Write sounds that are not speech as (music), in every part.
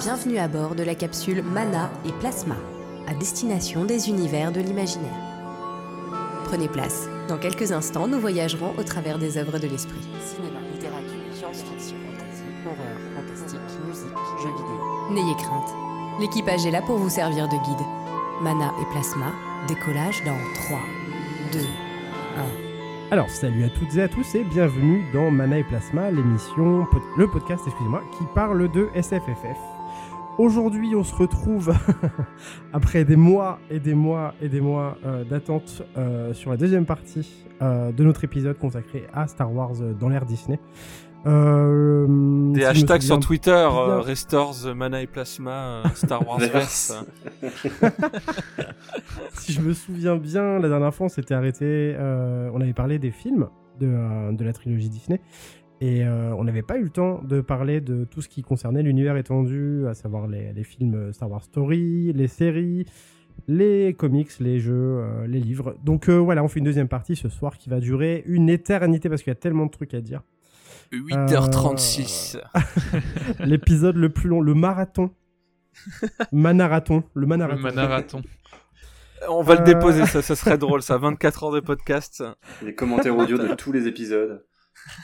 Bienvenue à bord de la capsule Mana et Plasma, à destination des univers de l'imaginaire. Prenez place. Dans quelques instants, nous voyagerons au travers des œuvres de l'esprit. Cinéma, littérature, science-fiction, fantasy, horreur, fantastique, musique, jeux vidéo. N'ayez crainte. L'équipage est là pour vous servir de guide. Mana et Plasma, décollage dans 3, 2, 1. Alors, salut à toutes et à tous et bienvenue dans Mana et Plasma, l'émission, le podcast, excusez-moi, qui parle de SFFF. Aujourd'hui, on se retrouve (laughs) après des mois et des mois et des mois euh, d'attente euh, sur la deuxième partie euh, de notre épisode consacré à Star Wars euh, dans l'ère Disney. Euh, si Des hashtags sur Twitter, euh, Restores, Mana et Plasma, Star Wars Verse. (laughs) si je me souviens bien, la dernière fois, on s'était arrêté. euh, on avait parlé des films de, euh, de la trilogie Disney. Et euh, on n'avait pas eu le temps de parler de tout ce qui concernait l'univers étendu, à savoir les, les films Star Wars Story, les séries, les comics, les jeux, euh, les livres. Donc euh, voilà, on fait une deuxième partie ce soir qui va durer une éternité parce qu'il y a tellement de trucs à dire. 8h36. (laughs) L'épisode le plus long, le marathon. Manarathon. Le Le manarathon. manarathon. On va Euh. le déposer, ça, ça serait drôle, ça. 24 heures de podcast. Les commentaires audio de tous les épisodes.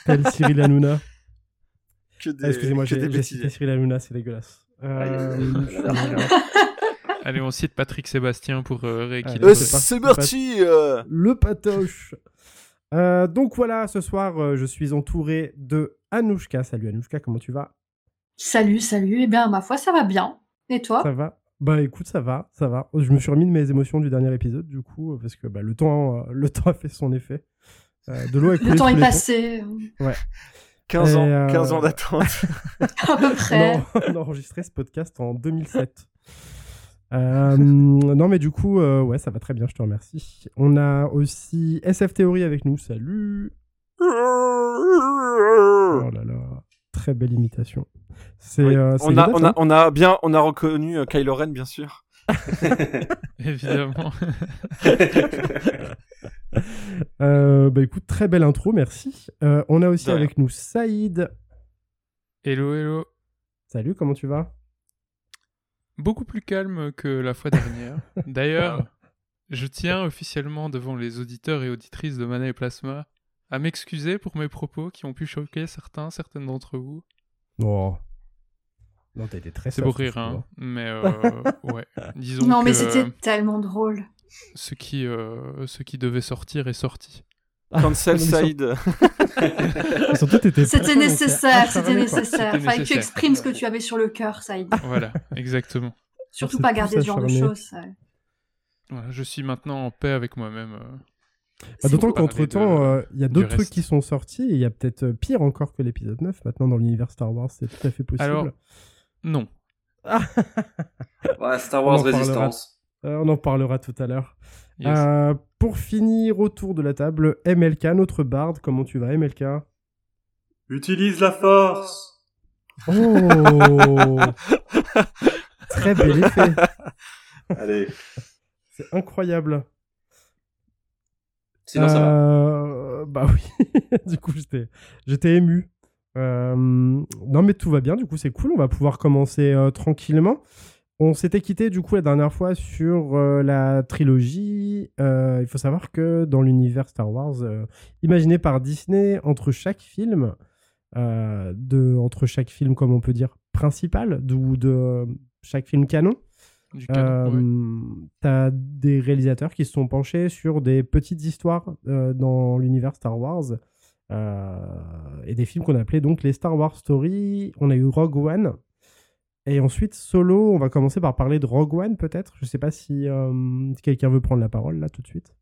Tel Cyril Hanouna. (laughs) Que des, Ah, Excusez-moi, que j'ai des j'ai bêtises. cité Cyril Hanouna, c'est dégueulasse. Euh, (laughs) Allez, on cite Patrick Sébastien pour euh, Euh, rééquilibrer. c'est c'est parti, euh. le patoche. Euh, donc voilà, ce soir, euh, je suis entouré de Anouchka. Salut Anouchka, comment tu vas? Salut, salut. Eh bien, ma foi, ça va bien. Et toi? Ça va Bah écoute, ça va, ça va. Je me suis remis de mes émotions du dernier épisode, du coup, euh, parce que bah, le, temps, euh, le (laughs) temps a fait son effet. Euh, de l'eau Le temps est passé, 15 Et, ans, euh, 15 ans d'attente. (laughs) à peu près. Non, on a enregistré ce podcast en 2007. Euh, non, mais du coup, euh, ouais, ça va très bien, je te remercie. On a aussi SF Theory avec nous, salut. Oh là là, très belle imitation. C'est, Oui, euh, on, a, on, a, on a bien, on a reconnu Kylo Ren, bien sûr. (laughs) (laughs) Évidemment. (laughs) Euh, bah écoute, très belle intro, merci. Euh, on a aussi avec nous Saïd. hello, hello. Salut, comment tu vas? Beaucoup plus calme que la fois dernière. (laughs) D'ailleurs, je tiens officiellement devant les auditeurs et auditrices de Mana et Plasma à m'excuser pour mes propos qui ont pu choquer certains, certaines d'entre vous. Oh. Non, t'as été très C'est pour rire, hein. Mais euh, (laughs) ouais, disons Non, mais que c'était tellement drôle. Ce qui, euh, ce qui devait sortir est sorti. Cancel Ah, sur- Side. (laughs) C'était prêt, donc, nécessaire, c'était nécessaire. Fallait que tu exprimes ce que tu avais sur le cœur, Saïd. Voilà, exactement. Surtout pas garder ce genre de choses. Voilà, je suis maintenant en paix avec moi-même. euh. Bah, D'autant qu'entre-temps, euh, il y a d'autres trucs qui sont sortis, et il y a peut-être pire encore que l'épisode 9, maintenant dans l'univers Star Wars, c'est tout à fait possible. Alors, Non. (laughs) Ouais, Star Wars. Résistance. Euh, on en parlera tout à l'heure. Yes. Euh, pour finir, autour de la table, MLK, notre barde, comment tu vas MLK Utilise la force Oh (laughs) Très bel effet, Allez, c'est incroyable. sinon ça va. Euh, Bah oui, (laughs) du coup j'étais, j'étais ému. Euh, non mais tout va bien, du coup c'est cool, on va pouvoir commencer euh, tranquillement. On s'était quitté du coup la dernière fois sur euh, la trilogie. Euh, il faut savoir que dans l'univers Star Wars, euh, imaginé par Disney, entre chaque film, de, entre chaque film comme on peut dire principal, ou de chaque film canon, Du canon, ouais. euh, T'as des réalisateurs qui se sont penchés sur des petites histoires dans l'univers Star Wars et des films qu'on appelait donc les Star Wars Story. On a eu Rogue One. Et ensuite, Solo, on va commencer par parler de Rogue One peut-être. Je sais pas si euh, quelqu'un veut prendre la parole là tout de suite.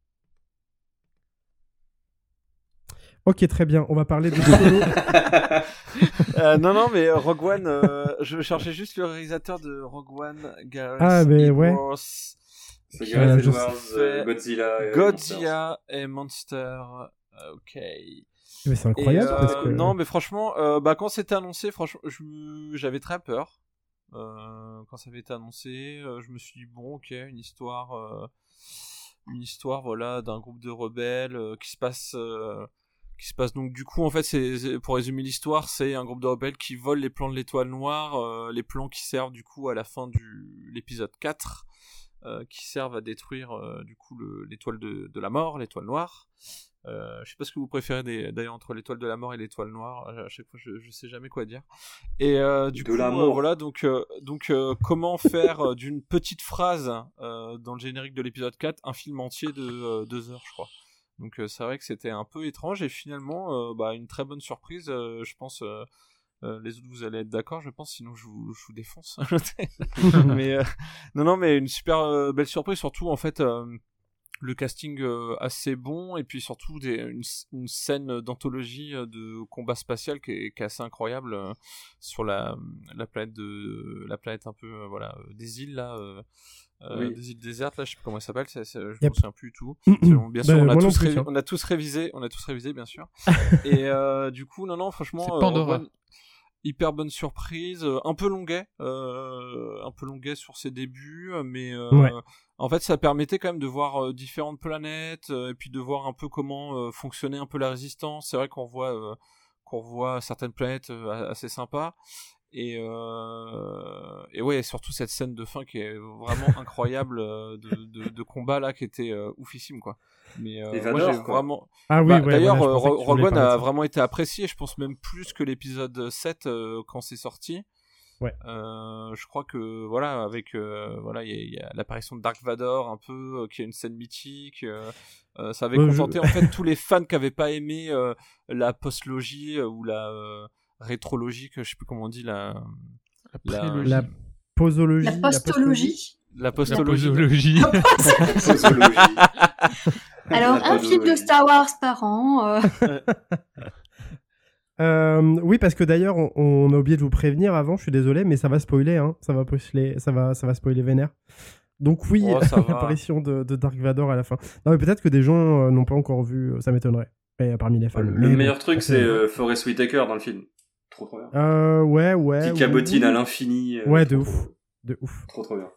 Ok, très bien. On va parler de (laughs) Solo. Euh, non, non, mais euh, Rogue One, euh, je cherchais juste le réalisateur de Rogue One, Gareth Ah, mais ouais. C'est Qui Gareth a Edwards, fait euh, Godzilla. et Godzilla et Monster. Ok. Mais c'est incroyable euh, parce que. Non, mais franchement, euh, bah, quand c'était annoncé, franchement, j'avais très peur. Euh, quand ça avait été annoncé, euh, je me suis dit, bon, ok, une histoire, euh, une histoire, voilà, d'un groupe de rebelles qui se passe, qui se passe donc du coup en fait c'est pour résumer l'histoire c'est un groupe de rebelles qui volent les plans de l'étoile noire euh, les plans qui servent du coup à la fin du l'épisode 4 euh, qui servent à détruire euh, du coup le- l'étoile de, de la mort l'étoile noire euh, je sais pas ce que vous préférez d'ailleurs entre l'étoile de la mort et l'étoile noire à chaque fois je, je sais jamais quoi dire et euh, du De coup la euh, voilà donc euh, donc euh, comment faire euh, d'une petite phrase euh, dans le générique de l'épisode 4 un film entier de euh, deux heures je crois donc euh, c'est vrai que c'était un peu étrange et finalement euh, bah, une très bonne surprise. euh, je pense euh, euh, les autres vous allez être d'accord, je pense, sinon je vous, je vous défonce. (laughs) mais euh, non non mais une super euh, belle surprise surtout en fait. Le casting euh, assez bon et puis surtout des, une, une scène d'anthologie euh, de combat spatial qui est, qui est assez incroyable euh, sur la, la planète de la planète un peu voilà des îles là euh, Oui. des îles désertes là je sais pas comment ça s'appelle c'est- c'est- je Yep. me souviens plus du tout bien sûr Bah, on a moi non tous plus, ré- hein. on a tous révisé on a tous révisé bien sûr (laughs) et euh, du coup non non franchement C'est Pandora. Hyper bonne surprise euh, un peu longuet euh, un peu longuet sur ses débuts mais euh, Ouais. en fait ça permettait quand même de voir différentes planètes et puis de voir un peu comment fonctionnait un peu la résistance. C'est vrai qu'on voit qu'on voit certaines planètes assez sympas. Et euh, et ouais surtout cette scène de fin qui est vraiment (laughs) incroyable de, de, de combat là qui était oufissime quoi mais euh, moi j'ai vraiment Ah oui, bah, ouais, D'ailleurs, voilà, euh, Rogue One a ça. vraiment été apprécié, je pense même plus que l'épisode 7 euh, quand c'est sorti. Ouais. Euh, je crois que voilà, avec euh, voilà, il y a, il y a l'apparition de Dark Vador un peu, euh, qui est une scène mythique. euh, euh, ça avait je- contenté en fait tous les fans qui avaient pas aimé euh, la postlogie euh, ou la euh, rétrologie, que je sais plus comment on dit la La La-. La posologie. La postologie. la (laughs) La postologie. posologie. Sociologie. (laughs) Alors, un film de. Star Wars par an. euh, (laughs) Euh, oui, parce que d'ailleurs, on, on a oublié de vous prévenir avant, je suis désolé, mais ça va spoiler, hein. ça, va spoiler ça, va, ça va spoiler vénère. Donc oui, Oh, (laughs) l'apparition de, de Dark Vador à la fin. Non, mais peut-être que des gens euh, n'ont pas encore vu, ça m'étonnerait, parmi les fans. Le Mais bon, meilleur truc, c'est euh, Forest Whitaker dans le film. Trop trop bien. Euh, ouais, ouais. Qui cabotine à l'infini. euh, Ouais, de ouf. Trop, De ouf. trop trop bien.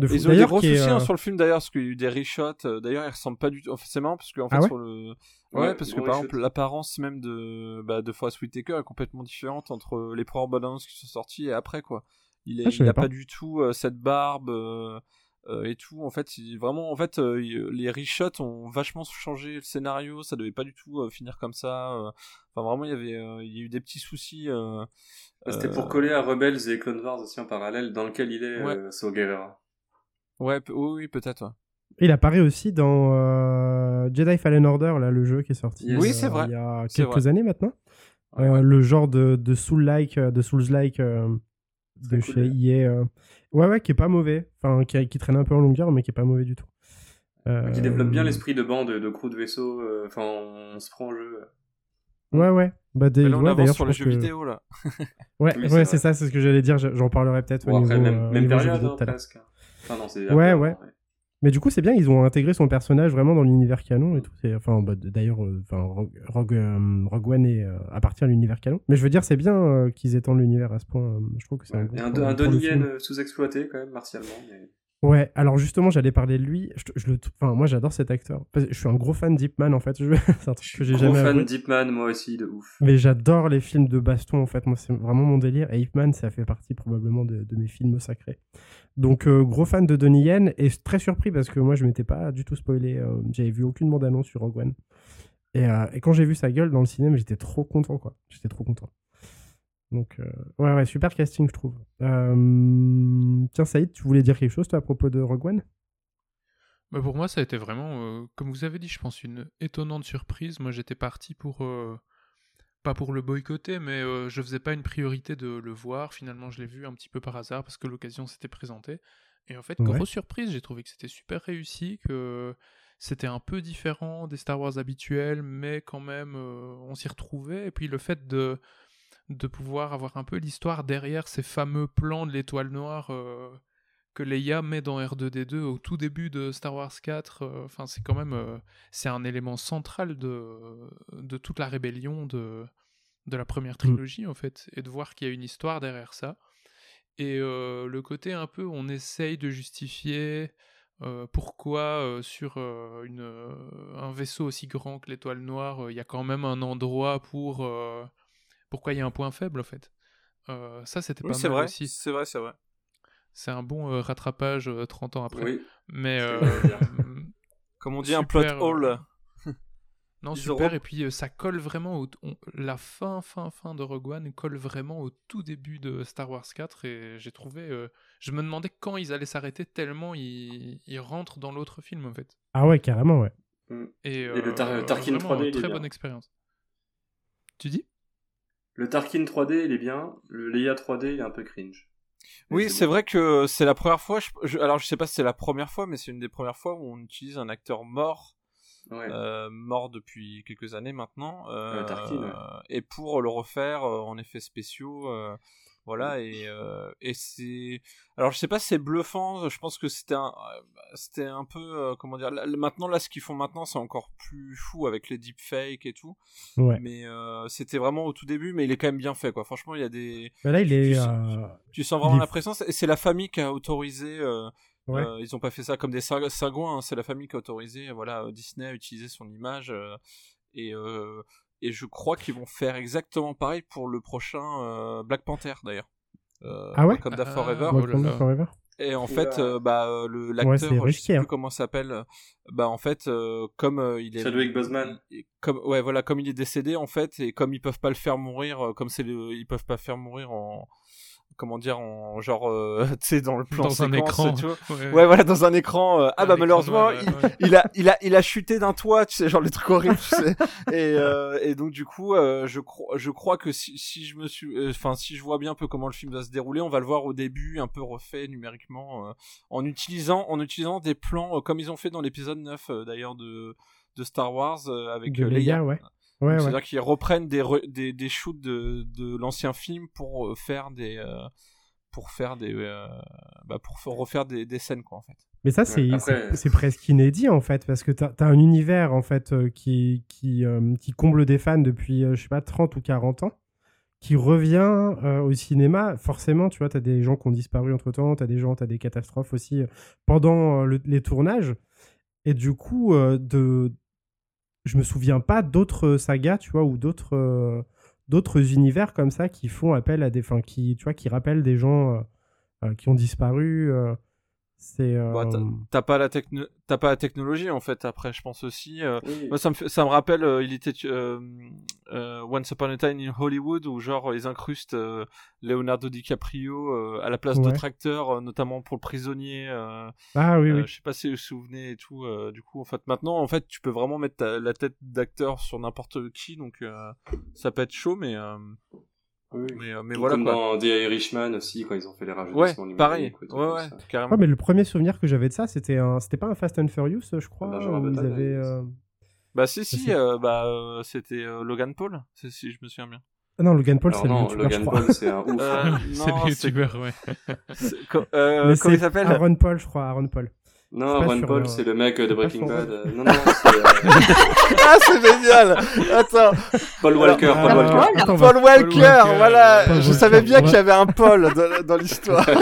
De fou. Ils ont eu des gros soucis hein, euh, sur le film d'ailleurs, parce qu'il y a eu des reshots. euh, D'ailleurs, il ressemble pas du tout. Enfin, c'est marrant parce qu'en fait, Ah ouais sur le. Ouais, Ouais, parce que par exemple, l'apparence même de, bah, de Forest Whitaker est complètement différente entre les premières bandes qui sont sorties et après, quoi. Il, est, Ah, il a pas. pas. du tout euh, cette barbe euh, euh, et tout. En fait, il- vraiment, en fait, euh, les reshots ont vachement changé le scénario. Ça devait pas du tout euh, finir comme ça. euh. Enfin, vraiment, il y avait, euh, il y a eu des petits soucis. euh, C'était euh, pour coller à Rebels et Clone Wars aussi en parallèle, dans lequel il est, Ouais. euh, Saw Gerrera. Ouais, oui, oui, peut-être. ouais. Il apparaît aussi dans euh, Jedi Fallen Order, là, le jeu qui est sorti. Yes. Oui, c'est vrai. Il y a quelques années maintenant. Ouais, Euh, ouais. Le genre de, de Soul-like, euh, de Souls-like euh, de chez cool. EA. euh. Ouais, ouais, qui est pas mauvais. Enfin, qui, qui traîne un peu en longueur, mais qui est pas mauvais du tout. Euh, Qui développe bien l'esprit de bande, de crew de vaisseau. euh, Enfin, on se prend en jeu. Ouais, ouais. Bah, des, Mais là, on ouais, avance sur je les jeux que- vidéo, là. Ouais, Oui, ouais, c'est ça, c'est ce que j'allais dire. je- J'en parlerai peut-être au Bon, niveau, même, euh, au même niveau période, vidéo presque. Enfin, non, c'est Ouais, ouais. Mais du coup, c'est bien, ils ont intégré son personnage vraiment dans l'univers canon et tout. C'est- Enfin, bah, d'ailleurs, euh, enfin, Rogue, Rogue, euh, Rogue One est, euh, appartient à l'univers canon. Mais je veux dire, c'est bien qu'ils étendent l'univers à ce point. Je trouve que c'est un, Ouais. un, Donnie. Yen sous-exploité, quand même, martialement. Mais... Ouais, alors justement, j'allais parler de lui. Je, je le, enfin, moi, j'adore cet acteur. Je suis un gros fan d'Ip Man, en fait. (laughs) Je- c'est un truc que j'ai Gros jamais fan avoué. d'Ipman, moi aussi, de ouf. Mais j'adore les films de baston, en fait. Moi, c'est vraiment mon délire. Et Ip Man, ça fait partie probablement de, de mes films sacrés. Donc, euh, gros fan de Donnie Yen. Et très surpris parce que moi, je m'étais pas du tout spoilé. euh, J'avais vu aucune bande-annonce sur Rogue One. Et, euh, et quand j'ai vu sa gueule dans le cinéma, j'étais trop content, quoi. J'étais trop content. Donc, euh, ouais, ouais, super casting, je trouve. Euh, Tiens, Saïd, tu voulais dire quelque chose, toi, à propos de Rogue One? Bah, pour moi, ça a été vraiment, euh, comme vous avez dit, je pense, une étonnante surprise. Moi, j'étais parti pour. pas pour le boycotter, mais je faisais pas une priorité de le voir. Finalement, je l'ai vu un petit peu par hasard parce que l'occasion s'était présentée. Et en fait, Ouais. grosse surprise, j'ai trouvé que c'était super réussi, que c'était un peu différent des Star Wars habituels, mais quand même, on s'y retrouvait. Et puis le fait de, de pouvoir avoir un peu l'histoire derrière ces fameux plans de l'étoile noire euh, que Leia met dans R2D2 au tout début de Star Wars 4. euh, Enfin, c'est quand même euh, c'est un élément central de, de toute la rébellion de, de la première trilogie, en fait, et de voir qu'il y a une histoire derrière ça. Et le côté un peu, on essaye de justifier euh, pourquoi euh, sur euh, une, un vaisseau aussi grand que l'étoile noire, il y a quand même un endroit pour... pourquoi il y a un point faible, en fait. Euh, ça, c'était Oui, pas c'est mal vrai. aussi. C'est vrai, c'est vrai. C'est un bon euh, rattrapage euh, 30 ans après. Oui. Mais... Euh. (laughs) Comme on dit, un plot hole. (laughs) Non, Ils super. auront- Et puis euh, ça colle vraiment au. on- La fin, fin, fin de Rogue One colle vraiment au tout début de Star Wars 4. Et j'ai trouvé. euh, Je me demandais quand ils allaient s'arrêter tellement ils... ils rentrent dans l'autre film en fait. Ah ouais, carrément, ouais. Et, le Tar- Tarkin vraiment, 3D, il est très bonne expérience. Tu dis? Le Tarkin 3D, il est bien. Le Leia 3D, il est un peu cringe. Oui, c'est bon. vrai que c'est la première fois. je- je- alors, je sais pas si c'est la première fois, mais c'est une des premières fois où on utilise un acteur mort, Ouais. euh, mort depuis quelques années maintenant, euh, Ouais, Tarkin, ouais. et pour le refaire euh, en effets spéciaux. Voilà et euh, et c'est alors je sais pas si c'est bluffant je pense que c'était un euh, c'était un peu euh, comment dire là- maintenant là ce qu'ils font maintenant c'est encore plus fou avec les deepfakes et tout Ouais. mais euh, c'était vraiment au tout début mais il est quand même bien fait quoi franchement il y a des Mais là, il est. Tu sens- tu sens vraiment est la présence et c'est la famille qui a autorisé. Ouais. euh, ils ont pas fait ça comme des cingouins. hein, c'est la famille qui a autorisé. Voilà, Disney a utilisé son image euh, et euh, et je crois qu'ils vont faire exactement pareil pour le prochain euh, Black Panther d'ailleurs. Euh, Ah ouais? Wakanda Ah, Forever. oh Wakanda. Forever? Et en fait, euh, bah euh, le Ouais, l'acteur, c'est je sais plus hein. comment ça s'appelle. euh, Bah en fait, euh, comme euh, il est Chadwick Boseman. comme ouais voilà, comme il est décédé en fait, et comme ils peuvent pas le faire mourir, comme c'est le, ils peuvent pas faire mourir en comment dire en genre euh, (laughs) tu sais dans le plan Dans un séquence, écran. tu vois. Ouais, Ouais voilà dans un écran. euh, ah Un bah écran malheureusement il, ouais, ouais. il a il a il a chuté d'un toit, tu sais genre les trucs horribles. tu sais. (laughs) Et euh, et donc du coup euh, je crois je crois que si si je me suis euh, enfin si je vois bien un peu comment le film va se dérouler, on va le voir au début un peu refait numériquement euh, en utilisant en utilisant des plans comme ils ont fait dans l'épisode 9 euh, d'ailleurs de de Star Wars euh, avec De Leia, Leia. ouais. Ouais, ouais. C'est-à-dire qu'ils reprennent des, re- des, des shoots de, de l'ancien film pour euh, faire des euh, pour faire des euh, bah, pour refaire des, des scènes quoi en fait. Mais ça, c'est après- presque inédit en fait, parce que t'as as un univers en fait qui, qui, euh, qui comble des fans depuis, je sais pas, 30 ou 40 ans, qui revient euh, au cinéma. Forcément, tu vois, t'as des gens qui ont disparu entre temps, t'as des gens, t'as des catastrophes aussi euh, pendant euh, le- les tournages. Et du coup, euh, de... je me souviens pas d'autres sagas, tu vois, ou d'autres euh, d'autres univers comme ça qui font appel à des. Enfin, qui, tu vois, qui rappellent des gens euh, euh, qui ont disparu. Euh, c'est. euh, Bah, T'as pas la techno t'as pas la technologie en fait après je pense aussi euh, Oui. moi ça me fait- ça me rappelle euh, il était euh, euh, Once Upon a Time in Hollywood où genre ils incrustent euh, Leonardo DiCaprio euh, à la place Ouais. d'autres acteurs euh, notamment pour le prisonnier euh, Ah oui, Euh, oui. je sais pas si vous vous souvenez et tout. euh, du coup, en fait, maintenant, en fait, tu peux vraiment mettre ta- la tête d'acteur sur n'importe qui, donc euh, ça peut être chaud, mais euh, Oui. mais, euh, mais voilà comme quoi. dans The Irishman aussi, quand ils ont fait les Ouais, rajoutements numériques. pareil. trucs Ouais, ouais, carrément. Ouais, mais le premier souvenir que j'avais de ça, c'était un... c'était pas un Fast and Furious, je crois, Ah bah, je me où ils avaient. ouais. euh, Bah si, si, c'est- euh, bah euh, c'était euh, Logan Paul, c'est- si je me souviens bien. Ah non, Logan Paul, c'est le non, youtubeur, je Logan crois. Paul, c'est un (laughs) ouf. Euh, c'est le c'est- youtubeur, ouais. euh, comment il c'est s'appelle? Aaron Paul, je crois, Aaron Paul. Non, Ron Paul, c'est le mec de Breaking. Bad. Euh, Non, non, c'est euh, (laughs) Ah, c'est génial Attends, Paul Walker. Paul Paul Walker. Walker. Attends, Paul Walker, Walker, voilà Paul Je Walker, savais bien ouais. qu'il y avait un Paul dans, dans l'histoire. (laughs)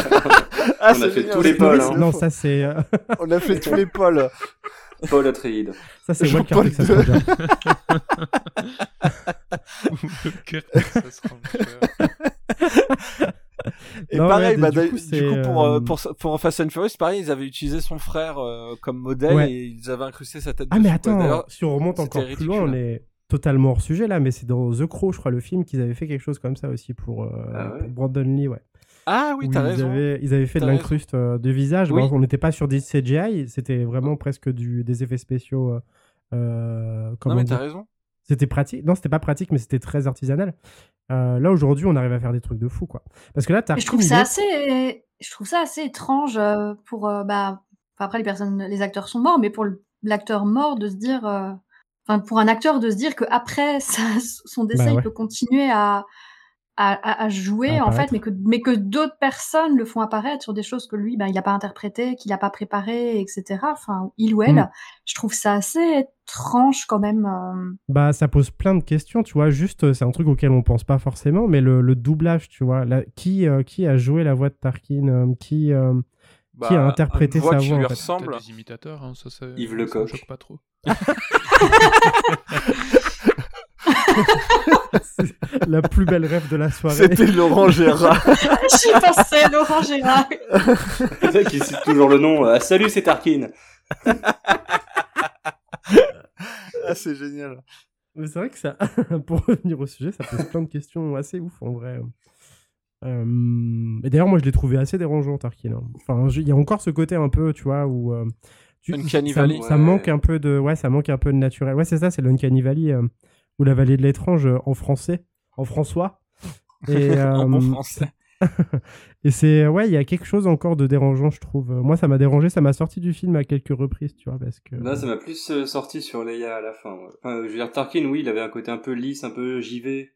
Ah, On a fait génial, tous les Pauls, hein. Non, ça c'est euh, (laughs) On a fait tous les Pauls. Paul Atreides. ça c'est Walker Jean-Paul Texas. Ranger. Le cœur, ça Et Non, pareil, ouais, bah, du d'ailleurs- coup, du c'est, coup, pour, euh, euh, pour, pour Fast and Furious, pareil, ils avaient utilisé son frère euh, comme modèle Ouais. et ils avaient incrusté sa tête Ah mais attends, si on remonte encore plus loin, on est totalement hors sujet là, mais c'est dans The Crow, je crois, le film, qu'ils avaient fait quelque chose comme ça aussi pour, euh, Ah ouais pour Brandon Lee, ouais. Ah oui, t'as raison. Avaient, ils avaient fait de l'incruste de visage. Oui. On n'était pas sur des CGI, c'était vraiment presque du, des effets spéciaux. Non, mais t'as raison. C'était pratique. Non, c'était pas pratique, mais c'était très artisanal. Euh, là, aujourd'hui, on arrive à faire des trucs de fou, quoi. Parce que là, t'as je trouve ça assez, je trouve ça assez étrange euh, pour, euh, bah, après les personnes, les acteurs sont morts, mais pour l'acteur mort de se dire, euh, enfin pour un acteur de se dire que après (laughs) ça- son décès, Bah ouais. il peut continuer à à, à- à jouer À en fait, mais que mais que d'autres personnes le font apparaître sur des choses que lui, ben il n'a pas interprété, qu'il n'a pas préparé, etc. Enfin, il ou elle, Mm. je trouve ça assez étrange quand même. euh. Bah, ça pose plein de questions, tu vois. Juste, euh, c'est un truc auquel on pense pas forcément, mais le, le doublage, tu vois. la- qui, euh, qui a joué la voix de Tarkin euh, Qui. euh, Qui a Bah, interprété une voix sa qui voix, lui en fait. ressemble. Des imitateurs, hein, ça, ça, Yves ça Lecoq. me choque pas trop. (laughs) (laughs) La plus belle rêve de la soirée. C'était Laurent (laughs) Gérard. J'y pensais, Laurent Gérard. C'est ça qui cite toujours le nom. euh, Salut, c'est Tarkin. (laughs) ah, c'est génial. Mais c'est vrai que ça, (laughs) pour revenir au sujet, ça pose plein de questions assez ouf en vrai. Euh, Et d'ailleurs, moi je l'ai trouvé assez dérangeant, Tarkin. hein. Enfin, il y a encore ce côté un peu, tu vois, où. euh, tu- ça, ça manque un peu de. Ouais, ça manque un peu de naturel. Ouais, c'est ça, c'est l'Uncanny Valley euh, ou la vallée de l'étrange euh, en français, en François. Et, (laughs) en euh, français. (laughs) Et c'est ouais, il y a quelque chose encore de dérangeant, je trouve. Moi, ça m'a dérangé, ça m'a sorti du film à quelques reprises, tu vois, parce que. Là, ça m'a plus euh, sorti sur Leia à la fin. ouais. Enfin, je veux dire, Tarkin, oui, il avait un côté un peu lisse, un peu JV.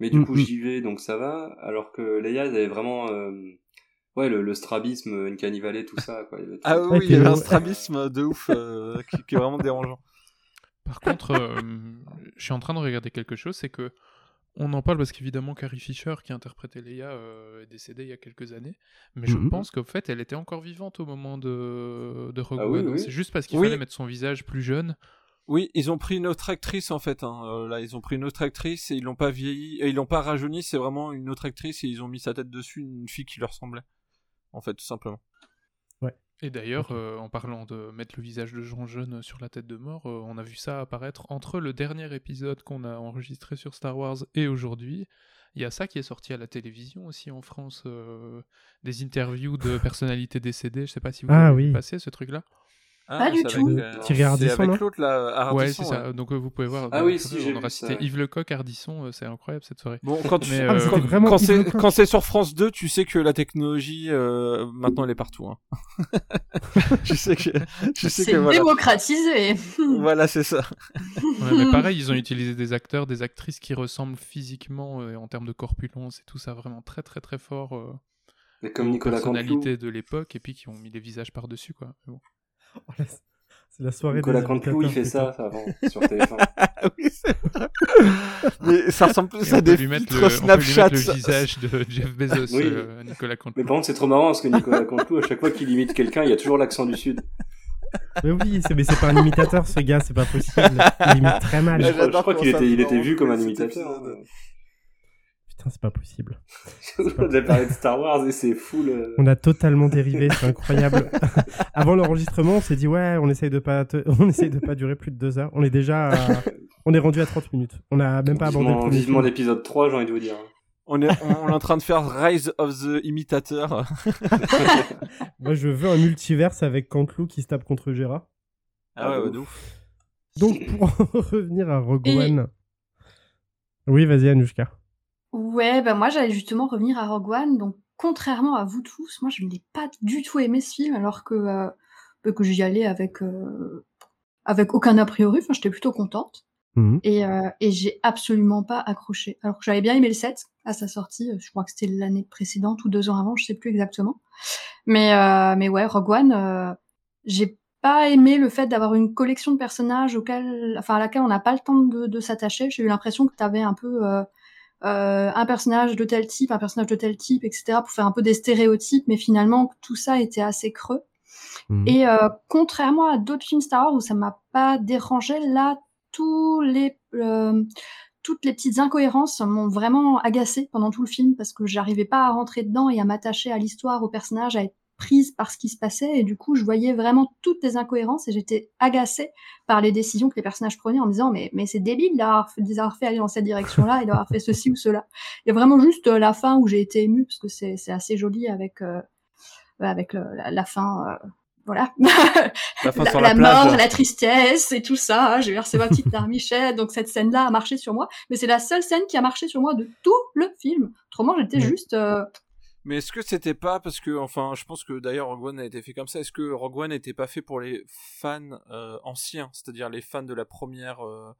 Mais du Mm, coup, mm. JV, donc ça va. Alors que Leia, elle avait vraiment... euh, Ouais, le, le strabisme, une cannibale, tout ça, quoi. Tout. Ah oui, il y avait puis- un strabisme de ouf euh, qui, qui est vraiment dérangeant. Par contre, euh, je suis en train de regarder quelque chose, c'est que on en parle parce qu'évidemment Carrie Fisher, qui interprétait Leia, euh, est décédée il y a quelques années. Mais je Mhm. pense qu'au fait, elle était encore vivante au moment de, de Rogue Ah oui, One. oui. C'est juste parce qu'il Oui. fallait mettre son visage plus jeune. Oui, ils ont pris une autre actrice en fait. Hein. Euh, là, ils ont pris une autre actrice et ils l'ont pas vieilli, et ils l'ont pas rajeuni. C'est vraiment une autre actrice et ils ont mis sa tête dessus, une fille qui lui ressemblait. En fait, tout simplement. Et d'ailleurs, euh, en parlant de mettre le visage de gens jeunes sur la tête de mort, euh, on a vu ça apparaître entre le dernier épisode qu'on a enregistré sur Star Wars et aujourd'hui. Il y a ça qui est sorti à la télévision aussi en France, euh, des interviews de (laughs) personnalités décédées. Je sais pas si vous Ah avez oui. vu passer ce truc-là. Pas du Ah, tout. Avec, euh, Thierry c'est Ardisson, avec l'autre là, ouais, Ardisson. c'est ça. Donc euh, vous pouvez voir. Ah dans oui, si, on aura ça, cité ouais. Yves Lecoq, Ardisson, euh, c'est incroyable cette soirée. Bon, quand, tu- Mais, Ah, euh, quand c'est Lecoq. quand c'est sur France 2, tu sais que la technologie euh, maintenant elle est partout. Hein. (laughs) tu sais que tu sais C'est que voilà. démocratisé. (laughs) Voilà, c'est ça. Ouais, mais (laughs) pareil, ils ont utilisé des acteurs, des actrices qui ressemblent physiquement euh, en termes de corpulence et tout ça vraiment très très très fort euh, Mais comme aux Nicolas personnalités de l'époque et puis qui ont mis des visages par dessus quoi. Mais bon. (laughs) C'est la soirée Nicolas des Canteloup, il fait ça, ça, avant, (laughs) sur TF1. Ah (laughs) oui, c'est vrai. Mais ça ressemble plus à des lui mettre filtres le, on peut lui Snapchat. mettre le visage de Jeff Bezos, Oui. euh, Nicolas Mais Canteloup. par contre, c'est trop marrant parce que Nicolas Canteloup, à chaque fois qu'il imite quelqu'un, il y a toujours l'accent du Sud. Mais oui, c'est mais c'est pas un imitateur ce gars, c'est pas possible. Il imite très mal. Mais je, crois- je j'adore crois qu'il était, il me était vu comme un imitateur. Putain, c'est pas possible. (laughs) On a parlé de Star Wars et c'est euh, On a totalement dérivé, c'est incroyable. (laughs) Avant l'enregistrement, on s'est dit ouais, on essaye de pas, te- (laughs) on essaye de pas durer plus de deux heures. On est déjà, à- on est rendu à 30 minutes. On a même pas abordé Vivement, vivement l'épisode 3, j'ai envie de vous dire. On est, on, on est en train de faire Rise of the Imitator. Moi, je veux un multiverse avec Cantelou qui se tape contre Gérard. Ah ouais, ouais, de de ouf. Donc pour revenir à Rogue Et- One. Oui, vas-y Anushka. Ouais, bah moi j'allais justement revenir à Rogue One. Donc contrairement à vous tous, moi je n'ai pas du tout aimé ce film alors que euh, bah, que j'y allais avec euh, avec aucun a priori. Enfin, j'étais plutôt contente Mhm. et euh, et j'ai absolument pas accroché. Alors que j'avais bien aimé le 7 à sa sortie. Je crois que c'était l'année précédente ou deux ans avant, je sais plus exactement. Mais euh, mais ouais, Rogue One, euh, j'ai pas aimé le fait d'avoir une collection de personnages auxquels, enfin à laquelle on n'a pas le temps de, de s'attacher. J'ai eu l'impression que tu avais un peu euh, euh, un personnage de tel type, un personnage de tel type, etc. pour faire un peu des stéréotypes, mais finalement tout ça était assez creux. Mhm. Et euh, contrairement à d'autres films Star Wars où ça m'a pas dérangé, là tous les euh, toutes les petites incohérences m'ont vraiment agacé pendant tout le film parce que j'arrivais pas à rentrer dedans et à m'attacher à l'histoire, au personnage, à être prise par ce qui se passait et du coup je voyais vraiment toutes les incohérences et j'étais agacée par les décisions que les personnages prenaient en me disant mais mais c'est débile d'avoir fait, aller dans cette direction là et d'avoir fait ceci ou cela il y a vraiment juste euh, la fin où j'ai été émue parce que c'est c'est assez joli avec euh, avec le- la, la fin euh, voilà La fin la, sur la, mort, la tristesse et tout ça. J'ai versé ma petite larmichette, donc cette scène-là a marché sur moi. Mais c'est la seule scène qui a marché sur moi de tout le film. Autrement, j'étais juste. euh, Mais est-ce que c'était pas parce que, enfin, je pense que d'ailleurs Rogue One a été fait comme ça. Est-ce que Rogue One n'était pas fait pour les fans euh, anciens, c'est-à-dire les fans de la première euh,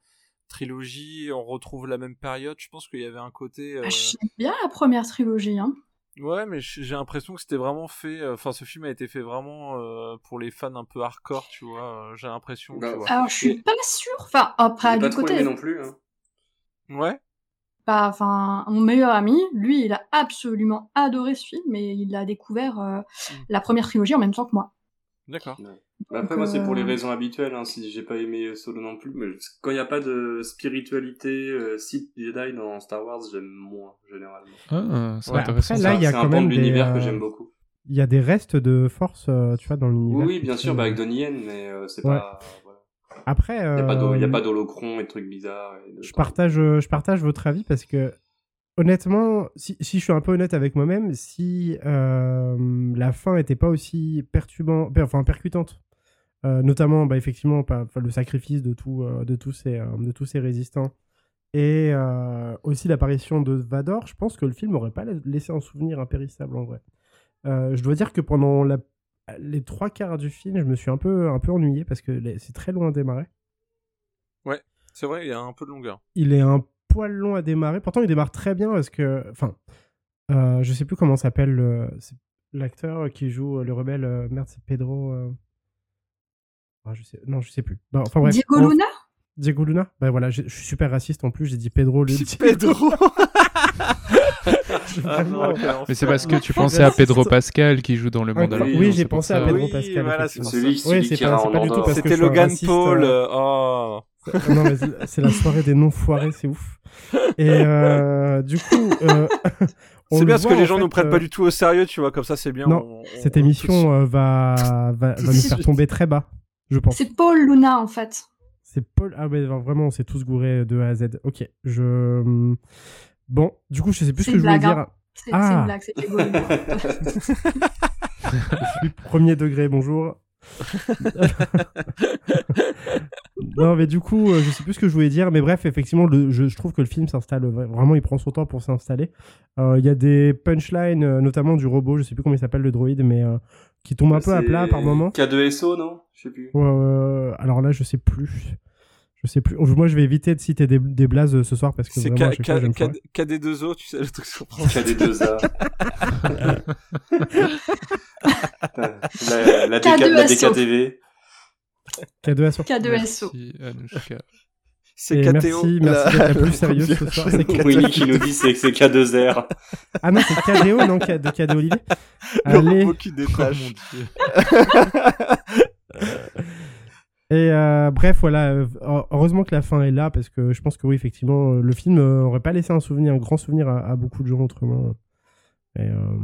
trilogie On retrouve la même période. Je pense qu'il y avait un côté. euh, bah, J'aime bien la première trilogie. Hein. Ouais, mais j'ai l'impression que c'était vraiment fait. euh, Enfin, ce film a été fait vraiment euh, pour les fans un peu hardcore, tu vois. j'ai l'impression. Bah. Alors, je suis pas sûre. Enfin, après, du trop côté. aimé non plus. hein. Ouais? Bah, enfin, mon meilleur ami, lui, il a absolument adoré ce film et il a découvert euh, la première trilogie en même temps que moi. D'accord. Bah après, Donc, moi, c'est pour les euh, raisons habituelles, hein, si j'ai pas aimé Solo non plus, mais quand il n'y a pas de spiritualité euh, Sith Jedi dans Star Wars, j'aime moins, généralement. Ah, c'est Ouais, intéressant. après, là, il y a c'est quand même de des, l'univers que euh, j'aime beaucoup. Il y a des restes de force, euh, tu vois, dans l'univers. oui, bien sûr, bah, avec Donnie Yen, mais euh, c'est Ouais. pas... Après, Il n'y a pas d'holo- euh, y a pas d'holocron et de trucs bizarres. et de- je partage, euh, je partage votre avis parce que honnêtement, si, si je suis un peu honnête avec moi-même, si euh, la fin était pas aussi perturbant, per- enfin percutante, euh, notamment bah, effectivement le sacrifice de, tout, de, tous ces, de tous ces résistants et aussi l'apparition de Vador, je pense que le film aurait pas la- laissé un souvenir impérissable en vrai. Je dois dire que pendant la- les trois quarts du film, je me suis un peu, un peu ennuyé parce que c'est très loin à démarrer. C'est vrai, il y a un peu de longueur. il est un poil long à démarrer. Pourtant, il démarre très bien parce que, enfin, euh, je sais plus comment s'appelle l'acteur qui joue le rebelle. euh, merde, c'est Pedro. euh, ah, je sais, non, je sais plus. Bon, enfin bref. Diego on- Luna? Diego Luna? Ben voilà, je suis super raciste en plus. J'ai dit Pedro. au lieu (laughs) (laughs) Vraiment. Mais c'est parce que tu pensais à Pedro Pascal qui joue dans Le Ah, Mandalorian. oui, c'est j'ai pensé à Pedro Oui, Pascal. voilà, c'est Celui, Oui, qui pas, pas du tout Andorre. parce que C'était Logan raciste, Paul. euh, euh, Oh. C'est- non, mais c'est- la soirée des noms foirés, c'est ouf. Et euh, du coup, euh, (laughs) C'est bien parce que les en gens fait, nous prennent euh, pas du tout au sérieux, tu vois, comme ça c'est bien. Non, on- on- Cette on- émission euh, va, va, va nous faire tomber très bas, je pense. C'est Paul Luna, en fait. C'est Paul. Ah, mais vraiment, on s'est tous gourés de A à Z. Ok, je. Bon, du coup, je sais plus ce que je voulais dire. hein. C'est Ah. c'est une blague, c'est (laughs) premier degré, bonjour. (laughs) non, mais du coup, euh, je sais plus ce que je voulais dire, mais bref, effectivement, le, je, je trouve que le film s'installe vra- vraiment, il prend son temps pour s'installer. Euh, Il y a des punchlines, euh, notamment du robot, je sais plus comment il s'appelle le droïde, mais euh, qui tombe un peu à plat par moment. K2SO, non? Je sais plus. Euh, alors là, je sais plus. Je sais plus. Moi, je vais éviter de citer des, des blazes ce soir parce que C'est vraiment, à K- chaque fois, K- je vais me K- foirer. KD2O, tu sais, le truc sur KD2A. (laughs) la, la, DK, la K2SO. DKTV. K2SO. K2SO. Merci, Anouchka. C'est KTO. merci, merci d'être la plus sérieuse ce soir. (laughs) C'est Winnie qui nous dit c'est que c'est K2R. Ah non, c'est KDO, non, de KD Olivier. Le Allez. robot qui détache. (laughs) Et euh, bref, voilà. euh, heureusement que la fin est là parce que je pense que oui, effectivement, euh, le film aurait pas laissé un souvenir, un grand souvenir à, à beaucoup de gens autrement. Et, euh,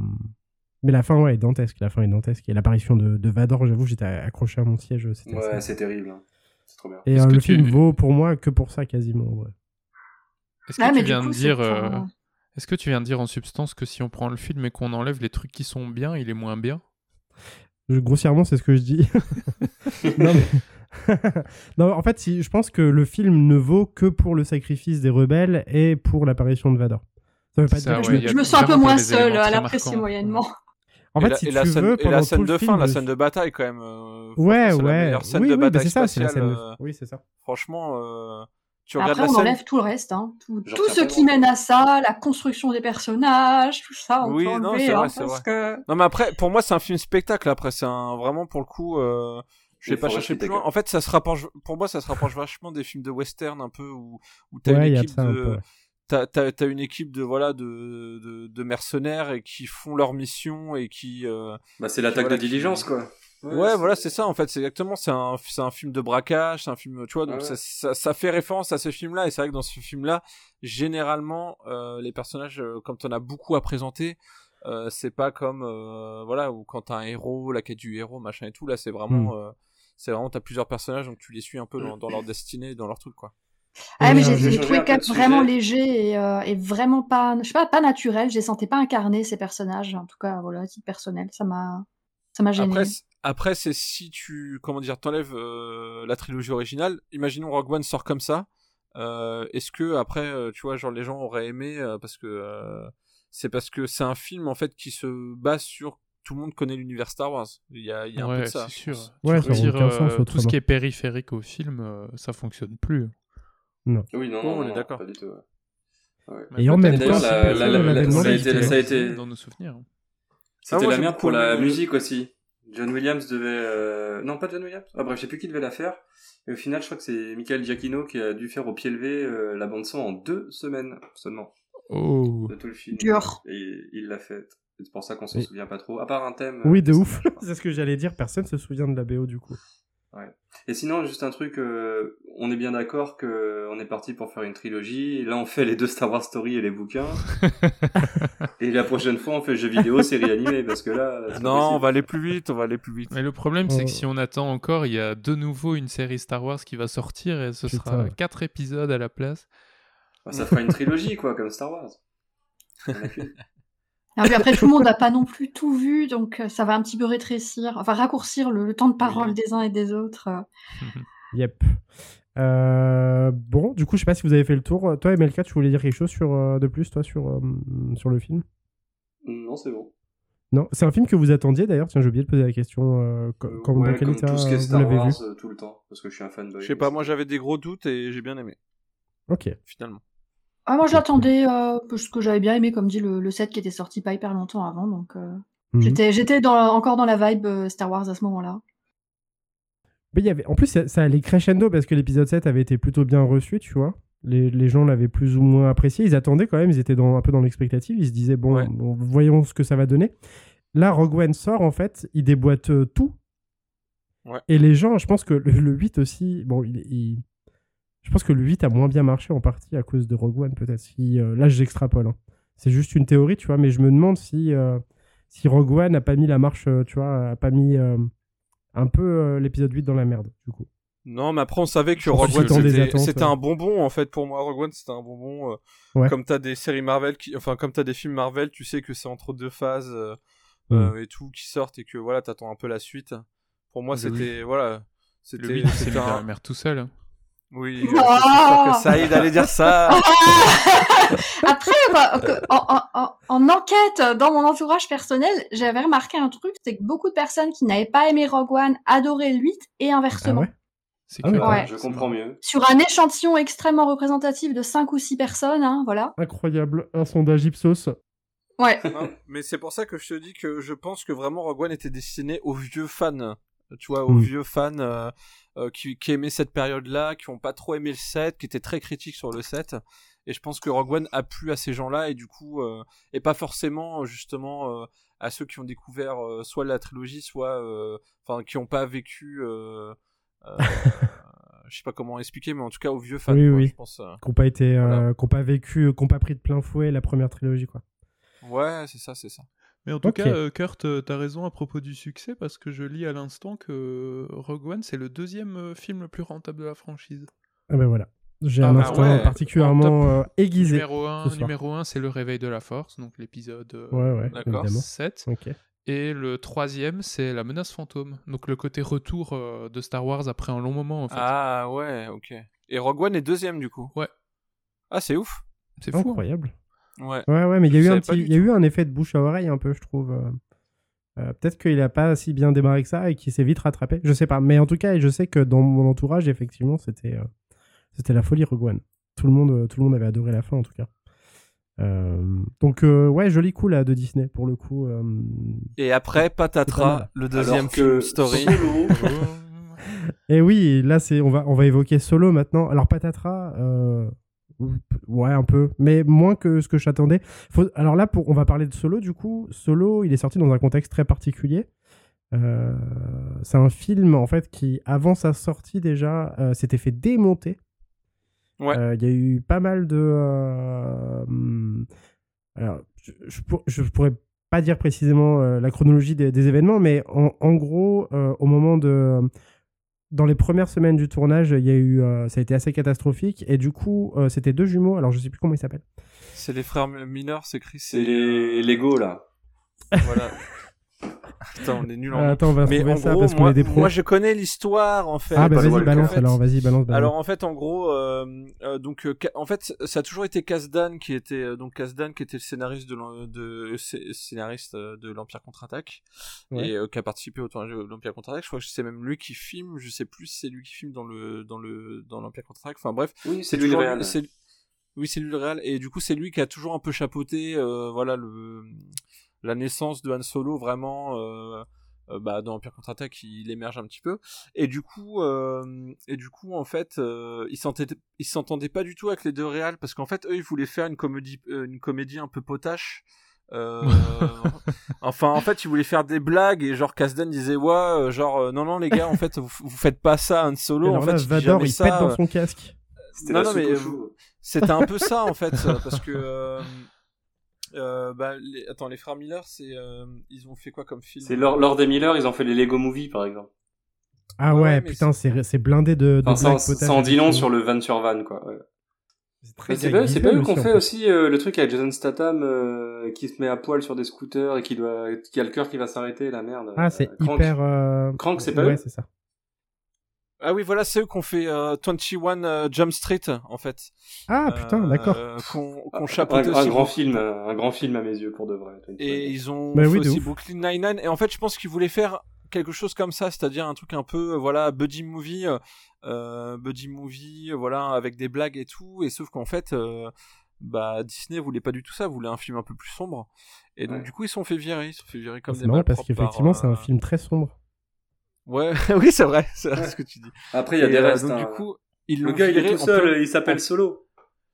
Mais la fin, ouais, est dantesque. La fin est dantesque. Et l'apparition de, de Vador, j'avoue, j'étais accroché à mon siège. c'était Ouais, c'est terrible. hein. C'est trop bien. Et Est-ce euh, que le tu- film vaut pour moi que pour ça quasiment. Est-ce que Ouais, tu viens coup, de dire, est-ce que tu viens de dire en substance que si on prend le film et qu'on enlève les trucs qui sont bien, il est moins bien? Je- grossièrement, c'est ce que je dis. (laughs) non, mais- (laughs) non, en fait, si, je pense que le film ne vaut que pour le sacrifice des rebelles et pour l'apparition de Vador. Ça veut pas Ça, dire je, ouais, je me sens un peu moins éléments à l'apprécier moyennement. En Et fait, la- si et tu la scène, veux, et pendant la tout scène le de film, fin, la scène de bataille quand même. euh, Ouais, la ouais. meilleure scène oui, de oui, bah c'est ça, c'est la scène. spatiale, de- euh, Oui, c'est ça. Franchement, euh, tu regardes Après, la on scène. enlève tout le reste. Hein. Tout, tout ce qui mène à ça, la construction des personnages, tout ça, on Oui, peut non, c'est vrai, hein, c'est parce que... Non, mais après, pour moi, c'est un film spectacle. Après, c'est un vraiment pour le coup. Euh... Je vais pas chercher plus loin. En fait, ça se rapproche. Pour moi, ça se rapproche vachement des films de western un peu où où t'as Ouais, une équipe de. T'as, t'as, t'as une équipe de voilà de, de, de mercenaires et qui font leur mission et qui euh, Bah, c'est l'attaque Voilà, de qui- diligence, quoi. ouais, voilà c'est ça en fait c'est exactement c'est un c'est un film de braquage c'est un film tu vois donc Ouais, ça, ça ça fait référence à ce film là et c'est vrai que dans ce film là généralement euh, les personnages euh, comme t'en as beaucoup à présenter euh, c'est pas comme euh, voilà ou quand t'as un héros la quête du héros machin et tout là c'est vraiment euh, c'est vraiment t'as plusieurs personnages donc tu les suis un peu dans, dans leur destinée dans leur truc quoi Ah, mais j'ai euh, trouvé même vraiment sujet. léger et, euh, et vraiment pas, je sais pas, pas naturel. Je les sentais pas incarnés, ces personnages. En tout cas, voilà, à titre personnel, ça m'a, ça m'a gêné. Après, c'est si tu, comment dire, t'enlèves euh, la trilogie originale. Imaginons Rogue One sort comme ça. Euh, Est-ce que après, euh, tu vois, genre les gens auraient aimé euh, parce que euh, c'est parce que c'est un film en fait qui se base sur tout le monde connaît l'univers Star Wars. Il y a, il y a un peu Ouais, de ça. c'est sûr. Ouais, ça sens euh, tout ce qui est périphérique au film, euh, ça fonctionne plus. Oui, non, Bon, non, on non, est d'accord. Pas du tout. ouais. Ouais. Et en même temps, la- ça a été- ça a dans- été- dans nos souvenirs. C'était moi, la merde pour la musique aussi. John Williams devait... euh, Non, pas John Williams. Ah bref, je sais plus qui devait la faire. Et au final, je crois que c'est Michael Giacchino qui a dû faire au pied levé euh, la bande son en deux semaines seulement Oh. de tout le film. Dur. Et il l'a fait. C'est pour ça qu'on s'en Oui. souvient pas trop. À part un thème. Oui, euh, de ouf. (laughs) c'est ce que j'allais dire. Personne se souvient de la BO du coup. Et sinon, juste un truc, euh, on est bien d'accord que on est parti pour faire une trilogie. Et là, on fait les deux Star Wars Story et les bouquins. (laughs) et la prochaine fois, on fait jeux vidéo, séries animées, parce que là. Non, on va aller plus vite, on va aller plus vite. Mais le problème, c'est Oh. que si on attend encore, il y a de nouveau une série Star Wars qui va sortir et ce Putain, sera quatre épisodes à la place. Bah, ça fera une trilogie, quoi, comme Star Wars. (laughs) Après, tout le monde (laughs) n'a pas non plus tout vu, donc euh, ça va un petit peu rétrécir, enfin raccourcir le, le temps de parole Oui. des uns et des autres. euh. (laughs) Yep. Euh, bon, du coup, je sais pas si vous avez fait le tour. Toi, MLK, tu voulais dire quelque chose sur, de plus, toi, sur, sur le film? Non, c'est bon. Non, c'est un film que vous attendiez d'ailleurs. Tiens, j'ai oublié de poser la question. euh, comme ouais, dans quel comme état tout ce qui est vous Star l'avez Wars vu tout le temps, parce que je suis un fanboy. Je sais pas, moi j'avais des gros doutes et j'ai bien aimé, Ok. finalement. Ah, moi, je l'attendais euh, parce que j'avais bien aimé, comme dit, le, le set qui était sorti pas hyper longtemps avant, donc euh, Mhm. j'étais encore dans la vibe euh, Star Wars à ce moment-là. Mais il y avait... En plus, ça, ça allait crescendo parce que l'épisode 7 avait été plutôt bien reçu, tu vois. Les, les gens l'avaient plus ou moins apprécié. Ils attendaient quand même, ils étaient dans, un peu dans l'expectative. Ils se disaient, bon, Ouais. bon, voyons ce que ça va donner. Là, Rogue One sort, en fait, il déboîte euh, tout. Ouais. Et les gens, je pense que le, le 8 aussi, bon, il, il- je pense que le 8 a moins bien marché en partie à cause de Rogue One, peut-être. Si, euh, là, j'extrapole. hein. C'est juste une théorie, tu vois, mais je me demande si, euh, si Rogue One n'a pas mis la marche, euh, tu vois, a pas mis euh, un peu euh, l'épisode 8 dans la merde, du coup. Non, mais après on savait que Rogue One c'était ouais. un bonbon en fait pour moi. Rogue One c'était un bonbon. euh, Ouais. Comme t'as des séries Marvel, qui... enfin comme t'as des films Marvel, tu sais que c'est entre deux phases euh, Mm. euh, et tout qui sortent et que voilà t'attends un peu la suite. Pour moi c'était voilà Le c'était 8, c'est un- la mer tout seul. hein. Oui, (laughs) je suis sûr que Saïd allait dire ça. (laughs) Après, en, en- en- en enquête dans mon entourage personnel, j'avais remarqué un truc, c'est que beaucoup de personnes qui n'avaient pas aimé Rogue One adoraient le 8 et Ah inversement. ouais? C'est Ah oui, Ouais. Je comprends mieux. Sur un échantillon extrêmement représentatif de 5 ou 6 personnes, hein, voilà. Incroyable, un sondage Ipsos. Ouais. (laughs) Mais c'est pour ça que je te dis que je pense que vraiment Rogue One était destiné aux vieux fans. Tu vois, aux Mm. vieux fans euh, euh, qui, qui aimaient cette période-là, qui ont pas trop aimé le set, qui étaient très critiques sur le set. Et je pense que Rogue One a plu à ces gens-là et du coup, euh, et pas forcément justement à ceux qui ont découvert soit la trilogie, soit enfin qui ont pas vécu. (laughs) Je sais pas comment expliquer, mais en tout cas aux vieux fans. Oui, quoi, oui. Je pense. Qui n'ont pas été, Voilà. qui ont pas vécu, qui n'ont pas pris de plein fouet la première trilogie, quoi. Ouais, c'est ça, c'est ça. Mais en tout cas, euh, Kurt, euh, t'as raison à propos du succès parce que je lis à l'instant que Rogue One, c'est le deuxième euh, film le plus rentable de la franchise. Ah ben voilà. J'ai Ah un bah instant ouais, particulièrement euh, aiguisé. Numéro 1, ce soir. numéro un, c'est le réveil de la force, donc l'épisode euh, Ouais, ouais, D'accord. évidemment. 7. Ok. Et le troisième, c'est la menace fantôme. Donc le côté retour euh, de Star Wars après un long moment, en fait. Ah ouais, ok. Et Rogue One est deuxième du coup? Ouais. Ah, c'est ouf. c'est fou. hein. Ouais. Ouais, ouais, mais il y a Je eu un savais pas petit, du il y a eu un effet de bouche à oreille un peu, je trouve. euh. Euh, Peut-être qu'il a pas si bien démarré que ça et qu'il s'est vite rattrapé. Je sais pas. Mais en tout cas, je sais que dans mon entourage, effectivement, c'était euh, c'était la folie Rogue One. Tout le monde, tout le monde avait adoré la fin, en tout cas. Euh, donc euh, ouais, joli coup là de Disney pour le coup. euh, Et après, Patatras, le deuxième Alors que film story. Solo, (laughs) Et oui, là c'est on va on va évoquer Solo maintenant. Alors Patatras, euh, ouais un peu, mais moins que ce que j'attendais. Faut... Alors là pour on va parler de Solo du coup. Solo, il est sorti dans un contexte très particulier. Euh, c'est un film en fait qui avant sa sortie déjà euh, s'était fait démonter. Ouais. Euh, Il y a eu pas mal de. euh, hum, alors je, je, pour- je pourrais pas dire précisément la chronologie des, des événements, mais en, en gros au moment de dans les premières semaines du tournage, il y a eu, euh, ça a été assez catastrophique. Et du coup, euh, c'était deux jumeaux. Alors, je sais plus comment ils s'appellent. C'est les frères mineurs, c'est Chris. c'est les Lego là. Voilà. (laughs) Putain, on est nuls en Euh, nom. attends, on va Mais trouver en ça gros, parce qu'on moi, est des pros. moi, je connais l'histoire en fait. ah, bah vas-y, balance En fait- alors, vas-y, balance, balance. Alors en fait, en gros, euh, euh, donc euh, en fait, ça a toujours été Kasdan qui était euh, donc Kasdan qui était le scénariste de, l'en- de scé- scénariste de l'Empire contre-attaque Ouais. et euh, qui a participé au tournage de l'Empire contre-attaque. Je crois que c'est même lui qui filme. Je sais plus si c'est lui qui filme dans le dans le dans l'Empire contre-attaque. Enfin bref, Oui, c'est lui le réel. Oui, c'est lui le réel. Et du coup, c'est lui qui a toujours un peu chapeauté, euh, voilà, le la naissance de Han Solo vraiment. euh, euh, bah, dans Empire contre-attaque, il émerge un petit peu. Et du coup, euh, et du coup, en fait, euh, ils s'entendaient, pas du tout avec les deux réals parce qu'en fait, eux, ils voulaient faire une comédie, euh, une comédie un peu potache. Euh, (laughs) enfin, en fait, ils voulaient faire des blagues et genre Kasdan disait ouais, genre euh, non non les gars, en fait, vous, vous faites pas ça Han Solo. Alors en là, fait, Vador, il ça, pète dans son casque. C'était non, non, mais, euh. C'était un peu ça en fait, parce que euh, bah, les... attends, les frères Miller, c'est euh, ils ont fait quoi comme film? C'est lors, lors des Miller, ils ont fait les Lego Movie, par exemple. Ah Ouais, putain, c'est c'est blindé de, de Enfin, ça, en dit long sur le van sur van, quoi. ouais. C'est pas, c'est pas visuel eux qu'on fait aussi euh, le truc avec Jason Statham euh, qui se met à poil sur des scooters et qui doit, qui a le cœur qui va s'arrêter, la merde. Ah, c'est Euh, Crank. hyper. euh, Crank, c'est pas Ouais, eux c'est ça. Ah oui, voilà, c'est eux qu'on fait euh, 21 euh, Jump Street en fait. Ah putain, Euh, d'accord. Qu'on qu'on un, chapeaute un aussi. grand film, un grand film à mes yeux pour de vrai. Et ils ont Bah fait oui, aussi. Brooklyn Nine-Nine. Et en fait, je pense qu'ils voulaient faire quelque chose comme ça, c'est-à-dire un truc un peu, euh, voilà, buddy movie, euh, euh, buddy movie, euh, voilà, avec des blagues et tout. Et sauf qu'en fait, euh, bah, Disney voulait pas du tout ça, voulait un film un peu plus sombre. Et donc, Ouais. du coup, ils se sont fait virer, ils sont fait virer comme C'est des marrant parce qu'effectivement, c'est euh, un film très sombre. Ouais, (laughs) oui, c'est vrai, c'est vrai ce que tu dis. Après, il y a Et, des euh, restes. donc, hein. du coup, ils le l'ont gars, il est viré tout seul, plein- il s'appelle Solo.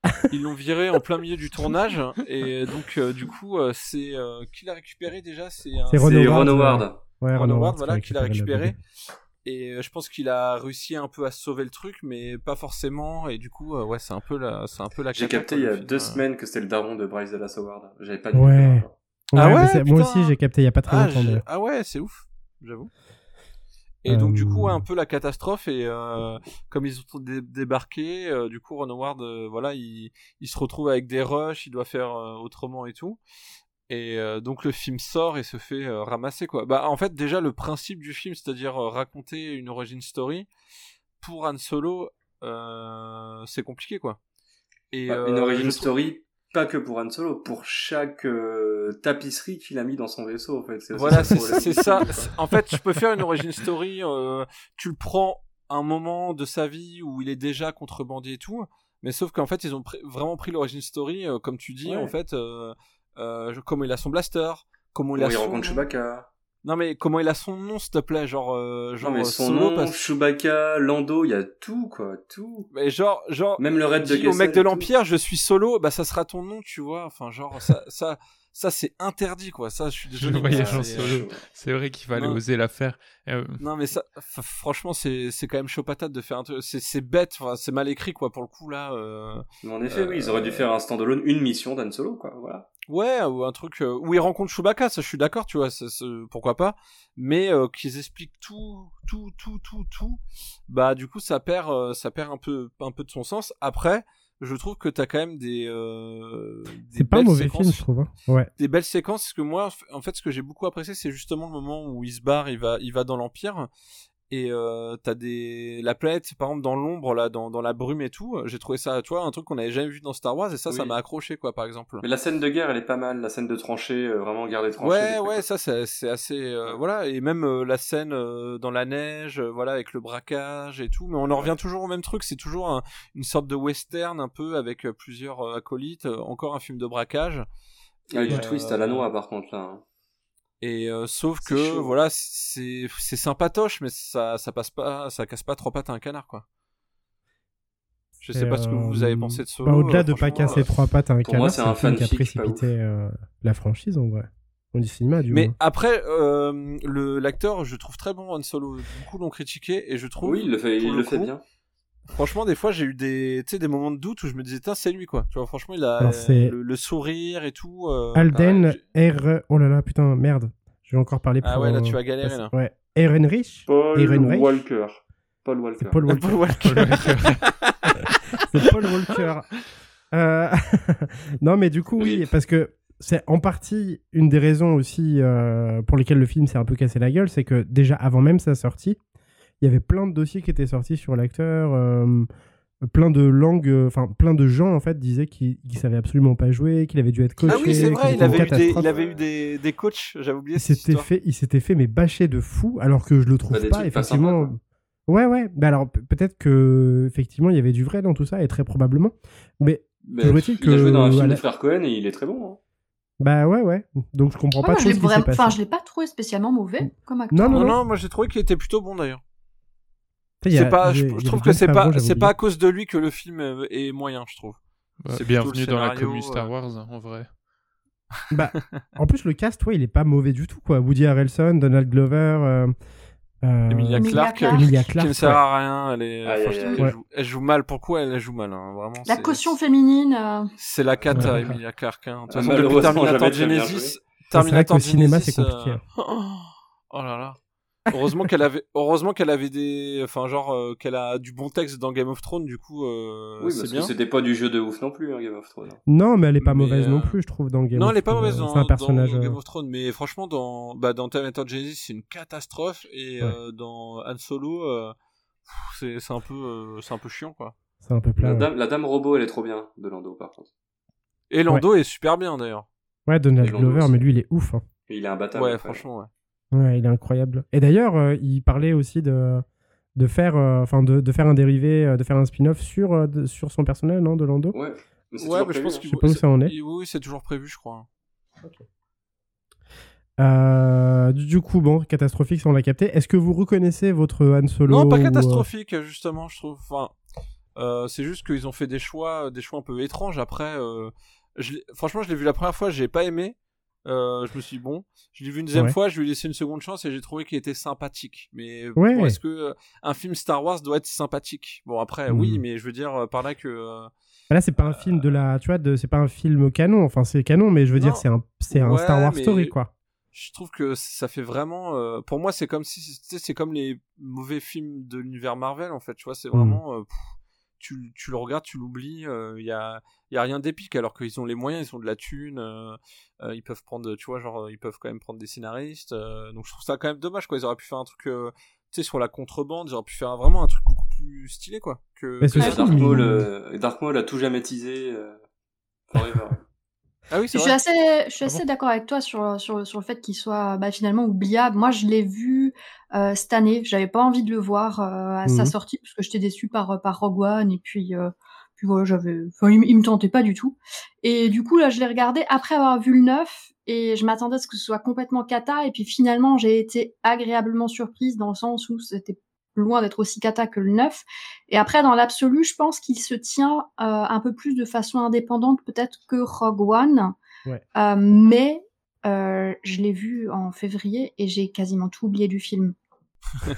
(laughs) ils l'ont viré en plein milieu du tournage et donc euh, du coup euh, c'est euh, qui l'a récupéré déjà? C'est Ron Howard, Ron euh, Howard. Ouais, Ron Howard, voilà qui l'a récupéré et euh, je pense qu'il a réussi un peu à sauver le truc mais pas forcément et du coup euh, ouais c'est un peu la c'est un peu la J'ai capté il y a deux euh. semaines que c'était le daron de Bryce Dallas Howard. J'avais pas du Ouais. Ouais, Ah ouais, moi aussi, j'ai capté il y a pas très ah, longtemps. ah ouais c'est ouf j'avoue et donc du Euh, coup ouais, un peu la catastrophe et euh, comme ils ont dé- débarqué euh, du coup Ron Howard euh, voilà il, il se retrouve avec des rushs il doit faire euh, autrement et tout. Et euh, donc le film sort et se fait euh, ramasser quoi. Bah en fait déjà le principe du film c'est-à-dire euh, raconter une origin story pour Han Solo euh, c'est compliqué quoi. Et Bah, euh, Une origin story, pas que pour Han Solo, pour chaque euh, tapisserie qu'il a mis dans son vaisseau, en fait. Voilà, c'est ça. En fait, je peux faire une origin story. euh, tu le prends un moment de sa vie où il est déjà contrebandier et tout, mais sauf qu'en fait, ils ont pr- vraiment pris l'origin story, euh, comme tu dis, Ouais. en fait, comment il a son blaster, comment il a il son rencontre nom. Chewbacca. Non, mais comment il a son nom, s'il te plaît, genre, euh, genre Non, mais euh, son solo, nom, parce- Chewbacca, Lando, il y a tout, quoi, tout. mais genre, genre, Même le raid de dis au mec de l'Empire, je suis solo, bah ça sera ton nom, tu vois. Enfin, genre, ça, ça, ça c'est interdit, quoi. Ça, je suis désolé. Jean c'est- Solo. C'est vrai qu'il fallait Non. oser la faire. Euh, Non mais ça, franchement c'est c'est quand même chaud patate de faire un truc, c'est c'est bête, enfin, c'est mal écrit quoi pour le coup là. euh. Mais en effet, oui, ils Euh, auraient dû faire un standalone, une mission d'Han Solo, quoi, voilà. Ouais ou un truc euh, où ils rencontrent Chewbacca, ça je suis d'accord, tu vois, c'est- c'est- pourquoi pas. Mais euh, qu'ils expliquent tout, tout, tout, tout, tout, bah du coup ça perd, euh, ça perd un peu, un peu de son sens. Après, je trouve que t'as quand même des, euh, des C'est pas belles mauvais séquences film, je trouve. hein. Ouais. des belles séquences parce que moi en fait ce que j'ai beaucoup apprécié c'est justement le moment où il se barre il va il va dans l'empire et euh, t'as des la planète par exemple dans l'ombre là dans, dans la brume et tout j'ai trouvé ça tu vois un truc qu'on avait jamais vu dans Star Wars et ça ça m'a accroché quoi par exemple Mais la scène de guerre, elle est pas mal, la scène de tranchée, euh, vraiment garder tranchée. ouais ouais ça c'est c'est assez euh, voilà et même euh, la scène euh, dans la neige euh, voilà avec le braquage et tout mais on en revient toujours au même truc c'est toujours un- une sorte de western un peu avec plusieurs acolytes encore un film de braquage Ah, Et, du twist à la noix, par contre, là. hein. Et euh, sauf que chaud. voilà, c'est c'est sympatoche, mais ça ça passe pas, ça casse pas trois pattes à un canard quoi. Je sais Et, pas ce que vous euh, avez pensé de Solo. bah, Au-delà euh, de pas casser euh, trois pattes à un canard, c'est un un film qui a précipité euh, la franchise en vrai. On dit cinéma du Mais moins. après, euh, le l'acteur, je trouve très bon Han Solo. Beaucoup l'ont critiqué et je trouve. Oui, il le fait, il le le fait coup, bien. Franchement, des fois, j'ai eu des, tu sais, des moments de doute où je me disais, tiens, c'est lui quoi. Tu vois, franchement, il a Alors, le, le sourire et tout. euh, Alden ah, R. Oh là là, putain, merde. Je vais encore parler pour. Ah ouais, là, euh, tu vas galérer, là. Ouais. Ehrenreich? Paul Ehrenreich? Walker. Paul Walker. C'est (laughs) Paul Walker. Paul Walker. (laughs) C'est Paul Walker. Euh, (laughs) non, mais du coup, oui, parce que c'est en partie une des raisons aussi euh, pour lesquelles le film s'est un peu cassé la gueule, c'est que déjà avant même sa sortie, il y avait plein de dossiers qui étaient sortis sur l'acteur, euh, plein de langues, euh, enfin plein de gens en fait disaient qu'il qu'il savait absolument pas jouer, qu'il avait dû être coaché. Ah oui, c'est que vrai, il avait, eu des, catastrophe. il avait eu des, des coachs, j'avais oublié il fait, il s'était fait mais bâcher de fou, alors que je le trouve Bah, pas effectivement. ouais, ouais. Bah alors pe- peut-être que effectivement il y avait du vrai dans tout ça et très probablement, mais Mais est-il il a joué dans un que, film la- frères Cohen et il est très bon. hein. Bah ouais, ouais. Donc je comprends Ouais, pas moi, je trop l'ai ce qui s'est vraiment- passé. enfin, je l'ai pas trouvé spécialement mauvais comme acteur. Non, Non, non, non, moi j'ai trouvé qu'il était plutôt bon d'ailleurs. Y a- pas, je, trouve que c'est pas, c'est pas à cause de lui que le film euh, est moyen, je trouve. C'est le dans la commu Star euh. Wars, hein, en vrai. Bah, (laughs) en plus, le cast, ouais, il est pas mauvais du tout, quoi. Woody Harrelson, Donald Glover, euh, euh, Emilia Emilia Clarke, Clarke. Emilia qui Clarke. ne sert ouais. à rien, elle est, Aïe, aïe, aïe. joue, elle joue mal. Pourquoi elle joue mal hein, Vraiment. La caution féminine. euh, C'est la cata, Ouais. Emilia Clarke. hein. De toute façon, depuis Terminator Genesis, joué. C'est vrai Terminator qu'au cinéma, Genesis, c'est compliqué. euh, (gasps) Oh là là. Heureusement qu'elle avait, heureusement qu'elle avait des, enfin genre euh, qu'elle a du bon texte dans Game of Thrones. Du coup, euh, Oui, c'est parce bien. que c'était pas du jeu de ouf non plus, hein, Game of Thrones. Non, mais elle est pas Mais, mauvaise euh, non plus, je trouve, dans Game non, of elle est pas Thrones. mauvaise dans, C'est un personnage. dans euh, Game of Thrones, mais franchement, dans, bah, dans Terminator Genesis, c'est une catastrophe, et Ouais. euh, dans Han Solo, euh, c'est un peu, euh, c'est un peu chiant, quoi. C'est un peu plat. La ouais. dame, la dame robot, elle est trop bien de Lando, par contre. Et Lando est super bien d'ailleurs. Ouais, Donald Glover, aussi. mais lui, il est ouf. hein. Il est imbattable. Ouais, après. franchement, ouais. Ouais, il est incroyable. Et d'ailleurs, euh, il parlait aussi de de faire, euh, enfin, de, de faire un dérivé, euh, de faire un spin-off sur euh, de- sur son personnel, non, de Lando. Ouais, mais Ouais, je pense hein. Je sais pas où ça en est. Oui, c'est toujours prévu, je crois. Euh, du coup, bon, catastrophique, ça on l'a capté. Est-ce que vous reconnaissez votre Han Solo Non, pas ou, euh, catastrophique, justement, je trouve. Enfin, euh, c'est juste qu'ils ont fait des choix, des choix un peu étranges. Après, euh, je franchement, je l'ai vu la première fois, j'ai pas aimé. Euh, je me suis dit, bon, je l'ai vu une deuxième Ouais. fois, je lui ai laissé une seconde chance et j'ai trouvé qu'il était sympathique. Mais Ouais. bon, est-ce que euh, un film Star Wars doit être sympathique? Bon, après, oui, mais je veux dire euh, par là que. euh, Là, c'est pas un film de la, tu vois, de, c'est pas un film canon. Enfin, c'est canon, mais je veux Non. dire, c'est un, c'est un Ouais, Star Wars story, quoi. je trouve que ça fait vraiment pour moi c'est comme si c'est comme les mauvais films de l'univers Marvel en fait tu vois c'est Mhm. vraiment pff, tu, tu le regardes tu l'oublies il y a y a rien d'épique alors qu'ils ont les moyens ils ont de la thune euh, euh, ils peuvent prendre tu vois genre ils peuvent quand même prendre des scénaristes euh, donc je trouve ça quand même dommage quoi ils auraient pu faire un truc euh, tu sais sur la contrebande ils auraient pu faire vraiment un truc beaucoup plus stylé quoi que, Mais que Dark Maul, euh, Dark Maul a tout jamais teasé. euh, Forever. (laughs) ah oui Je c'est suis assez, je suis Ah assez d'accord avec toi sur, sur, sur le fait qu'il soit bah, finalement oubliable. Moi, je l'ai vu euh, cette année. J'avais pas envie de le voir euh, à sa Mhm. sortie parce que j'étais déçue par, par Rogue One et puis, euh, puis voilà, j'avais, enfin, il, il me tentait pas du tout. Et du coup, là, je l'ai regardé après avoir vu le neuf et je m'attendais à ce que ce soit complètement cata. Et puis finalement, j'ai été agréablement surprise dans le sens où c'était loin d'être aussi cata que le neuf. Et après, dans l'absolu, je pense qu'il se tient euh, un peu plus de façon indépendante peut-être que Rogue One. Ouais. Euh, mais euh, je l'ai vu en février et j'ai quasiment tout oublié du film. (laughs)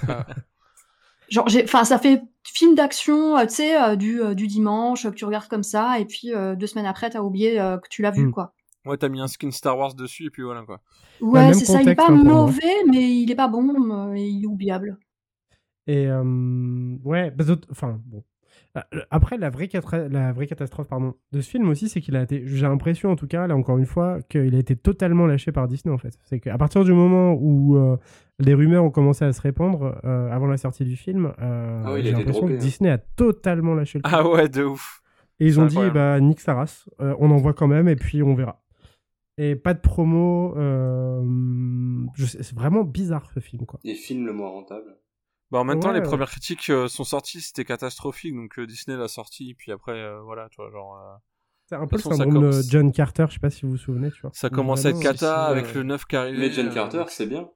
Genre, j'ai, enfin, ça fait film d'action, euh, tu sais, euh, du, euh, du dimanche euh, que tu regardes comme ça, et puis euh, deux semaines après, t'as oublié euh, que tu l'as vu, Mm. quoi. ouais t'as mis un skin Star Wars dessus et puis voilà quoi Ouais, même c'est ça. Il est pas hein, mauvais, mais il est pas bon, euh, et il est oubliable. Et euh, ouais, bah, d'autres- enfin bon. Euh, Après, la vraie, catra- la vraie catastrophe pardon, de ce film aussi, c'est qu'il a été, j'ai l'impression en tout cas, là encore une fois, qu'il a été totalement lâché par Disney en fait. C'est qu'à partir du moment où euh, les rumeurs ont commencé à se répandre euh, avant la sortie du film, euh, Ah oui, j'ai l'impression que hein. Disney a totalement lâché le truc. ah ouais de ouf Et ils ont dit, bah, nique sa race, euh, on en voit quand même et puis on verra. Et pas de promo, euh, je sais- c'est vraiment bizarre ce film quoi. Et film le moins rentable. Bah en même temps, Ouais, les ouais. premières critiques euh, sont sorties, c'était catastrophique, donc euh, Disney l'a sorti, puis après, euh, voilà, tu vois, genre, euh, C'est un peu le syndrome de John Carter, je sais pas si vous vous souvenez, tu vois. ça commence à être cata si, avec le 9 qui arrivait. Mais John euh, Carter, c'est bien.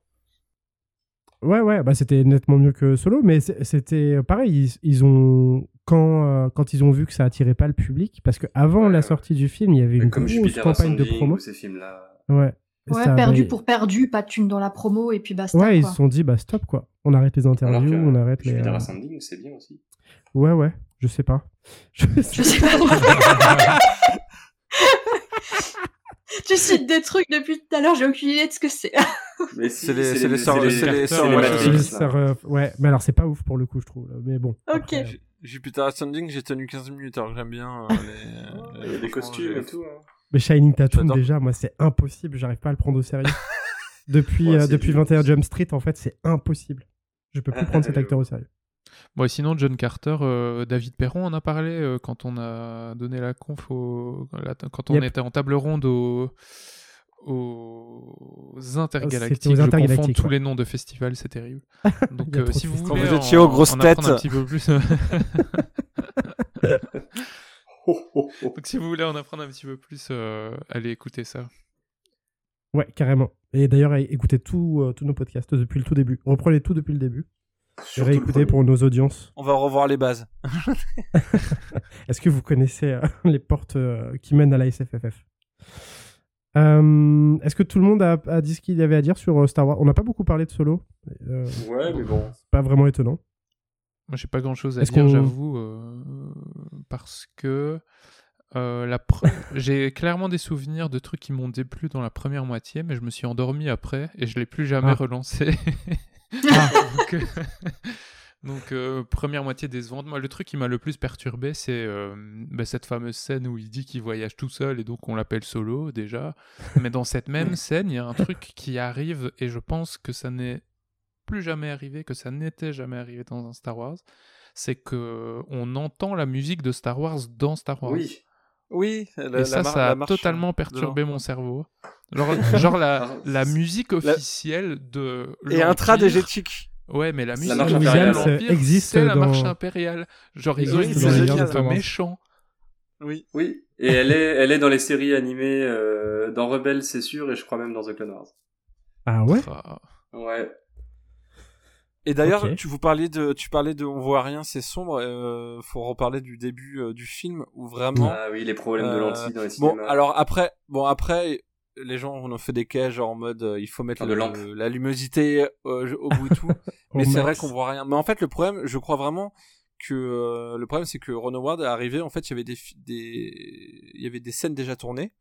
Ouais, ouais, bah c'était nettement mieux que Solo, mais c'était pareil. Ils, ils ont quand euh, quand ils ont vu que ça attirait pas le public, parce que avant Ouais, la ouais. sortie du film, il y avait une Comme grosse Jupiter campagne de promo. ou ces films-là. Ouais. Ouais, perdu avait- pour perdu, pas de thune dans la promo, et puis basta. Ouais, ils quoi. se sont dit bah stop quoi. On arrête les interviews, que on arrête les. Jupiter euh, Ascending, c'est bien aussi. Ouais, ouais. Je sais pas. (laughs) Je Je sais pas. (laughs) tu cites des trucs depuis tout à l'heure, j'ai aucune idée de ce que c'est. (laughs) Mais si, C'est les- c'est les sœurs- euh, ouais, mais alors c'est pas ouf pour le coup, je trouve. Mais bon. Ok. après, J- Jupiter Ascending, j'ai tenu 15 minutes, alors que j'aime bien euh, les, Il y a des franchement, costumes et tout. hein. Mais Shining Tatum, déjà, moi, c'est impossible. J'arrive pas à le prendre au sérieux. (laughs) depuis Ouais, euh, depuis dur. 21 Jump Street, en fait, c'est impossible. Je peux plus (laughs) prendre cet acteur au sérieux. Bon, et sinon, John Carter, euh, David Perron en a parlé euh, quand on a donné la conf, au- la- quand on Yep. était en table ronde au- aux Intergalactiques. Aux Je confonds Intergalactiques, tous les noms de festivals, c'est terrible. (laughs) Donc, euh, si vous voulez Quand vous étiez aux grosses têtes. un petit peu plus. (laughs) donc si vous voulez en apprendre un petit peu plus, euh, allez écouter ça. Ouais, carrément. Et d'ailleurs, écoutez tout, euh, tous nos podcasts depuis le tout début. Reprenez tout depuis le début. Et Surtout réécoutez pour nos audiences. On va revoir les bases. (laughs) Est-ce que vous connaissez euh, (laughs) les portes euh, qui mènent à la SFFF Euh, Est-ce que tout le monde a, a dit ce qu'il y avait à dire sur euh, Star Wars? On n'a pas beaucoup parlé de Solo. Euh, Ouais, mais bon. c'est pas vraiment étonnant. Moi, j'ai pas grand chose à Est-ce dire, qu'on- j'avoue, euh, parce que euh, pre- j'ai clairement des souvenirs de trucs qui m'ont déplu dans la première moitié, mais je me suis endormi après et je l'ai plus jamais Ah. relancé. (laughs) (laughs) donc, euh, (laughs) donc, euh, première moitié décevante. Moi, le truc qui m'a le plus perturbé, c'est bah, cette fameuse scène où il dit qu'il voyage tout seul et donc on l'appelle solo déjà. Mais dans cette même scène, il y a un truc qui arrive et je pense que ça n'est plus jamais arrivé, que ça n'était jamais arrivé dans un Star Wars, c'est que on entend la musique de Star Wars dans Star Wars. Oui. Oui, la- Et ça, la ça la a totalement de perturbé mon cerveau. Genre, genre la, (laughs) la musique La- officielle de. Et un l'Empire- trad-égétique. Ouais, mais la musique de impériale. l'Empire, existe c'est la dans- marche impériale. Genre, ils ont une musique méchant. Oui. Oui. Et elle est, elle est dans les séries animées, euh, dans Rebelle, c'est sûr, et je crois même dans The Clone Wars. Ah ouais? Ah. Ouais. Et d'ailleurs, tu vous parlais de, tu parlais de, on voit rien, c'est sombre. Euh, faut reparler du début euh, du film où vraiment. Ah oui, les problèmes de Euh, lentilles dans les Bon, cinémas. alors après, bon après, les gens on en fait des cages genre en mode, euh, il faut mettre le- la luminosité euh, au bout et tout. (laughs) mais c'est vrai qu'on voit rien. Mais en fait, le problème, je crois vraiment que euh, le problème, c'est que Ron Howard est arrivé. En fait, il y avait des, des, il y avait des scènes déjà tournées.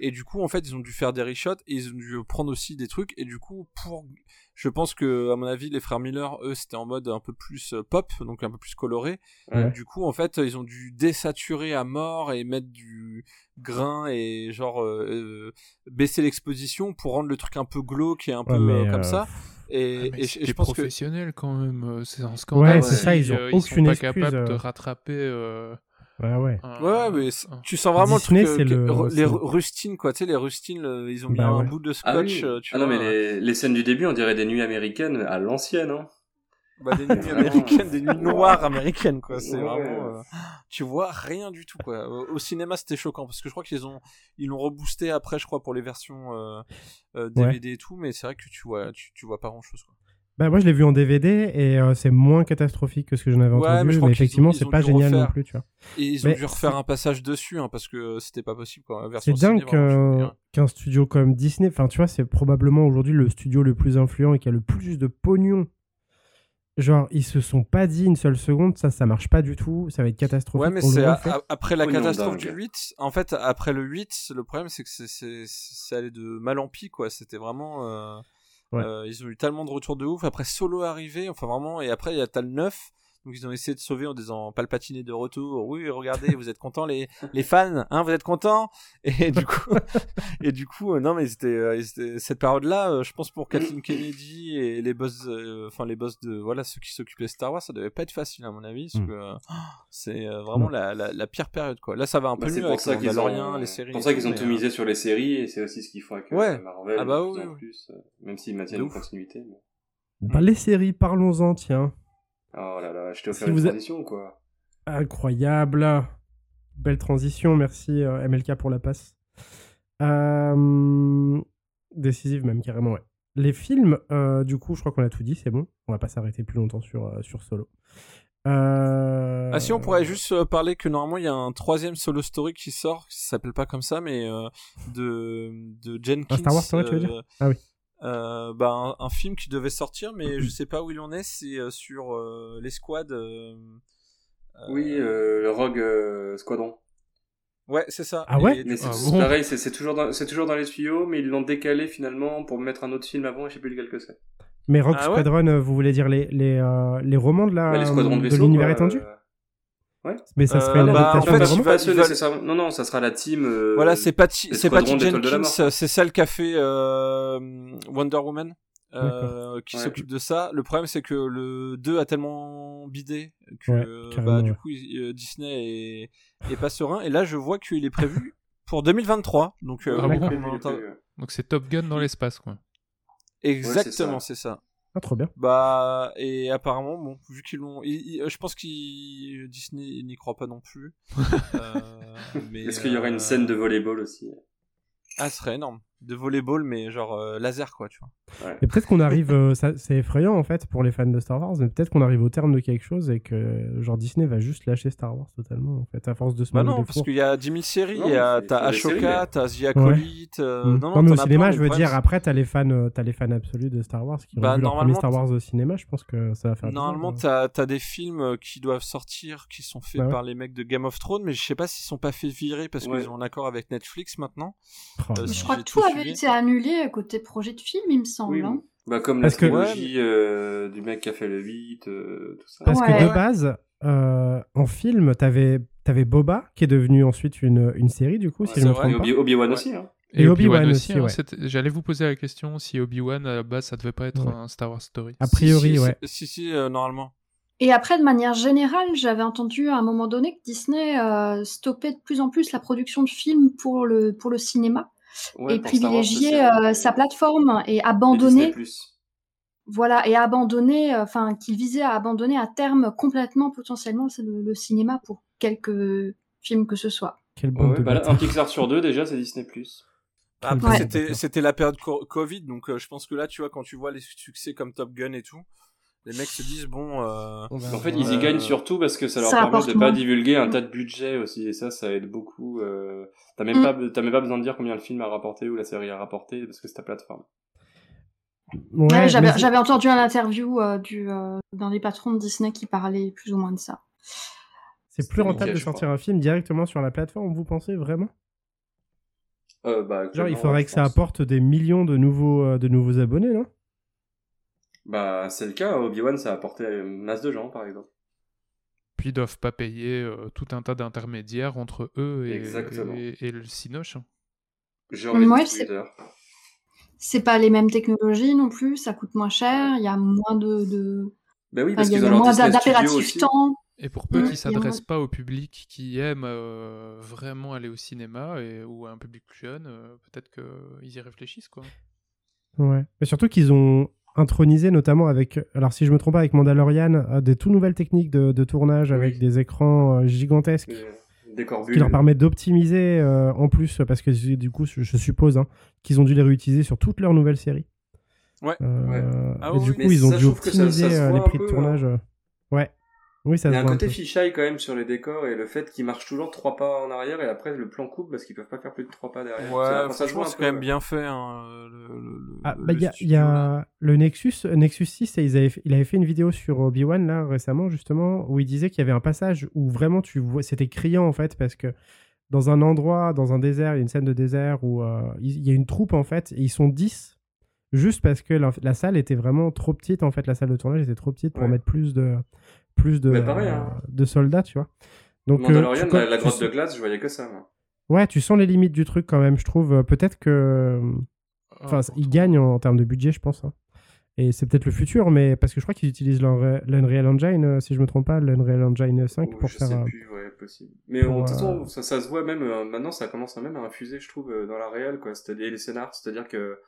Et du coup, en fait, ils ont dû faire des reshots et ils ont dû prendre aussi des trucs. Et du coup, pour, je pense que, à mon avis, les frères Miller, eux, c'était en mode un peu plus euh, pop, donc un peu plus coloré. Ouais. Du coup, en fait, ils ont dû désaturer à mort et mettre du grain et genre euh, euh, baisser l'exposition pour rendre le truc un peu glauque et un peu Ouais, euh, comme euh, ça. Et, Ah, et, je- et c'était je pense que professionnel quand même, c'est un scandale. Ouais, c'est ça, ils ont euh, aucune sont pas excuse, capables de euh. rattraper. Ouais, ouais. un- mais un- tu sens vraiment Disney, le truc. c'est euh, le- que- les rustines, quoi. Tu sais, les rustines, euh, ils ont mis Bah un ouais. bout de Ah scotch. oui. euh, tu ah non, mais les, les scènes du début, on dirait des nuits américaines à l'ancienne, hein. Bah, des nuits (laughs) américaines, des nuits noires américaines, quoi. C'est Ouais. vraiment. euh, Tu vois rien du tout, quoi. Au cinéma, c'était choquant parce que je crois qu'ils ont, ils l'ont reboosté après, je crois, pour les versions euh, euh, DVD et tout. Mais c'est vrai que tu vois, tu, tu vois pas grand chose, quoi. Bah, moi, je l'ai vu en DVD et euh, c'est moins catastrophique que ce que j'en avais Ouais, entendu. mais je crois effectivement, c'est pas génial refaire. non plus, tu vois. Et ils ont Mais dû refaire un passage dessus, hein, parce que c'était pas possible, quoi. C'est dingue me qu'un studio comme Disney, enfin, tu vois, c'est probablement aujourd'hui le studio le plus influent et qui a le plus de pognon. Genre, ils se sont pas dit une seule seconde, ça, ça marche pas du tout, ça va être catastrophique. Ouais, mais c'est après la Pognon catastrophe dingue. du 8. En fait, après le 8, le problème, c'est que c'est- c'est c'est allé de mal en pis, quoi. C'était vraiment. euh, Euh, ils ont eu tellement de retours de ouf. Après, Solo arrivé, enfin vraiment. Et après, il y a Tal 9. Donc, ils ont essayé de sauver en disant Palpatine est de retour. Oui, regardez, vous êtes contents, les, les fans, hein, vous êtes contents Et du coup, (laughs) et du coup euh, non, mais c'était euh, cette période-là, euh, je pense pour Kathleen Kennedy et les boss, euh, enfin, les boss de. Voilà, ceux qui s'occupaient de Star Wars, ça devait pas être facile, à mon avis. Parce Mm. que euh, c'est euh, vraiment Non. la, la, la pire période, quoi. Là, ça va un Bah, peu c'est mieux pour avec ça qu'ils ont, les séries. pour ça qu'ils ont tout misé sur les séries et c'est aussi ce qui fera que Ouais. Marvel Ah bah oui, plus en oui. plus, euh, même s'ils maintiennent une continuité. mais- Bah, les séries, parlons-en, tiens. Oh là là, je t'ai offert Si une vous transition ou quoi Incroyable. Belle transition, merci euh, MLK pour la passe. Euh, Décisive même, carrément, ouais. Les films, euh, du coup, je crois qu'on a tout dit, c'est bon. On va pas s'arrêter plus longtemps sur, euh, sur Solo. Euh, Ah si, on pourrait juste parler que normalement il y a un troisième solo story qui sort, qui s'appelle pas comme ça, mais euh, de de Jenkins. Un Star Wars story, tu veux dire? Ah oui. Euh, bah, un, un film qui devait sortir, mais je sais pas où il en est. C'est euh, sur euh, l'escouade. euh, Oui, euh, le Rogue euh, Squadron. Ouais, c'est ça. Ah ouais? Et- Mais c'est Ah bon? pareil, c'est toujours, dans- c'est toujours dans les tuyaux, mais ils l'ont décalé finalement pour mettre un autre film avant et je sais plus lequel que c'est. Mais Rock Ah Squadron, vous voulez dire les, les, euh, les romans de la Bah, de l'univers étendu? Euh, Mais ça Euh, serait une bah, en fait, pas Non, non, ça sera la team. euh, Voilà, c'est Patty, les c'est Patty la Jenkins, euh, c'est celle qui a fait euh, Wonder Woman, euh, qui Ouais. s'occupe de ça. Le problème, c'est que le 2 a tellement bidé que Ouais, euh, bah, du ouais. coup, il- euh, Disney est, est pas serein. Et là, je vois qu'il est prévu pour 2023. Donc, euh, Ah. Donc c'est Top Gun dans l'espace, quoi. Exactement, Ouais, c'est ça. Ah, trop bien. Bah, et apparemment, bon, vu qu'ils l'ont. il- je pense qu'il Disney n'y croit pas non plus. (laughs) Euh, mais, Est-ce qu'il y aura euh, une scène de volleyball aussi Ah, ce serait énorme. De volleyball, mais genre euh, laser, quoi, tu vois. Et peut-être qu'on arrive, euh, ça- c'est effrayant en fait pour les fans de Star Wars, mais peut-être qu'on arrive au terme de quelque chose et que genre Disney va juste lâcher Star Wars totalement en fait, à force de se Bah non, parce qu'il y a 10 000 séries, Non, il y a, mais t'as Ashoka, mais- t'as The Acolyte, euh, Mm. non, Non, non, mais au as cinéma, je veux dire, après, t'as les fans, euh, t'as les fans absolus de Star Wars qui ont Bah, vu leur premier normalement, Star Wars au cinéma. Je pense que ça va faire. Normalement, t'as t'as des films euh, qui doivent sortir, qui sont faits Bah ouais. par les mecs de Game of Thrones, mais je sais pas s'ils sont pas fait virer parce Ouais. qu'ils ont un accord avec Netflix maintenant. Oh, Je crois que tout avait été annulé côté projet de film, il me semble. Oui, hein. bah comme Parce que- la trilogie euh, du mec qui a fait le 8, euh, tout ça. Parce Ouais. que de base, euh, en film, t'avais avais Boba qui est devenu ensuite une, une série du coup, Ouais, si c'est je me vrai, trompe et pas. Obi- Obi-Wan Ouais. aussi. Hein. Et Obi-Wan aussi, hein, ouais. c'était- J'allais vous poser la question si Obi-Wan à la base ça devait pas être Ouais. un Star Wars Story. A priori, si, si, ouais. Si, si, euh, normalement. Et après, de manière générale, j'avais entendu à un moment donné que Disney euh, stoppait de plus en plus la production de films pour le, pour le cinéma Ouais, et c'est- euh, sa plateforme et abandonner, Disney+. voilà, et abandonner, euh, enfin, qu'il visait à abandonner à terme complètement potentiellement le, le cinéma pour quelques films que ce soit. Ouais, bande ouais, bah là, un Pixar sur deux, déjà, c'est Disney+. Après, Ouais. c'était, la période co- Covid, donc euh, je pense que là, tu vois, quand tu vois les succès comme Top Gun et tout, les mecs se disent, bon, euh, En fait, ils y Euh, gagnent surtout parce que ça leur ça permet de pas divulguer un tas de budget aussi, et ça, ça aide beaucoup. euh, T'as même, Mm. pas, t'as même pas besoin de dire combien le film a rapporté ou la série a rapporté, parce que c'est ta plateforme. Ouais, Ouais, mais j'avais, entendu un interview euh, du, euh, d'un des patrons de Disney qui parlait plus ou moins de ça. c'est plus rentable de sortir un film directement sur la plateforme, vous pensez vraiment? Euh, bah, Genre, il faudrait ouais, que ça apporte des millions de nouveaux, euh, de nouveaux abonnés, non? Bah, c'est le cas. Obi-Wan, ça a apporté une masse de gens, par exemple. Puis ils doivent pas payer euh, tout un tas d'intermédiaires entre eux et, et, et le Cinoche. hein. Genre les Ouais. C'est pas les mêmes technologies non plus, ça coûte moins cher, il y a moins de, de... Bah oui, parce il y a, moins aussi. temps. Et pour peu Mm, qu'ils s'adressent pas au public qui aime euh, vraiment aller au cinéma et, ou à un public plus jeune, euh, peut-être qu'ils y réfléchissent quoi. Ouais. Mais surtout qu'ils ont intronisé notamment avec, alors si je me trompe pas, avec Mandalorian, euh, des tout nouvelles techniques de, de tournage avec Oui. des écrans euh, gigantesques. Ce qui leur permet d'optimiser euh, en plus, parce que du coup, je, je suppose hein, qu'ils ont dû les réutiliser sur toutes leurs nouvelles séries. Ouais. Euh, Ouais. Ah et oui, du mais coup, ils ont dû ça- optimiser ça les prix de tournage. euh. Ouais. Oui, ça Il y a un côté fichaille quand même sur les décors et le fait qu'ils marchent toujours trois pas en arrière et après le plan coupe parce qu'ils peuvent pas faire plus de trois pas derrière. ouais, Ça- un c'est quand même bien fait, hein, le, Ah, le bah, il y a, y a le Nexus, Nexus 6, ils avaient il avait fait une vidéo sur Obi-Wan là récemment justement où il disait qu'il y avait un passage où vraiment tu vois, c'était criant en fait parce que dans un endroit, dans un désert, il y a une scène de désert où euh, il il y a une troupe en fait et ils sont 10 juste parce que la, la salle était vraiment trop petite en fait, la salle de tournage était trop petite pour Ouais. mettre plus de plus de, pareil, hein. de soldats, tu vois. Donc euh, Mandalorian, tu- la, la grotte de glace, je voyais que ça. Moi. Ouais, tu sens les limites du truc quand même, je trouve. Euh, Peut-être que Enfin, Ah, ils pour gagnent en, en termes de budget, je pense. hein. Et c'est peut-être le futur, mais parce que je crois qu'ils utilisent l'Unre- l'Unreal Engine, euh, si je me trompe pas, l'Unreal Engine 5 Ou pour je faire. sais euh, plus, ouais, possible. Mais en- de toute façon, euh, ça, ça se voit même, euh, maintenant ça commence à même à infuser, je trouve, euh, dans la réelle, quoi. C'est-à-dire les scénars, c'est-à-dire que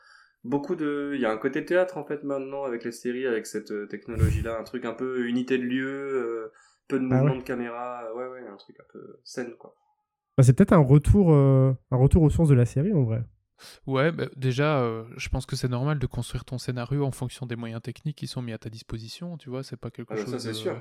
beaucoup de, il y a un côté théâtre, en fait, maintenant, avec les séries, avec cette euh, technologie-là, un truc un peu unité de lieu, euh, peu de Ah mouvement ouais. de caméra, ouais, ouais, un truc un peu scène, quoi. bah, c'est peut-être un retour, euh, un retour aux sources de la série en vrai. Ouais, bah, déjà, euh, je pense que c'est normal de construire ton scénario en fonction des moyens techniques qui sont mis à ta disposition, tu vois, c'est pas quelque Ah bah, chose ça, c'est de- sûr.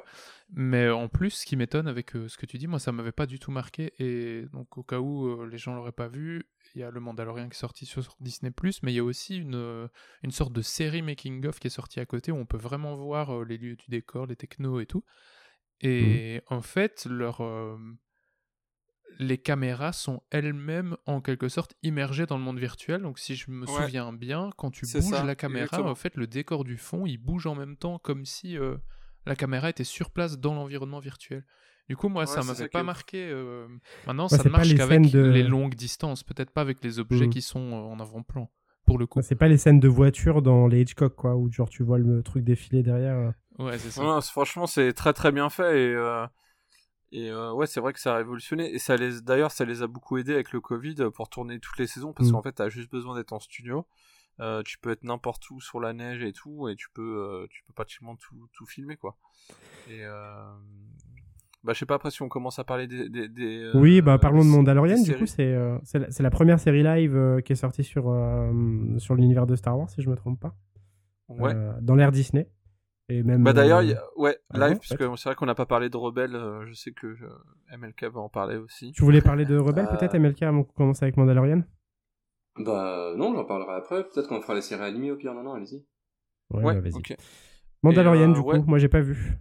Mais en plus, ce qui m'étonne avec euh, ce que tu dis, moi, ça m'avait pas du tout marqué, et donc au cas où euh, les gens l'auraient pas vu, il y a Le Mandalorian qui est sorti sur Disney+, mais il y a aussi une, euh, une sorte de série making-of qui est sortie à côté, où on peut vraiment voir euh, les lieux du décor, les technos et tout. Et en fait, leur... les caméras sont elles-mêmes en quelque sorte immergées dans le monde virtuel. Donc si je me Ouais. souviens bien, quand tu bouges ça, la caméra, exactement. en fait le décor du fond, il bouge en même temps comme si euh, la caméra était sur place dans l'environnement virtuel. Du coup, moi, Ouais, ça m'avait pas marqué. euh, Maintenant, Ouais, ça ne marche les qu'avec de- les longues distances, peut-être pas avec les objets Mm. qui sont euh, en avant-plan, pour le coup. C'est pas les scènes de voiture dans les Hitchcock, quoi, où genre tu vois le truc défiler derrière. Ouais, c'est ça. Non, non, c'est- franchement, c'est très très bien fait et euh, et euh, ouais, c'est vrai que ça a révolutionné et ça les d'ailleurs ça les a beaucoup aidés avec le Covid euh, pour tourner toutes les saisons parce Mm. qu'en fait, t'as juste besoin d'être en studio. Euh, tu peux être n'importe où sur la neige et tout et tu peux euh, tu peux pratiquement tout tout filmer quoi. Et Bah, je sais pas après si on commence à parler des. des, des, Oui, bah parlons de Mandalorian. Du coup, c'est c'est la, c'est la première série live qui est sortie sur, sur l'univers de Star Wars, si je me trompe pas. Ouais. Dans l'ère Disney. Et même, Bah d'ailleurs, euh, a- ouais, ah live, ouais, parce que c'est vrai qu'on n'a pas parlé de Rebelle. euh, je sais que euh, MLK va en parler aussi. Tu voulais parler de Rebelle Euh, peut-être, MLK, avant qu'on commence avec Mandalorian? Bah non, j'en parlerai après. Peut-être qu'on fera les séries animées au pire. Non, non, allez-y. Ouais, bah, vas-y. ok. Mandalorian, euh, du coup, ouais. moi j'ai pas vu.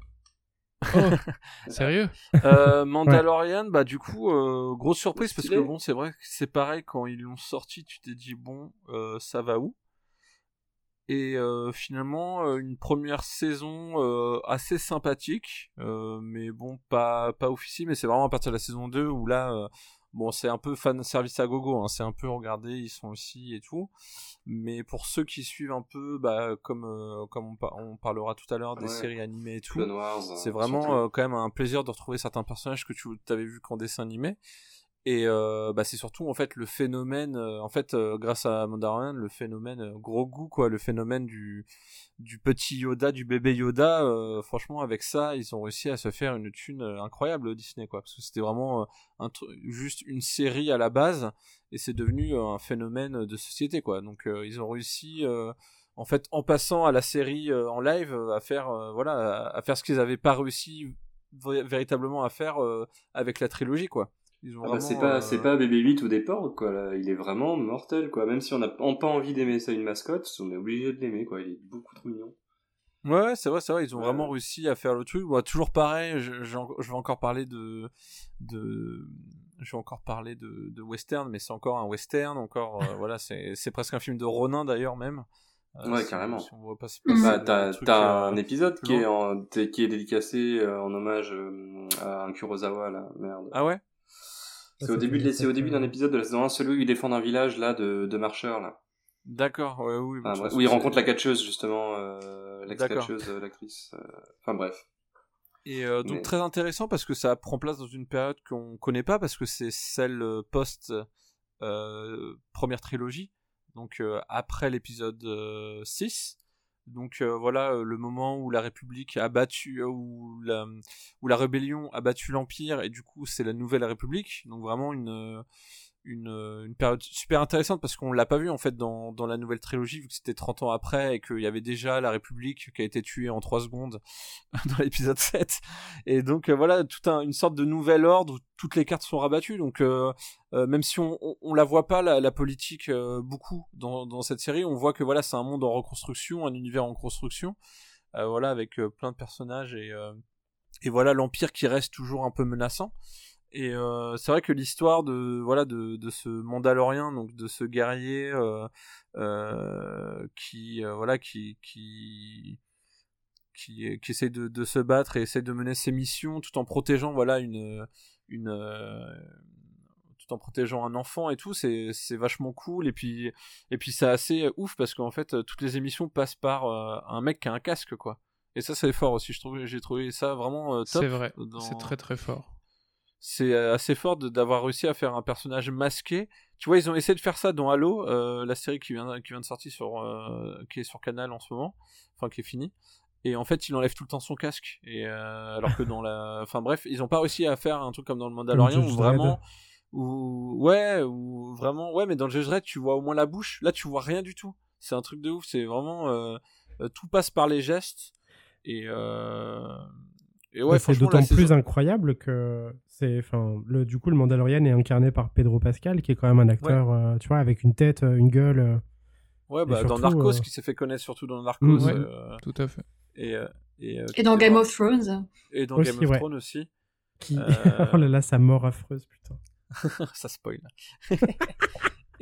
Oh, (laughs) sérieux? Euh, (laughs) Mandalorian, bah du coup, euh, grosse surprise parce que bon, c'est vrai que c'est pareil quand ils l'ont sorti, tu t'es dit bon, euh, ça va où? Et euh, finalement, euh, une première saison euh, assez sympathique, euh, mais bon, pas pas officielle, mais c'est vraiment à partir de la saison 2 où là, euh, bon, c'est un peu fan service à gogo, hein, c'est un peu regardé, ils sont aussi et tout. Mais pour ceux qui suivent un peu, bah comme euh, comme on, par- on parlera tout à l'heure des Ouais. séries animées et tout. C'est vraiment quand même un plaisir de retrouver certains personnages que tu avais vu qu'en dessin animé. Et euh, bah, c'est surtout en fait le phénomène, euh, en fait euh, grâce à Mandalorian, le phénomène gros goût quoi, le phénomène du du petit Yoda, du bébé Yoda. franchement avec ça, ils ont réussi à se faire une thune incroyable Disney quoi, parce que c'était vraiment juste une série à la base et c'est devenu un phénomène de société quoi. Donc ils ont réussi en fait en passant à la série en live à faire voilà à, à faire ce qu'ils avaient pas réussi vé- véritablement à faire avec la trilogie quoi. Ils ont Ah bah, vraiment, c'est pas, euh, c'est pas bébé 8 ou des porcs, quoi. Là. Il est vraiment mortel, quoi. Même si on n'a pas pas envie d'aimer ça une mascotte, on est obligé de l'aimer, quoi. Il est beaucoup trop mignon. Ouais, c'est vrai, c'est vrai, ils ont Ouais. vraiment réussi à faire le truc. Toujours pareil, je, je, je vais encore parler de, de, je vais encore parler de, de western, mais c'est encore un western, encore, euh, voilà, c'est, c'est presque un film de Ronin d'ailleurs même. Euh, Ouais, si- carrément. si Bah, t'as, t'as euh, un épisode qui est, en, t'es- qui est dédicacé euh, en hommage euh, à un Kurosawa, là. Merde. Ah ouais? C'est au début, de, au début d'un épisode de la saison 1, celui où il défend un village, là, de, de marcheurs, là. D'accord, ouais, oui. Enfin, où il rencontre la catcheuse, justement, euh, l'ex-catcheuse, euh, l'actrice. euh, Enfin, bref. Et euh, donc Mais- très intéressant parce que ça prend place dans une période qu'on connaît pas parce que c'est celle euh, post euh, première trilogie, donc euh, après l'épisode euh, 6. Donc euh, voilà euh, le moment où la République a battu, euh, où la, où la rébellion a battu l'Empire et du coup c'est la nouvelle République. Donc vraiment une euh, une, euh, une période super intéressante parce qu'on l'a pas vu en fait dans, dans la nouvelle trilogie vu que c'était 30 ans après et qu'il y avait déjà la République qui a été tuée en 3 secondes (laughs) dans l'épisode 7 et donc euh, voilà toute un- une sorte de nouvel ordre où toutes les cartes sont rabattues. Donc euh, euh, même si on, on, on la voit pas la, la politique beaucoup dans, dans cette série on voit que voilà c'est un monde en reconstruction un univers en reconstruction euh, voilà avec plein de personnages et et voilà l'empire qui reste toujours un peu menaçant et euh, c'est vrai que l'histoire de voilà de, de ce Mandalorien donc de ce guerrier euh, euh, qui voilà qui qui qui, qui essaie de, de se battre et essaie de mener ses missions tout en protégeant voilà une une tout en protégeant un enfant et tout c'est c'est vachement cool et puis et puis c'est assez ouf parce qu'en fait toutes les émissions passent par un mec qui a un casque quoi et ça c'est fort aussi je trouve j'ai trouvé ça vraiment top C'est vrai, dans- c'est très très fort. C'est euh, assez fort d'avoir réussi à faire un personnage masqué. Tu vois, ils ont essayé de faire ça dans Halo, euh, la série qui vient, qui vient de sortir sur, euh, qui est sur Canal en ce moment, enfin qui est finie. Et en fait, il enlève tout le temps son casque. Et euh, alors que dans la, (laughs) enfin bref, ils ont pas réussi à faire un truc comme dans le Mandalorian où vraiment, où ouais, où vraiment, ouais, mais dans le Judge Dredd, tu vois au moins la bouche. Là, tu vois rien du tout. C'est un truc de ouf. C'est vraiment, tout passe par les gestes. Et et ouais, c'est d'autant saison- plus incroyable que c'est, enfin, le, du coup, le Mandalorian est incarné par Pedro Pascal, qui est quand même un acteur, euh, tu vois, avec une tête, euh, une gueule. euh, Ouais, bah, dans surtout, Narcos, euh, qui s'est fait connaître surtout dans Narcos. Mm, ouais. euh, Tout à fait. et, et, euh, Et dans Game of Thrones. Et dans Aussi, Game of ouais. Thrones aussi. qui, (laughs) Euh, oh là là, sa mort affreuse, putain. (laughs) ça spoil. (laughs)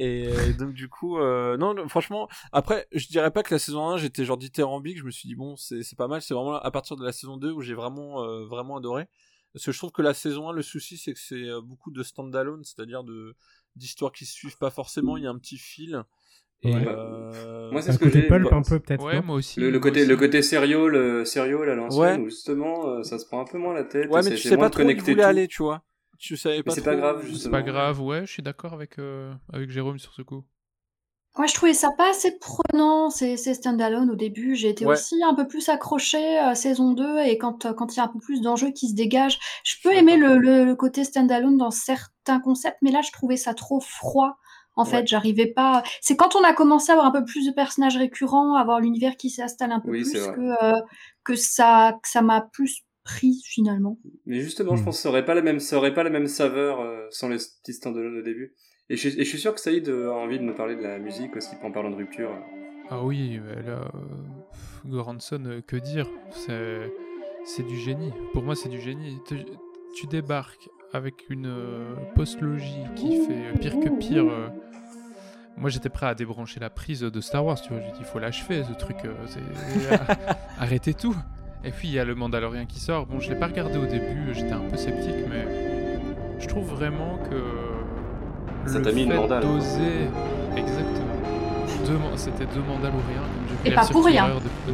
et, euh, donc du coup, euh, non, franchement, après, je dirais pas que la saison 1, j'étais genre dithyrambique, je me suis dit, bon, c'est c'est pas mal, c'est vraiment à partir de la saison 2 où j'ai vraiment, euh, vraiment adoré. Parce que je trouve que la saison 1, le souci, c'est que c'est euh, beaucoup de stand-alone, c'est-à-dire de d'histoires qui se suivent pas forcément, il y a un petit fil. Et, Ouais. euh, Moi, c'est ce que côté j'ai- pulp bah, un peu, peut-être. Ouais, moi aussi. Le, côté, aussi. le côté sérieux, le sérieux à l'ancienne, Ouais. où justement, euh, ça se prend un peu moins la tête. ouais, mais c'est- tu sais pas trop où voulait tout. aller, tu vois. Tu savais pas c'est pas grave, juste. C'est pas grave, ouais, je suis d'accord avec, euh, avec Jérôme sur ce coup. Ouais, je trouvais ça pas assez prenant, ces, ces stand-alone au début. J'ai été Ouais. aussi un peu plus accrochée à saison 2 et quand euh, quand il y a un peu plus d'enjeux qui se dégagent. Je peux Je aimer le, le, le côté stand-alone dans certains concepts, mais là, je trouvais ça trop froid. En fait, Ouais. j'arrivais pas. C'est quand on a commencé à avoir un peu plus de personnages récurrents, à avoir l'univers qui s'installe un peu Oui, plus que euh, que ça que ça m'a plus pris finalement. Mais justement, je Hmm. pense que ça aurait pas la même, ça aurait pas la même saveur euh, sans les petits stand-alone au début. Et je, et je suis sûr que Saïd a envie de nous parler de la musique aussi, en parlant de rupture. Ah oui, mais là, euh, Goranson, euh, que dire? C'est c'est du génie. Pour moi, c'est du génie. Tu, tu débarques avec une euh, post-logie qui fait pire que pire. euh. Moi, j'étais prêt à débrancher la prise de Star Wars, tu vois. J'ai dit, il faut l'achever, ce truc. euh, c'est- (laughs) Arrêtez tout. Et puis, il y a le Mandalorian qui sort. Bon, je l'ai pas regardé au début, j'étais un peu sceptique, mais je trouve vraiment que. Ça le t'a mis une fait d'oser- Exactement. Deux C'était deux mandaloriens, Et pas pour rien. De-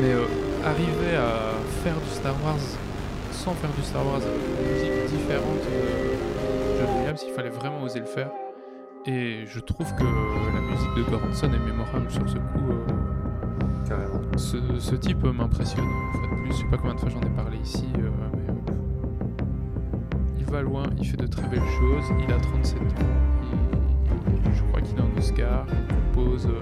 Mais euh, arriver à faire du Star Wars sans faire du Star Wars avec une musique différente de John Williams, il fallait vraiment oser le faire. Et je trouve que la musique de Goranson est mémorable sur ce coup. euh, Carrément. ce, ce type euh, m'impressionne. Une fois de plus, je sais pas combien de fois j'en ai parlé ici, euh, mais euh, il va loin, il fait de très belles choses. Il a 37 ans, il- je crois qu'il a un Oscar, il compose euh,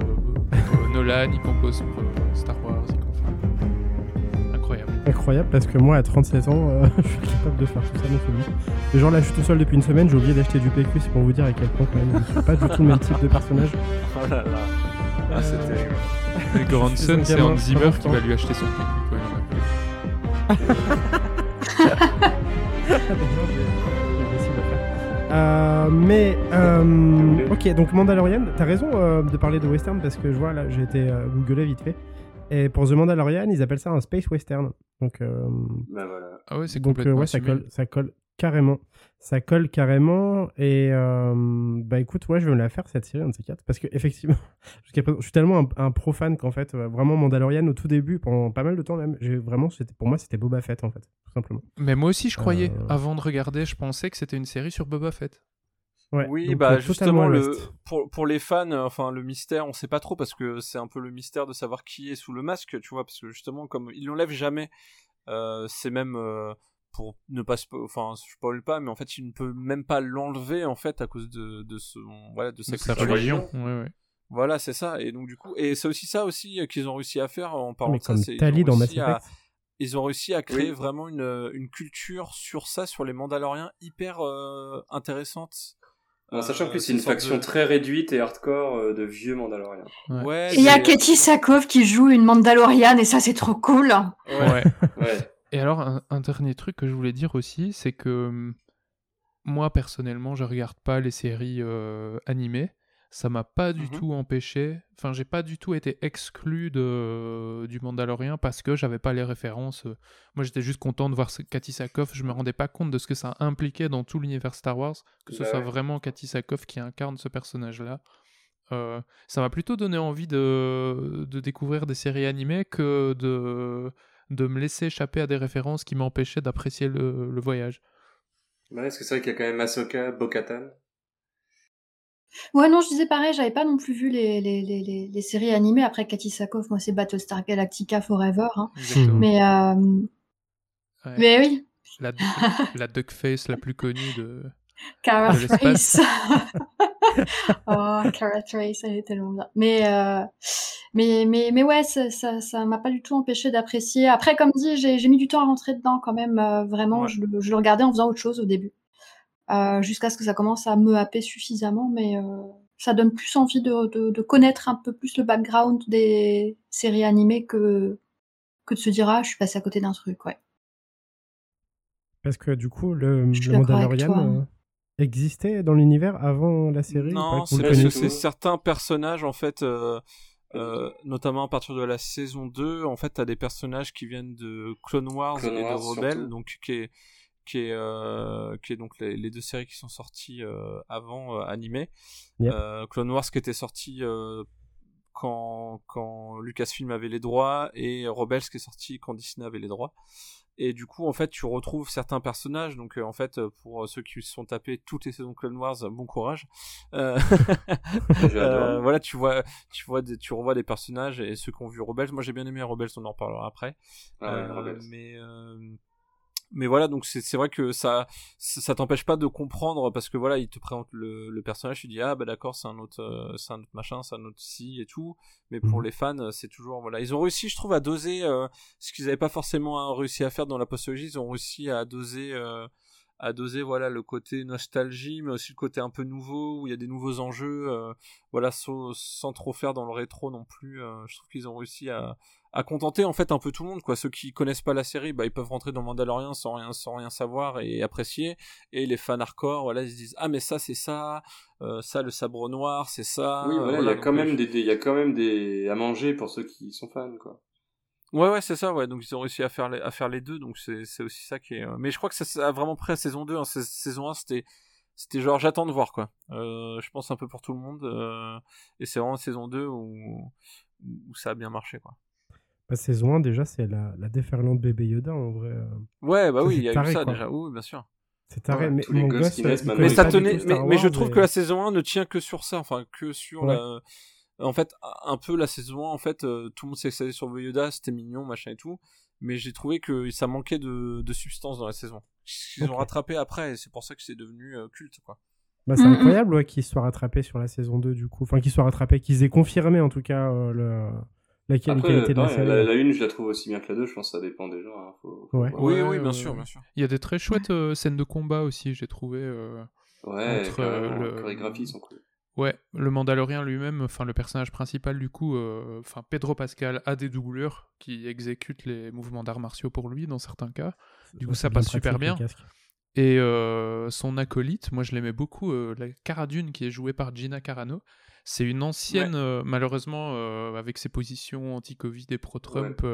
pour Nolan, il compose pour euh, Star Wars, il incroyable. Incroyable parce que moi à 37 ans, euh, (laughs) je suis capable de faire tout ça non seulement. Mais genre là, je suis tout seul depuis une semaine, j'ai oublié d'acheter du PQ, c'est pour vous dire à quel point quand même je suis pas du tout le même type de personnage. (laughs) Oh là là. Ah, c'est Euh, terrible. Et Goranson, un c'est Hans Zimmer qui va lui acheter son faire. (laughs) Euh, mais euh, ok donc Mandalorian t'as raison euh, de parler de western parce que je vois là j'ai été euh, googler vite fait et pour The Mandalorian ils appellent ça un space western donc euh, Bah voilà. Ah ouais, c'est donc euh, complètement ouais ça assumé. colle ça colle carrément ça colle carrément et euh, bah écoute ouais je vais me la faire cette série un de ces quatre parce que (laughs) effectivement jusqu'à présent je suis tellement un, un profane qu'en fait euh, vraiment Mandalorian au tout début pendant pas mal de temps même j'ai vraiment c'était pour moi c'était Boba Fett en fait tout simplement Mais moi aussi, je croyais. Euh. Avant de regarder, je pensais que c'était une série sur Boba Fett. ouais, Oui, donc, bah justement, le, pour, pour les fans, enfin le mystère, on sait pas trop parce que c'est un peu le mystère de savoir qui est sous le masque, tu vois, parce que justement, comme il l'enlève jamais, euh, c'est même euh, pour ne pas, spo- enfin, je spoil pas, mais en fait, il ne peut même pas l'enlever en fait à cause de, de son, voilà, de sa, De sa culture. religion. Ouais, ouais. Voilà, c'est ça. Et donc du coup, et c'est aussi ça aussi euh, qu'ils ont réussi à faire en parlant Mais de ça, c'est ils ont dans Mass réussi à- Effect. ils ont réussi à créer Oui. vraiment une, euh, une culture sur ça, sur les Mandaloriens, hyper euh, intéressante. En sachant Euh, que c'est une faction de- très réduite et hardcore euh, de vieux Mandaloriens. Ouais. Ouais, Et il y a Katie Sackhoff qui joue une Mandaloriane et ça c'est trop cool. Ouais. Ouais. (laughs) Et alors, un, un dernier truc que je voulais dire aussi, c'est que hum, moi, personnellement, je regarde pas les séries euh, animées. Ça m'a pas du Mhm. tout empêché. Enfin, j'ai pas du tout été exclu de, du Mandalorien parce que j'avais pas les références. Moi, j'étais juste content de voir Cathy. Je me rendais pas compte de ce que ça impliquait dans tout l'univers Star Wars, que ce Bah soit vraiment Cathy qui incarne ce personnage-là. Euh, ça m'a plutôt donné envie de, de découvrir des séries animées que de, de me laisser échapper à des références qui m'empêchaient d'apprécier le, le voyage. Ouais, parce que c'est vrai qu'il y a quand même Ahsoka, Bo-Katan? Ouais, non, je disais pareil, j'avais pas non plus vu les, les, les, les, les séries animées. Après, Sackhoff, moi, c'est Battlestar Galactica Forever. Hein. Mais, euh, Ouais. mais oui, La, la duckface la plus connue de. (laughs) Cara De l'espace. (laughs) (laughs) Oh, Cara Trace, elle est tellement bien. Mais, euh, mais, mais, mais ouais, ça, ça, ça m'a pas du tout empêché d'apprécier. Après, comme dit, j'ai j'ai mis du temps à rentrer dedans quand même. euh, vraiment, Ouais. je, le- je le regardais en faisant autre chose au début. Euh, Jusqu'à ce que ça commence à me happer suffisamment. Mais euh, ça donne plus envie de, de, de connaître un peu plus le background des séries animées que, que de se dire, ah, je suis passé à côté d'un truc, ouais. Parce que du coup, le, le Mandalorian existait dans l'univers avant la série Non, c'est parce que c'est certains personnages en fait, euh, euh, notamment à partir de la saison 2, en fait, t'as des personnages qui viennent de Clone Wars Clone et Wars, de Rebelle, surtout. donc qui est qui est euh, qui est donc les, les deux séries qui sont sorties euh, avant euh, animées. Yep. Euh, Clone Wars qui était sorti euh, quand, quand Lucasfilm avait les droits et Rebels qui est sorti quand Disney avait les droits. Et du coup, en fait, tu retrouves certains personnages. Donc, euh, en fait, euh, pour ceux qui se sont tapés toutes les saisons Clone Wars, euh, bon courage. Euh, (laughs) euh, voilà, tu vois, tu vois, des, tu revois des personnages et ceux qui ont vu Rebels. Moi, j'ai bien aimé Rebels, on en reparlera après. Ah ouais, Euh, mais euh, mais voilà, donc c'est vrai que ça ça, t'empêche pas de comprendre parce que voilà, il te présente le, le personnage, tu dis ah bah d'accord, c'est un autre euh, c'est un autre machin, c'est un autre ci et tout. Mais pour Mhm. les fans, euh, c'est toujours voilà, ils ont réussi, je trouve, à doser euh, ce qu'ils n'avaient pas forcément euh, réussi à faire dans la postologie. Ils ont réussi à doser euh, à doser voilà le côté nostalgie mais aussi le côté un peu nouveau où il y a des nouveaux enjeux euh, voilà sans, sans trop faire dans le rétro non plus je trouve qu'ils ont réussi à, à contenter en fait un peu tout le monde quoi ceux qui connaissent pas la série bah ils peuvent rentrer dans Mandalorian sans rien sans rien savoir et apprécier et les fans hardcore voilà ils se disent ah mais ça c'est ça euh, ça le sabre noir c'est ça Oui, voilà, il y a quand euh, même des, il y a quand même des à manger pour ceux qui sont fans, quoi. Ouais, ouais, c'est ça, ouais. Donc ils ont réussi à faire les, à faire les deux, donc c'est, aussi ça qui est. euh, Mais je crois que ça, a vraiment pris à saison 2. Hein. Sais- Saison 1, c'était, c'était genre j'attends de voir quoi. Euh, je pense un peu pour tout le monde. euh, Et c'est vraiment saison 2 où, où ça a bien marché quoi. Bah, saison 1, déjà, c'est la, la déferlante bébé Yoda, en vrai. euh. Ouais, bah Ça, oui, il y a taré, eu ça quoi. déjà. Oui, bien sûr. C'est taré, Ouais, mais mon gosse, qui naissent il maintenant, Mais ça tenait, mais, je trouve et- que la saison 1 ne tient que sur ça, enfin que sur Ouais. la. En fait, un peu la saison 1, en fait, euh, tout le monde s'est excité sur Baby Yoda, c'était mignon, machin et tout. Mais j'ai trouvé que ça manquait de, de substance dans la saison. Ils ont Ok. rattrapé après, et c'est pour ça que c'est devenu euh, culte, quoi. Bah, c'est Mm, mm. incroyable ouais, qu'ils soient rattrapés sur la saison 2, du coup. Enfin, qu'ils soient rattrapés, qu'ils aient confirmé, en tout cas, euh, le... la Après, qualité de la série. la, la une, je la trouve aussi bien que la deux, je pense que ça dépend des gens. hein, faut- faut Ouais. voir. Oui, Ouais, oui, bien sûr, bien sûr. Il y a des très chouettes euh, scènes de combat aussi, j'ai trouvé. euh, Ouais, Entre, euh, le- les chorégraphies sont cool. Ouais, le Mandalorien lui-même, enfin le personnage principal du coup, euh, enfin Pedro Pascal a des doublures qui exécutent les mouvements d'arts martiaux pour lui dans certains cas. Du coup, ça passe super bien. Et euh, son acolyte, moi je l'aimais beaucoup, euh, la Cara Dune qui est jouée par Gina Carano. C'est une ancienne, euh, malheureusement, euh, avec ses positions anti-Covid et pro-Trump,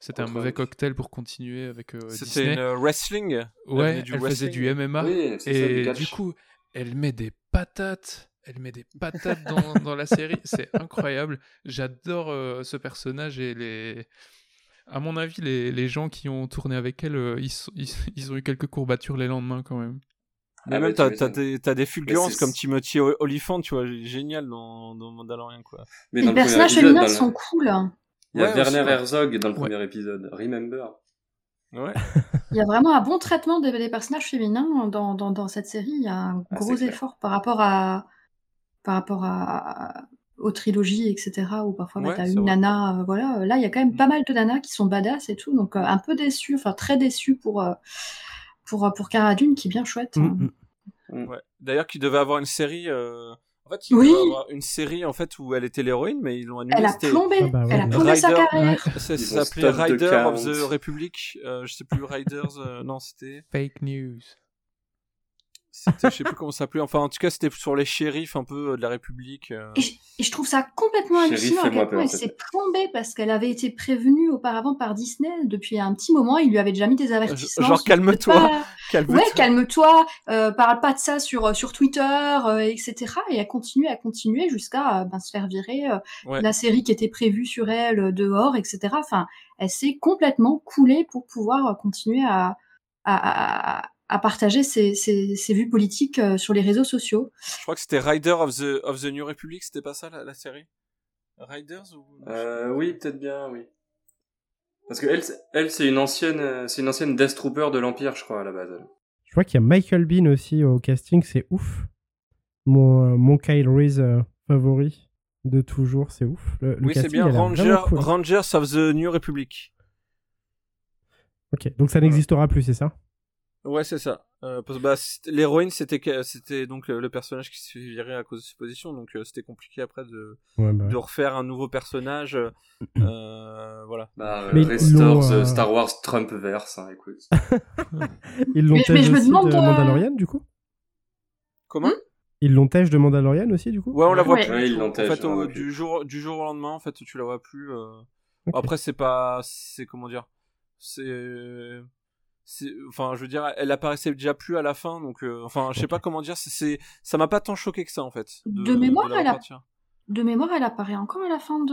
c'était un mauvais cocktail pour continuer avec euh, C'était Disney. une wrestling. Elle Ouais, venait du elle faisait du MMA. Oui, c'est ça, Et du coup, elle met des patates. Elle met des patates dans, dans la série. C'est incroyable. J'adore euh, ce personnage et les. À mon avis, les, les gens qui ont tourné avec elle, euh, ils, sont- ils, (laughs) ils ont eu quelques courbatures les lendemains quand même. Mais Ah même, bah, t'as, des, des fulgurances comme Timothy O- Olyphant, tu vois, génial dans, dans Mandalorian, quoi. Mais Les le personnages féminins le- sont cool. hein. Il y a Ouais, Werner. Herzog dans le Ouais. premier épisode. Remember. Ouais. Il y a vraiment un bon traitement des, des personnages féminins dans, dans, dans cette série. Il y a un Ah, gros effort par rapport à par rapport à aux trilogies, etc. Où parfois bah, Ouais, t'as une vrai. nana, euh, voilà. Là, il y a quand même Mm. pas mal de nanas qui sont badass et tout, donc euh, un peu déçu, enfin très déçu pour euh, pour euh, pour Cara Dune, qui est bien chouette. hein. Mm, mm. Ouais. D'ailleurs, qu'il devait avoir une série. euh, En fait, il Oui. devait avoir une série en fait où elle était l'héroïne, mais ils l'ont annulée. Elle a plombé, Ah bah ouais. elle a plombé sa carrière. Ça s'appelait Rider of 40. the Republic. euh, je sais plus, Riders. euh, non, c'était. Fake news. Je sais plus comment ça s'appelait. Enfin, en tout cas, c'était sur les shérifs un peu euh, de la République. euh. Et je, et je trouve ça complètement hallucinant à fais-moi quel point peur, elle s'est plombée parce qu'elle avait été prévenue auparavant par Disney depuis un petit moment. Il lui avait déjà mis des avertissements. genre, calme-toi. Pas- Calme-toi. Ouais, calme-toi, euh, parle pas de ça sur, sur Twitter, euh, etc. Et elle continue à continuer jusqu'à euh, ben, se faire virer euh, Ouais. la série qui était prévue sur elle dehors, etc. Enfin, elle s'est complètement coulée pour pouvoir continuer à, à, à, à partager ses, ses, ses vues politiques euh, sur les réseaux sociaux. Je crois que c'était Rider of the, of the New Republic, c'était pas ça la, la série? Riders ou... Euh, oui, peut-être bien, oui. Parce que elle, c'est- elle c'est une ancienne, euh, c'est une ancienne Death Trooper de l'Empire, je crois, à la base. Je vois qu'il y a Michael Bean aussi au casting, c'est ouf. Mon, mon Kyle Reese euh, favori de toujours, c'est ouf. Le, Oui, c'est bien Ranger, cool. Rangers of the New Republic. Ok, donc ça n'existera plus, c'est ça? Ouais, c'est ça. Euh, parce que bah, l'héroïne, c'était donc le, personnage qui se virer à cause de ses positions, donc euh, c'était compliqué après de, Ouais, bah ouais. de refaire un nouveau personnage. euh, (clears throat) voilà. Bah, Mais euh, ils l'ont, Restore the euh, Star Wars Trump-verse, hein, écoute. (laughs) Ils l'ont Mais- je me demande, de euh, Mandalorian, du coup Comment Ils l'ont de Mandalorian aussi, du coup Ouais, on la voit Ouais. plus. Ouais, ils en fait, on du jour du jour au lendemain, en fait, tu la vois plus. euh. Après, c'est pas, c'est comment dire, c'est, enfin, je veux dire, elle apparaissait déjà plus à la fin, donc, euh, enfin, je sais pas comment dire, c'est- c'est, ça m'a pas tant choqué que ça, en fait. De mémoire, la elle a- repartir. de mémoire, elle apparaît encore à la fin de,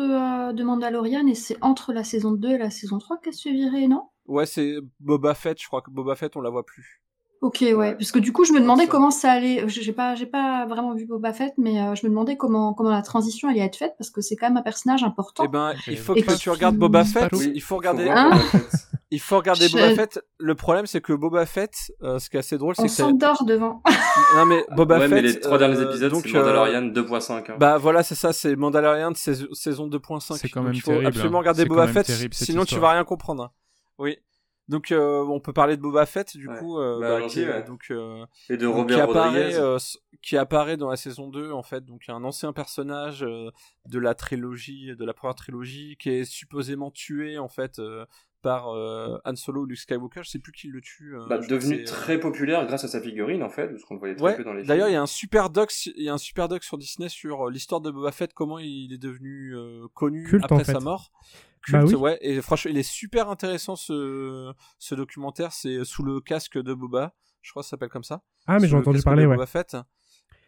euh, de Mandalorian et c'est entre la saison 2 et la saison 3 qu'elle se virait, non? Ouais, c'est Boba Fett, je crois que Boba Fett, on la voit plus. Ok, ouais. Parce que du coup, je me demandais ça. comment ça allait. J'ai pas, j'ai pas vraiment vu Boba Fett, mais euh, je me demandais comment, comment la transition allait être faite parce que c'est quand même un personnage important. Eh ben, il faut Et que que tu regardes Boba Fett. Oui, il faut regarder. Hein voir Boba Fett. Il faut regarder Je- Boba Fett. Le problème, c'est que Boba Fett, euh, ce qui est assez drôle, c'est On que c'est- s'endort devant. (laughs) non mais Boba ouais, Fett. mais les trois derniers euh, épisodes, donc, c'est euh, Mandalorian 2.5. hein. Bah voilà, c'est ça, c'est Mandalorian de saison, saison 2.5. C'est quand Donc, même il faut terrible, absolument hein. regarder Boba même Fett, terrible, sinon tu vas rien comprendre. hein. Oui. Donc euh, on peut parler de Boba Fett du Ouais. coup, euh, Bah, bah, qui, ouais. donc euh, Et de Robert qui apparaît, euh, qui apparaît dans la saison 2 en fait, donc un ancien personnage euh, de la trilogie, de la première trilogie, qui est supposément tué en fait euh, par euh, Han Solo ou Luke Skywalker. Je sais plus qui le tue. euh, Bah, devenu euh, très populaire grâce à sa figurine en fait, parce qu'on le voyait très Ouais, peu dans les d'ailleurs, il y a un super doc, il y a un super doc sur Disney sur euh, l'histoire de Boba Fett, comment il est devenu euh, connu Culte, après en fait. sa mort. Bah Culte, oui. ouais, et franchement, il est super intéressant ce, ce documentaire, c'est sous le casque de Boba, je crois que ça s'appelle comme ça. Ah, mais j'ai entendu parler, de ouais. Boba Fett.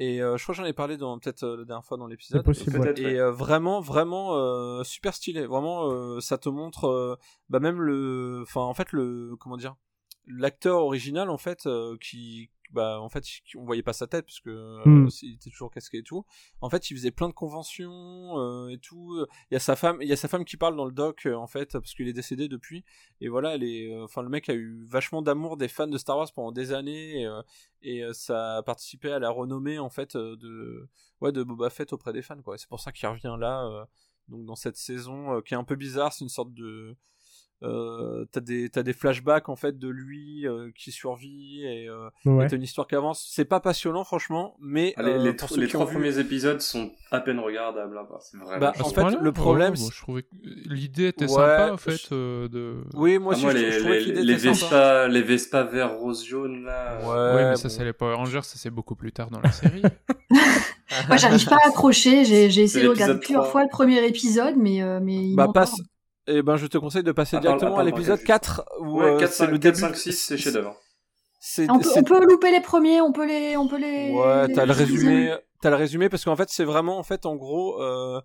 Et euh, je crois que j'en ai parlé dans peut-être euh, la dernière fois dans l'épisode. possible, ouais. Et euh, vraiment, vraiment euh, super stylé. Vraiment, ça te montre, bah même le, enfin en fait le, comment dire, l'acteur original en fait qui, bah en fait on voyait pas sa tête parce que euh, Hmm. il était toujours casqué et tout. En fait, il faisait plein de conventions euh, et tout. Il y a sa femme, il y a sa femme qui parle dans le doc euh, en fait parce qu'il est décédé depuis. Et voilà, elle est, enfin le mec a eu vachement d'amour des fans de Star Wars pendant des années et, et, ça a participé à la renommée en fait de ouais de Boba Fett auprès des fans quoi. C'est pour ça qu'il revient là donc dans cette saison qui est un peu bizarre, c'est une sorte de euh, t'as des t'as des flashbacks en fait de lui euh, qui survit et euh, Ouais. t'as une histoire qui avance. C'est pas passionnant franchement, mais Ah, Les, euh, les pour trois vu- premiers épisodes sont à peine regardables. hein, c'est vraiment Bah, en fait, le problème, Oh, bon, je trouvais l'idée était Ouais, sympa en fait je- euh, de. oui moi Ah, aussi moi, je, les, je trouvais les, sympa. Vespa, les Vespa vert rose jaune là. Ouais, oui, mais ça c'est les Power Rangers, ça c'est beaucoup plus tard dans la série. (laughs) Moi, j'arrive pas à accrocher. J'ai j'ai essayé de regarder plusieurs 3. fois le premier épisode, mais, mais il Bah passe. Et ben je te conseille de passer part- directement à l'épisode Marvel, 4 où Ouais, euh, 4, c'est 5, le 4, début. 5, 6, c'est chef d'œuvre. C'est On peut, c'est- on peut louper les premiers, on peut les, on peut les. Ouais, les- t'as le résumé, t'as le résumé parce qu'en fait c'est vraiment en fait en gros, euh,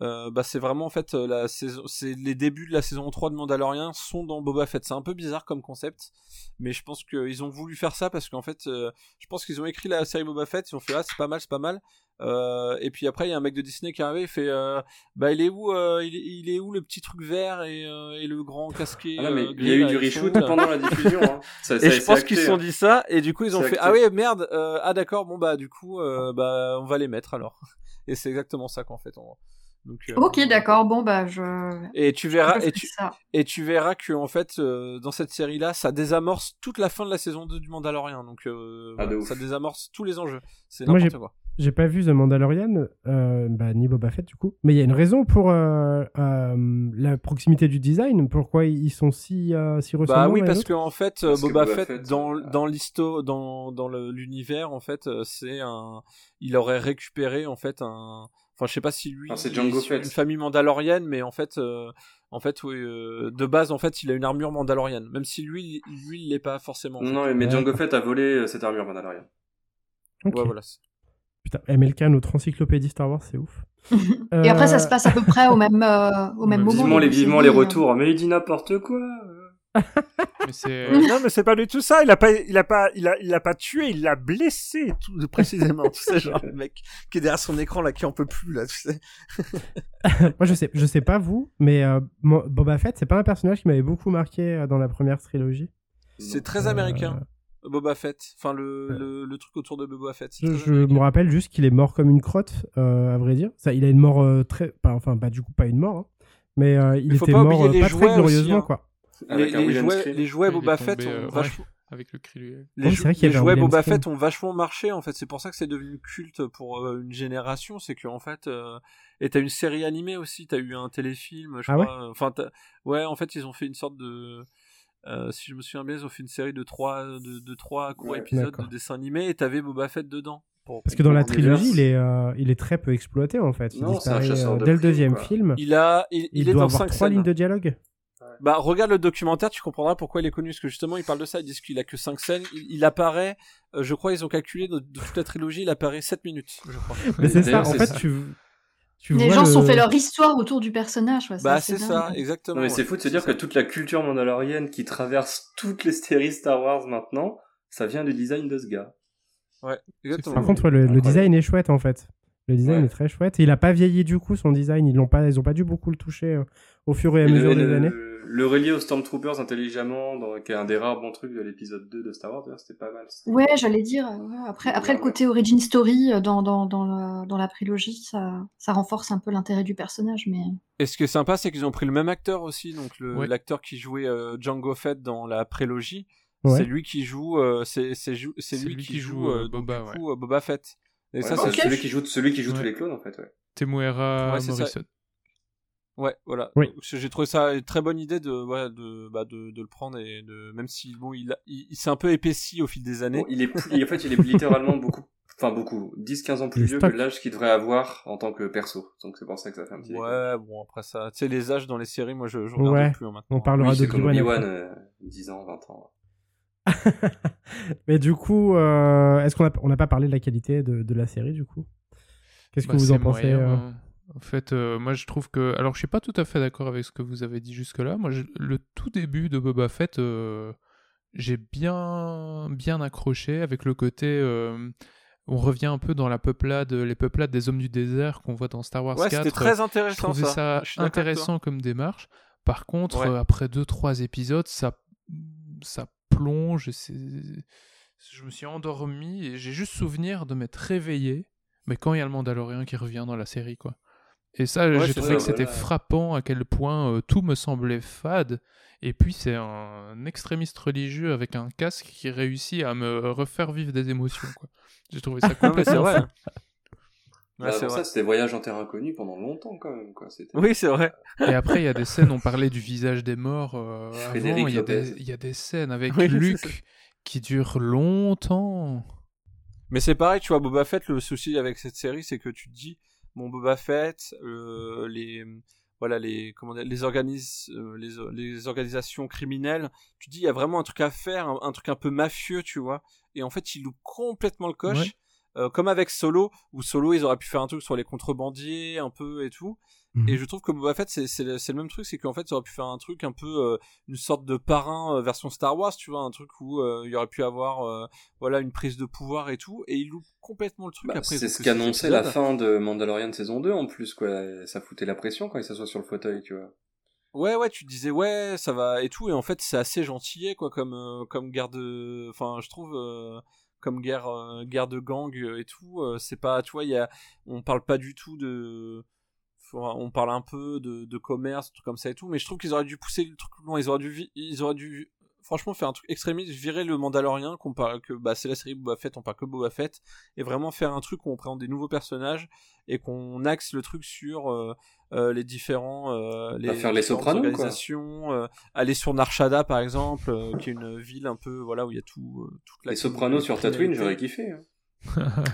euh, bah c'est vraiment en fait euh, la saison, c'est les débuts de la saison 3 de Mandalorian sont dans Boba Fett. C'est un peu bizarre comme concept, mais je pense qu'ils ont voulu faire ça parce qu'en fait, euh, je pense qu'ils ont écrit la série Boba Fett, ils ont fait ah c'est pas mal, c'est pas mal. Euh, et puis après il y a un mec de Disney qui est arrivé, il fait euh, bah il est où, euh, il, est, il est où le petit truc vert et, euh, et le grand casqué. Ah non, mais euh, il y a eu là, du reshoot pendant la diffusion. Hein. Ça, (laughs) ça et je pense qu'ils se sont hein. dit ça, et du coup ils ont fait acté. Ah oui, merde, euh, ah d'accord, bon bah du coup, euh, bah on va les mettre alors. (laughs) Et c'est exactement ça qu'en fait. On... Donc, euh, Ok, d'accord. Bon, bah, je. Et tu verras, et tu, et tu verras que en fait, euh, dans cette série-là, ça désamorce toute la fin de la saison 2 du Mandalorian. Donc euh, Ah, voilà, ça désamorce tous les enjeux. C'est Moi, n'importe quoi. J'ai pas vu The Mandalorian, euh, bah, ni Boba Fett du coup. Mais il y a une raison pour euh, euh, la proximité du design. Pourquoi ils sont si, euh, si ressemblants Bah oui, parce qu'en fait, Parce que Boba, Boba Fett, Fett, dans, dans l'histo, dans, dans l'univers, en fait, c'est un, il aurait récupéré, en fait, un, enfin, je sais pas si lui, c'est il Jango est issu Fett. d'une famille mandalorienne, mais en fait, euh, en fait, oui, euh, de base, en fait, il a une armure mandalorienne, même si lui, lui, il l'est pas forcément. en fait. Non, mais Ouais. Django Fett a volé euh, cette armure Mandalorian. Ok. Ouais, voilà. Putain, MLK, notre encyclopédie Star Wars, c'est ouf. (laughs) Et après, ça Euh, se passe à peu près au même, euh, au même moment. Vivement les, vivement les euh. retours. Mais il dit n'importe quoi. Mais c'est. (laughs) non, mais c'est pas du tout ça. Il a pas, il a pas, il a, il a pas tué, il l'a blessé, tout précisément. tu sais, genre le mec qui est derrière son écran là, qui en peut plus là, tu sais. (laughs) Moi, je sais, je sais pas vous, mais euh, Boba Fett, c'est pas un personnage qui m'avait beaucoup marqué euh, dans la première trilogie. C'est très Euh, américain. Boba Fett. Enfin, le, le, le truc autour de Boba Fett. Je, me rappelle juste qu'il est mort comme une crotte, euh, à vrai dire. Ça, il a une mort euh, très, pas, enfin, pas du coup pas une mort, hein, mais euh, il Mais faut était pas mort oublier les pas jouets très glorieusement, aussi, hein. quoi. Les, jouets, les jouets Boba tombé, Fett ont euh, ouais. vachement. Avec le cri. Les, jou- vrai y les jouets Boba. Fett ont vachement marché en fait. C'est pour ça que c'est devenu culte pour euh, une génération. C'est que en fait, euh, et t'as une série animée aussi. T'as eu un téléfilm, je Ah ouais crois. Enfin, t'as- ouais, en fait, ils ont fait une sorte de. Euh, si je me souviens bien, ils ont fait une série de trois, de, de trois courts Ouais, épisodes de desssin animé et t'avais Boba Fett dedans. Pour- Parce que dans la trilogie, Universe. il est, euh, il est très peu exploité en fait. Il Non, disparaît euh, dès le deuxième quoi. film. Il a, il, Il, il est doit dans avoir cinq trois scènes. lignes de dialogue. Bah, regarde le documentaire, tu comprendras pourquoi il est connu. Parce que justement, il parle de ça. Ils disent qu'il a que 5 scènes. Il, il apparaît, euh, je crois, ils ont calculé de, de toute la trilogie, il apparaît 7 minutes, je crois. Mais c'est ça, en fait, ça. tu, tu Les vois gens se sont fait leur histoire autour du personnage. ouais, Bah c'est ça, exactement. Non, mais c'est fou de se dire que toute la culture mandalorienne qui traverse toutes les séries Star Wars maintenant, ça vient du design de ce gars. Ouais, exactement. Par contre, ouais, le, design est chouette en fait. Le design Ouais. est très chouette. Et il a pas vieilli du coup son design. Ils l'ont pas, ils ont pas dû beaucoup le toucher euh, au fur et à Et mesure le, des le- années. Le relier aux Stormtroopers intelligemment, dans, qui est un des rares bons trucs de l'épisode 2 de Star Wars, c'était pas mal. Ouais, j'allais dire. ouais, Après, après le Ouais, côté origin story euh, dans, dans, dans, la, dans la prélogie, ça, ça renforce un peu l'intérêt du personnage. Mais Et ce qui est sympa, c'est qu'ils ont pris le même acteur aussi, donc l'acteur qui jouait euh, Django Fett dans la prélogie, Ouais. c'est lui qui joue, euh, c'est lui, lui qui qui joue, joue, euh, euh, donc, Boba, du coup, Boba Fett. Et Ouais, ça, bah, c'est celui qui joue, celui qui joue tous les clones, en fait, ouais. Temuera Ouais, c'est ça. Ouais, voilà. Oui. J'ai trouvé ça une très bonne idée de, ouais, de, bah, de, de le prendre et de, même si bon, il, a- il, il s'est un peu épaissi au fil des années. Bon, il est plus- en fait, il est littéralement beaucoup, enfin beaucoup, 10-15 ans plus vieux que l'âge qu'il devrait avoir en tant que perso. Donc c'est pour ça que ça fait un petit. Ouais, bon après ça, tu sais les âges dans les séries, moi je, je regarde Ouais. plus hein, maintenant. On parlera Oui, de après. euh, 10 ans, 20 ans. (laughs) Mais du coup, euh, est-ce qu'on a, on n'a pas parlé de la qualité de, de la série du coup? Qu'est-ce que Bah, vous en pensez moyen, euh? hein. En fait, euh, moi je trouve que. Alors je suis pas tout à fait d'accord avec ce que vous avez dit jusque-là. Moi, je- le tout début de Boba Fett, euh, j'ai bien, bien accroché avec le côté. euh, on revient un peu dans la peuplade, les peuplades des hommes du désert qu'on voit dans Star Wars Ouais, 4. c'était très Je intéressant trouvais ça. ça, Je avec toi. intéressant comme démarche. Par contre, Ouais. après deux trois épisodes, ça, ça plonge. Je me suis endormi et j'ai juste souvenir de m'être réveillé. Mais quand il y a le Mandalorien qui revient dans la série, quoi. Et ça, Ouais, j'ai trouvé ça, que c'était voilà. frappant à quel point euh, tout me semblait fade. Et puis c'est un extrémiste religieux avec un casque qui réussit à me refaire vivre des émotions. J'ai trouvé ça (laughs) complètement vrai. fou. Ouais, Bah, c'est avant vrai. ça, c'était Voyage en terre inconnue pendant longtemps quand même. Quoi. C'était- Oui, c'est vrai. Et après, il y a des scènes, on parlait du visage des morts euh, Frédéric avant, il y, a des- il y a des scènes avec Oui, ça. qui durent longtemps. Mais c'est pareil, tu vois, Boba Fett, le souci avec cette série, c'est que tu te dis, bon, Boba Fett, euh, les, voilà, les, comment euh, les, les organisations criminelles, tu dis, il y a vraiment un truc à faire, un, truc un peu mafieux, tu vois. Et en fait, il loupe complètement le coche. Euh, comme avec Solo, où Solo, ils auraient pu faire un truc sur les contrebandiers, un peu et tout. Mhm. Et je trouve que Boba Fett, c'est, le, même truc, c'est qu'en fait, ils auraient pu faire un truc un peu, euh, une sorte de parrain euh, version Star Wars, tu vois, un truc où euh, il y aurait pu avoir, euh, voilà, une prise de pouvoir et tout, et il loupe complètement le truc Bah, après. c'est ce qu'annonçait la fin de Mandalorian saison 2 en plus, quoi. Ça foutait la pression quand il s'assoit sur le fauteuil, tu vois. Ouais, ouais, tu te disais, ouais, ça va et tout, et en fait, c'est assez gentillet, quoi, comme, euh, comme guerre de. Enfin, je trouve. Comme guerre, euh, de gang euh, et tout, euh, c'est pas, tu vois, y a, on parle pas du tout de, on parle un peu de, commerce, trucs comme ça et tout, mais je trouve qu'ils auraient dû pousser le truc loin, ils auraient dû, ils auraient dû, franchement, faire un truc extrémiste, virer le Mandalorien, qu'on parle que, bah, c'est la série Boba Fett, on parle que Boba Fett, et vraiment faire un truc où on présente des nouveaux personnages et qu'on axe le truc sur euh, les différents, euh, les, faire les Sopranos, quoi. organisations, euh, aller sur Narshada par exemple, euh, qui est une ville un peu, voilà, où il y a tout, euh, toute la Les Sopranos sur Tatooine, j'aurais kiffé. hein.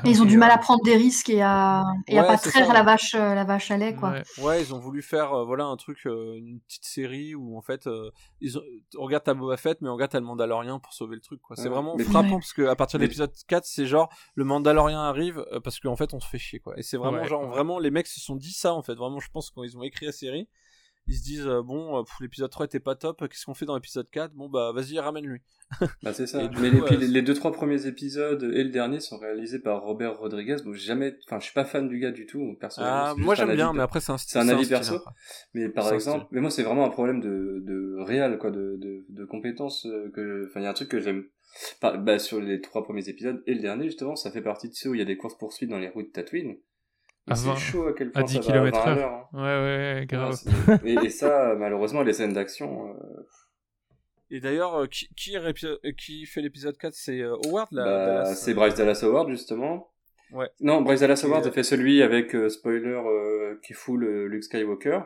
Et ils ont Et, du mal euh, à prendre des risques et à, et à pas traire ça. la vache, euh, la vache à lait, quoi. Ouais. Ouais, ils ont voulu faire euh, voilà un truc, euh, une petite série où en fait, euh, ils ont... on regarde ta Boba Fett, mais on regarde le Mandalorien pour sauver le truc. quoi. C'est Ouais. vraiment Mais- frappant Ouais. parce que à partir de l'épisode 4, c'est genre le Mandalorien arrive parce qu'en fait on se fait chier quoi. Et c'est vraiment Ouais. genre vraiment les mecs se sont dit ça en fait. Vraiment, je pense quand ils ont écrit la série, ils se disent euh, bon, euh, l'épisode 3 était pas top, qu'est-ce qu'on fait dans l'épisode 4 Bon bah vas-y ramène-lui. (laughs) Bah, c'est ça. Mais coup, les, les, deux, trois premiers épisodes et le dernier sont réalisés par Robert Rodriguez. Donc, jamais, enfin, je suis pas fan du gars du tout, personnellement. Ah, moi j'aime bien, mais après c'est un c'est un avis perso. après. Mais par exemple, mais moi c'est vraiment un problème de de réel quoi, de de, de compétences euh, que, enfin il y a un truc que j'aime. Bah, sur les trois premiers épisodes et le dernier justement, ça fait partie de ceux où il y a des courses poursuites dans les rues de Tatooine. C'est chaud à quel à point 10 ça va à 20 km/h. à l'heure, hein. Ouais, ouais, Ouais, grave. (laughs) et, et ça, malheureusement, les scènes d'action, euh, Et d'ailleurs, euh, qui, qui, euh, qui fait l'épisode 4 C'est Howard là bah, c'est Bryce Dallas Howard justement. Ouais. Non, Bryce Dallas Howard a fait celui avec euh, spoiler euh, qui fout le Luke Skywalker.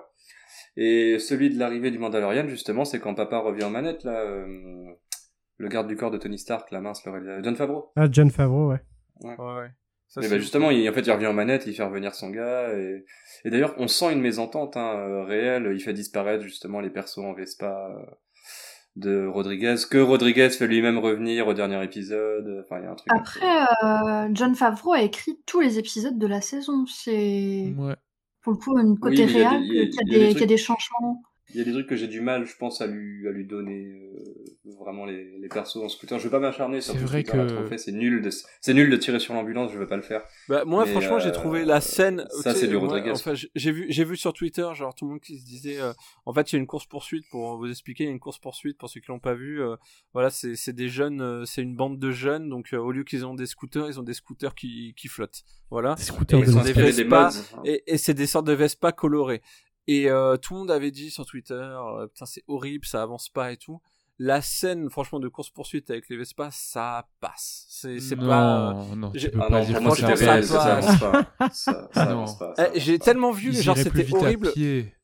Et celui de l'arrivée du Mandalorian justement, c'est quand Papa revient en manette là, euh, le garde du corps de Tony Stark, la mince, le réalisateur- John Favreau. Ah, John Favreau, ouais. Ouais, ouais. Ça, Et c'est- bah justement, il, en fait, il revient en manette, il fait revenir son gars, et, et d'ailleurs, on sent une mésentente hein, euh, réelle. Il fait disparaître justement les persos en Vespa euh, de Rodriguez, que Rodriguez fait lui-même revenir au dernier épisode. Enfin, il y a un truc. Après, euh, John Favreau a écrit tous les épisodes de la saison. C'est Ouais. pour le coup, une côté mais réel, y a- qu'il y, a il y a des des- qu'il y a trucs- des changements. Il y a des trucs que j'ai du mal, je pense, à lui, à lui donner euh, vraiment les, les persos en scooter. Je veux pas m'acharner sur vrai que- trop fait, c'est nul de, c'est nul de tirer sur l'ambulance, je veux pas le faire. Bah, moi, Mais, franchement, j'ai euh, trouvé la scène. ça, c'est du Rodriguez. Enfin, j'ai- vu, j'ai vu sur Twitter, genre tout le monde qui se disait, euh, en fait, il y a une course poursuite pour vous expliquer, il y a une course poursuite pour ceux qui l'ont pas vu. euh, voilà, c'est, c'est des jeunes, euh, c'est une bande de jeunes, donc euh, au lieu qu'ils ont des scooters, ils ont des scooters qui, qui flottent. Voilà. Des Et scooters ils de des des. Et, et c'est des sortes de Vespa colorées. Et euh, tout le monde avait dit sur Twitter, euh, putain c'est horrible, ça avance pas et tout. La scène, franchement, de course poursuite avec les Vespa, ça passe. C'est, c'est non, pas. non, tu peux Ah pas non, dire moi, c'était ça réel, (laughs) ça avance pas. Ça, ça avance pas. Eh, ça j'ai tellement vu, Ils genre c'était vite horrible. à pied.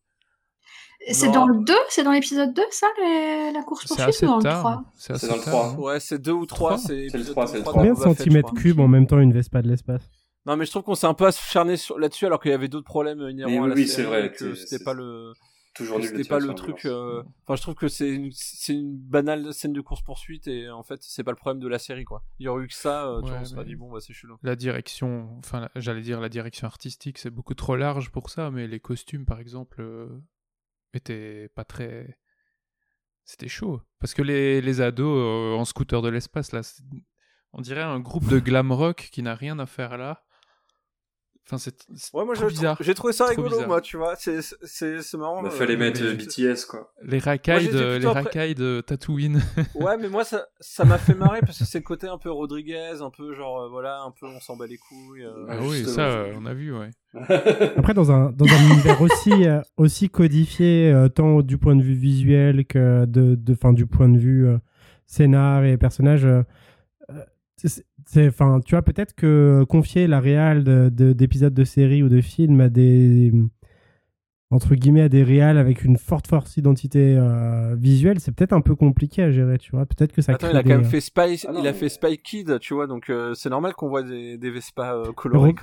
C'est Non. dans le 2 C'est dans l'épisode 2, ça, les- la course C'est poursuite ou dans le tard. 3 C'est dans le tard, 3. non Ouais, c'est deux ou trois. Trois C'est C'est le épisode trois, deux c'est ou le trois trois. Combien de centimètres cubes en même temps une Vespa de l'espace? Non, mais je trouve qu'on s'est un peu acharné sur- là-dessus alors qu'il y avait d'autres problèmes inhérents Mais à oui, la oui, série. c'est vrai que c'était pas le. Toujours C'était pas le truc. euh, Enfin, je trouve que c'est une, c'est une banale scène de course poursuite et en fait, c'est pas le problème de la série quoi. Il y aurait eu que ça, euh, tu Ouais, vois, on se dit bon, bah c'est chelou. La direction, enfin, la- j'allais dire la direction artistique, c'est beaucoup trop large pour ça, mais les costumes, par exemple, euh, étaient pas très. C'était chaud. Parce que les, les ados euh, en scooter de l'espace, là, c'est- on dirait un groupe de glam rock qui n'a rien à faire là. Enfin, c'est c'est Ouais, moi trop j'ai bizarre. j'ai trouvé ça Trop rigolo, bizarre. moi, tu vois. C'est c'est c'est marrant. Bah, euh, fallait mettre mais- euh, BTS, quoi. Les racailles de, les après- racailles de Tatooine. (laughs) Ouais, mais moi ça ça m'a fait marrer parce que c'est le côté un peu Rodriguez, un peu genre euh, voilà, un peu on s'en bat les couilles. euh. ah Ah, oui, ça, euh, on a vu, ouais. (laughs) Après, dans un, dans un univers aussi, aussi codifié, euh, tant du point de vue visuel que de, de, fin, du point de vue euh, scénar et personnage, enfin, tu vois, peut-être que confier la réal de- de- d'épisodes de, séries ou de films à des entre guillemets à des réals avec une forte force identité euh, visuelle, c'est peut-être un peu compliqué à gérer, tu vois. Peut-être que ça Attends, crée il a des, quand même fait Spy, Ah non, il a mais- fait Spy Kid, tu vois, donc euh, c'est normal qu'on voit des, des Vespa euh, colorés.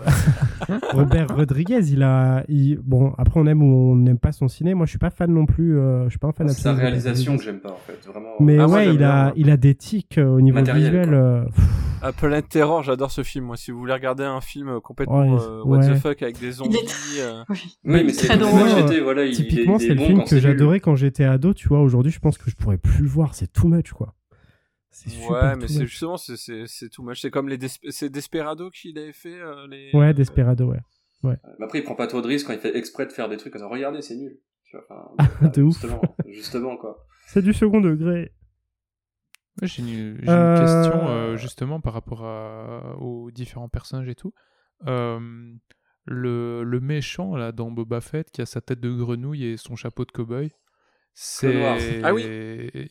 Ro- (laughs) Robert Rodriguez, il a, il- bon, après on aime ou on n'aime pas son ciné. Moi, je suis pas fan non plus. euh, je suis pas un fan C'est sa de réalisation que Rodriguez. j'aime pas, en fait. Vraiment. Mais Ah, moi, ouais, j'aime il a, moi. il a des tics euh, au niveau Matériel, visuel. Euh, Planet Terror, j'adore ce film. Moi, si vous voulez regarder un film complètement Ouais, euh, what ouais. the fuck avec des zombies, euh, Oui. Mais c'est Très le drôle. j'étais, voilà, typiquement, c'est le bon film que j'adorais quand j'étais ado. Tu vois, aujourd'hui, je pense que je pourrais plus le voir. C'est too much, quoi. Ouais, mais too c'est much. justement c'est tout moche. C'est comme les c'est Desperado qu'il avait fait euh, les. Ouais, Desperado, ouais. Mais après, il prend pas trop de risques quand il fait exprès de faire des trucs regardez, c'est nul. Tu vois, enfin, (laughs) de ouf. justement, justement, quoi. C'est du second degré. J'ai une, j'ai Euh, une question euh, justement par rapport à- aux différents personnages et tout. Euh, le, le méchant là dans Boba Fett qui a sa tête de grenouille et son chapeau de cow-boy, c'est Ah oui.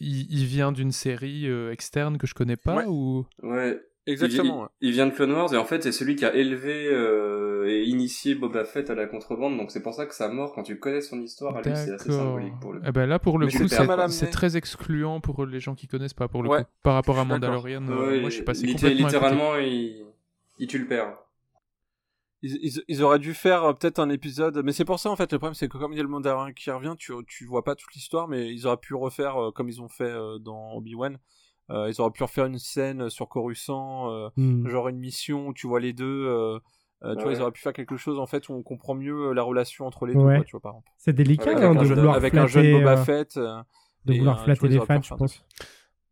il, il vient d'une série euh, externe que je connais pas Ouais. ou? Ouais. Exactement. Il, il vient de Clone Wars et en fait, c'est celui qui a élevé euh, et initié Boba Fett à la contrebande. Donc c'est pour ça que sa mort, quand tu connais son histoire, à lui, c'est assez D'accord. symbolique pour le Eh ben là pour le Mais coup c'est très excluant pour les gens qui connaissent pas pour le Ouais. coup par rapport à. Mandalorian. euh, Ouais, moi je suis passé complètement à côté. littéralement, il, il tue le père. Ils, ils, ils auraient dû faire euh, peut-être un épisode, mais c'est pour ça en fait le problème c'est que comme il y a le Mandarin qui revient, tu tu vois pas toute l'histoire, mais ils auraient pu refaire euh, comme ils ont fait euh, dans Obi Wan. Euh, ils auraient pu refaire une scène sur Coruscant, euh, Hmm. genre une mission où tu vois les deux. euh, euh, tu vois, Ouais. ils auraient pu faire quelque chose en fait où on comprend mieux la relation entre les deux, Ouais. quoi, tu vois par exemple. C'est délicat Avec hein, de jeune- vouloir avec un jeune flatter, Boba Fett. euh, de et, vouloir flatter vois, les fans, en je pense.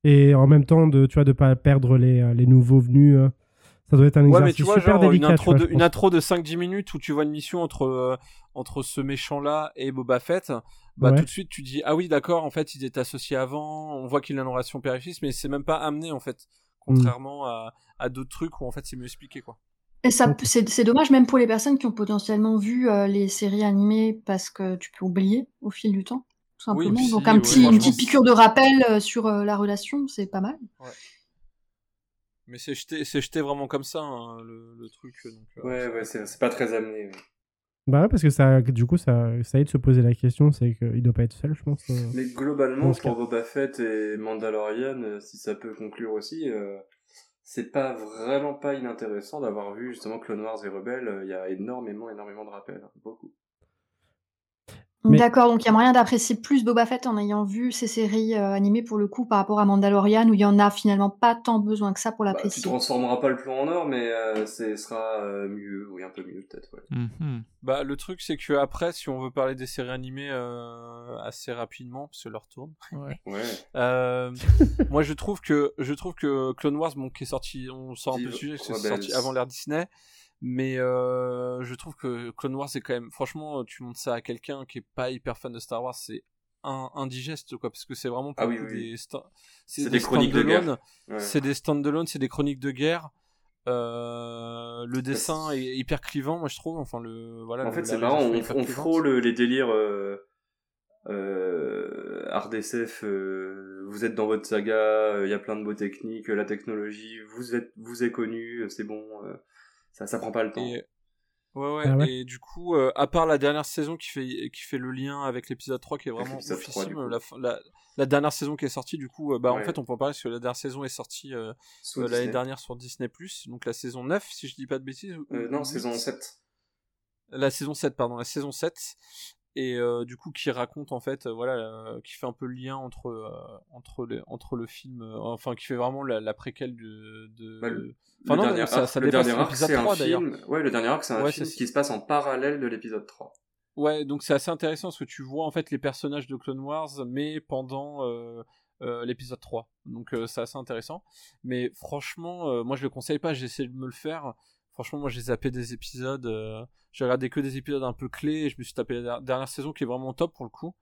Et en même temps, de, tu vois, de pas perdre les, les nouveaux venus. Ça doit être un Ouais, exercice mais tu vois, super genre délicat. une intro, vois, de, une intro de 5-10 minutes où tu vois une mission entre, euh, entre ce méchant-là et Boba Fett, bah Ouais. tout de suite tu dis, ah oui, d'accord, en fait, ils étaient associés avant, on voit qu'il a une relation père-fils, mais c'est même pas amené, en fait, contrairement à, à d'autres trucs où, en fait, c'est mieux expliqué, quoi. Et ça, c'est c'est dommage même pour les personnes qui ont potentiellement vu euh, les séries animées parce que tu peux oublier au fil du temps, tout Oui, simplement. aussi, Donc un ouais, petit, une petite piqûre de rappel euh, sur euh, la relation, c'est pas mal. Mais c'est jeté, c'est jeté vraiment comme ça, hein, le, le truc. Donc, euh, Ouais, ouais, c'est c'est pas très amené. ouais. Bah ouais, parce que ça, du coup, ça, ça aide de se poser la question, c'est qu'il doit pas être seul, je pense. euh. Mais globalement, pour. Boba Fett et Mandalorian, euh, si ça peut conclure aussi, euh, c'est pas vraiment pas inintéressant d'avoir vu justement Clone Wars et Rebelle. euh, Il y a énormément, énormément de rappels. hein, Beaucoup. Mais- D'accord, donc il y a moyen d'apprécier plus Boba Fett en ayant vu ces séries euh, animées pour le coup par rapport à Mandalorian où il y en a finalement pas tant besoin que ça pour Bah, tu l'apprécier. transformeras pas le plan en or, mais euh, ce sera euh, mieux, oui, un peu mieux peut-être. Ouais. Mhm. Bah, le truc, c'est que après, si on veut parler des séries animées euh, assez rapidement, parce que l'heure tourne, Ouais. (laughs) Ouais. euh, moi je trouve que je trouve que Clone Wars, bon, qui est sorti, on sort un peu le sujet, c'est Rebels. sorti avant l'ère Disney, mais euh, je trouve que Clone Wars, c'est quand même, franchement, tu montres ça à quelqu'un qui est pas hyper fan de Star Wars, c'est indigeste, quoi, parce que c'est vraiment pour Ah oui, oui. des, sta- C'est des chroniques de stand-alone. guerre. Ouais. C'est des stand-alone, c'est des chroniques de guerre. Euh, le dessin c'est- est hyper clivant, moi je trouve. Enfin, le voilà. En le- fait, c'est marrant, est on, on frôle les délires euh, euh, RDSF. euh, vous êtes dans votre saga, il y a plein de beaux techniques, euh, la technologie, vous êtes, vous êtes connu, euh, c'est bon, euh, ça, ça prend pas le temps. Et ouais, ouais, Ah ouais. Et du coup, euh, à part la dernière saison qui fait qui fait le lien avec l'épisode 3 qui est vraiment l'épisode 3, oufissime, du coup. la, la la dernière saison qui est sortie, du coup, euh, bah en Ouais. fait, on peut en parler parce que la dernière saison est sortie euh, euh, l'année Disney. dernière sur Disney+, donc la saison 9, si je dis pas de bêtises. Euh, non, saison 7. la saison 7 pardon la saison 7 et euh, du coup qui raconte en fait euh, voilà euh, qui fait un peu le lien entre entre les entre le film enfin qui fait vraiment la, la préquelle de, de... Bah, le- enfin le non, dernier ça, ça le dernier arc, c'est un 3 d'ailleurs film. Ouais, le dernier arc, c'est un Ouais, film qui se passe en parallèle de l'épisode 3. ouais donc c'est assez intéressant parce que tu vois en fait les personnages de Clone Wars mais pendant euh, l'épisode 3 donc euh, c'est assez intéressant mais franchement euh, moi je le conseille pas j'ai essayé de me le faire franchement moi j'ai zappé des épisodes euh, j'ai regardé que des épisodes un peu clés et je me suis tapé la der- dernière saison qui est vraiment top pour le coup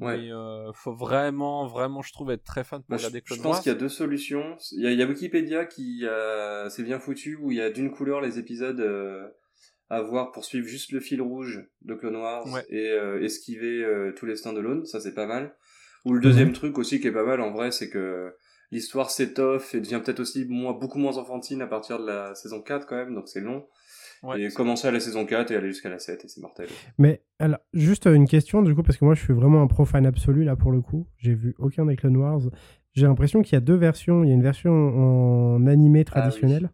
Ouais. Mais euh, faut vraiment, vraiment, je trouve, être très fan pour Bah, je, regarder je Clone pense Wars. qu'il y a deux solutions. Il y a, il y a Wikipédia qui euh, c'est bien foutu où il y a d'une couleur les épisodes euh, à voir pour suivre juste le fil rouge de Clone Wars Ouais. et esquiver tous les stand-alone, ça c'est pas mal. Ou le deuxième truc aussi qui est pas mal en vrai, c'est que l'histoire s'étoffe et devient peut-être aussi moins, beaucoup moins enfantine à partir de la saison 4 quand même, donc c'est long. Ouais, et commencer à la saison 4 et aller jusqu'à la 7 et c'est mortel. Mais alors, juste une question du coup, parce que moi je suis vraiment un pro fan absolu là pour le coup. J'ai vu aucun des Clone Wars. J'ai l'impression qu'il y a deux versions. Il y a une version en animé traditionnel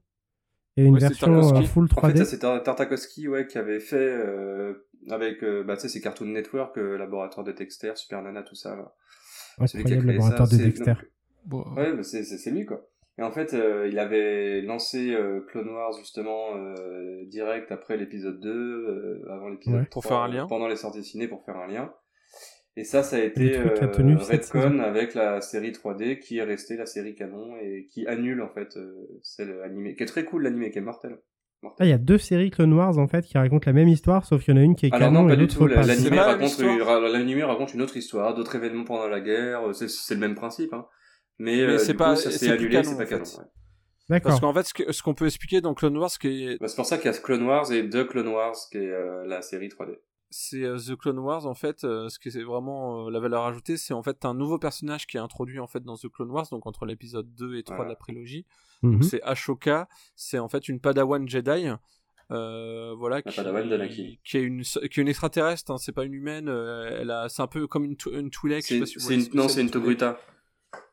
et une Ouais, version euh, full En 3D. fait, ça c'est Tar- Tartakovsky ouais, qui avait fait euh, avec, euh, bah tu sais, c'est Cartoon Network, euh, laboratoire de Dexter, Super Nana, tout ça. Là. Incroyable laboratoire ça, de Dexter. Bon, Ouais, bah, c'est lui quoi. Et en fait, euh, il avait lancé euh, Clone Wars justement euh, direct après l'épisode 2, euh, avant l'épisode Ouais. 3, Pour faire un lien. pendant les sorties ciné pour faire un lien. Et ça, ça a été a euh, tenu cette Redcon avec la série 3D qui est restée la série canon et qui annule en fait euh, celle animée, qui est très cool l'animé, qui est mortel. Ah, il y a deux séries Clone Wars en fait qui racontent la même histoire, sauf qu'il y en a une qui est Alors canon non, pas et l'autre pas. L'animé raconte, raconte une autre histoire, d'autres événements pendant la guerre. euh, C'est c'est le même principe, hein. Mais, Mais euh, c'est pas- coup, ça c'est annulé, c'est pas en canon. ouais. D'accord. Parce qu'en fait, ce que- ce qu'on peut expliquer dans Clone Wars, qui Bah, c'est pour ça qu'il y a Clone Wars et The Clone Wars, qui est euh, la série 3D. c'est euh, The Clone Wars, en fait, euh, ce qui est vraiment euh, la valeur ajoutée, c'est en fait un nouveau personnage qui est introduit en fait dans The Clone Wars, donc entre l'épisode 2 et 3 Voilà. de la prélogie. Mhm. Donc, C'est Ashoka, c'est en fait une Padawan Jedi. Euh, voilà, qui, qui est une qui est une extraterrestre, hein, c'est pas une humaine. euh, elle a, c'est un peu comme une, Tw- une Twi'lek. je sais C'est pas si vous c'est voyez une, ce que non, c'est une. Togruta.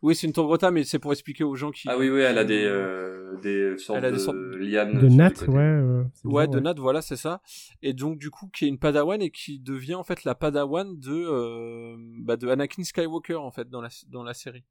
Oui, c'est une Togrota, mais c'est pour expliquer aux gens qui. Ah oui, oui, elle a des, euh, des sortes Elle a des de sortes lianes. De sur les Nat, côtés. ouais. euh, Ouais, bizarre, de Nat, voilà, c'est ça. Et donc, du coup, qui est une Padawan et qui devient en fait la Padawan de, euh, bah, de Anakin Skywalker en fait dans la dans la série.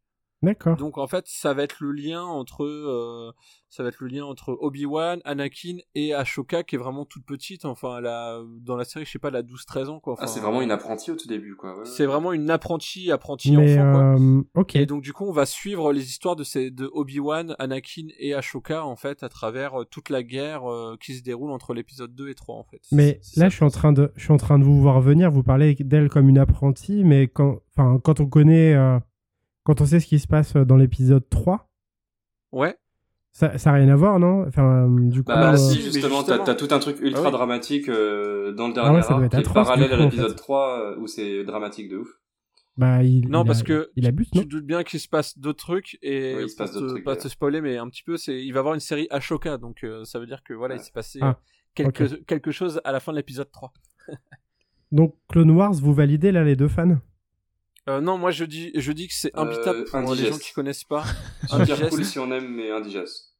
D'accord. Donc en fait, ça va être le lien entre euh, ça va être le lien entre Obi-Wan, Anakin et Ashoka qui est vraiment toute petite. Enfin, elle a, dans la série, je sais pas, elle a 12-13 ans quoi. Enfin, Ah, c'est vraiment une apprentie au tout début, quoi. ouais. C'est vraiment une apprentie, apprentie Mais enfant quoi. euh, ok. Et donc du coup, on va suivre les histoires de ces de Obi-Wan, Anakin et Ashoka en fait à travers euh, toute la guerre euh, qui se déroule entre l'épisode 2 et 3 en fait. Mais C'est- c'est là, ça. je suis en train de, je suis en train de vous voir venir. Vous parlez d'elle comme une apprentie, mais quand, enfin, quand on connaît, euh, quand on sait ce qui se passe dans l'épisode 3, Ouais. ça, ça a rien à voir, non? Enfin, euh, du coup, Bah euh, si, justement, t'as t'as tout un truc ultra Ah oui. dramatique euh, dans le Ah dernier ouais, ça doit être qui est atroce, parallèle à en l'épisode fait. 3, euh, où c'est dramatique de ouf. bah, il, Non, il parce a- que il abuse, non Tu te doutes bien qu'il se passe d'autres trucs et Oui, il se passe d'autres te- trucs, pas te spoiler mais un petit peu c'est il va y avoir une série Ashoka donc euh, ça veut dire que voilà Ouais. il s'est passé Ah, euh, quelque quelque chose à la fin de l'épisode 3. Donc, Clone Wars, vous validez là les deux fans? Euh, non, moi je dis je dis que c'est Euh, imbitable pour les indigeste. gens qui connaissent pas. (laughs) Indigeste. cool si on aime, mais indigeste.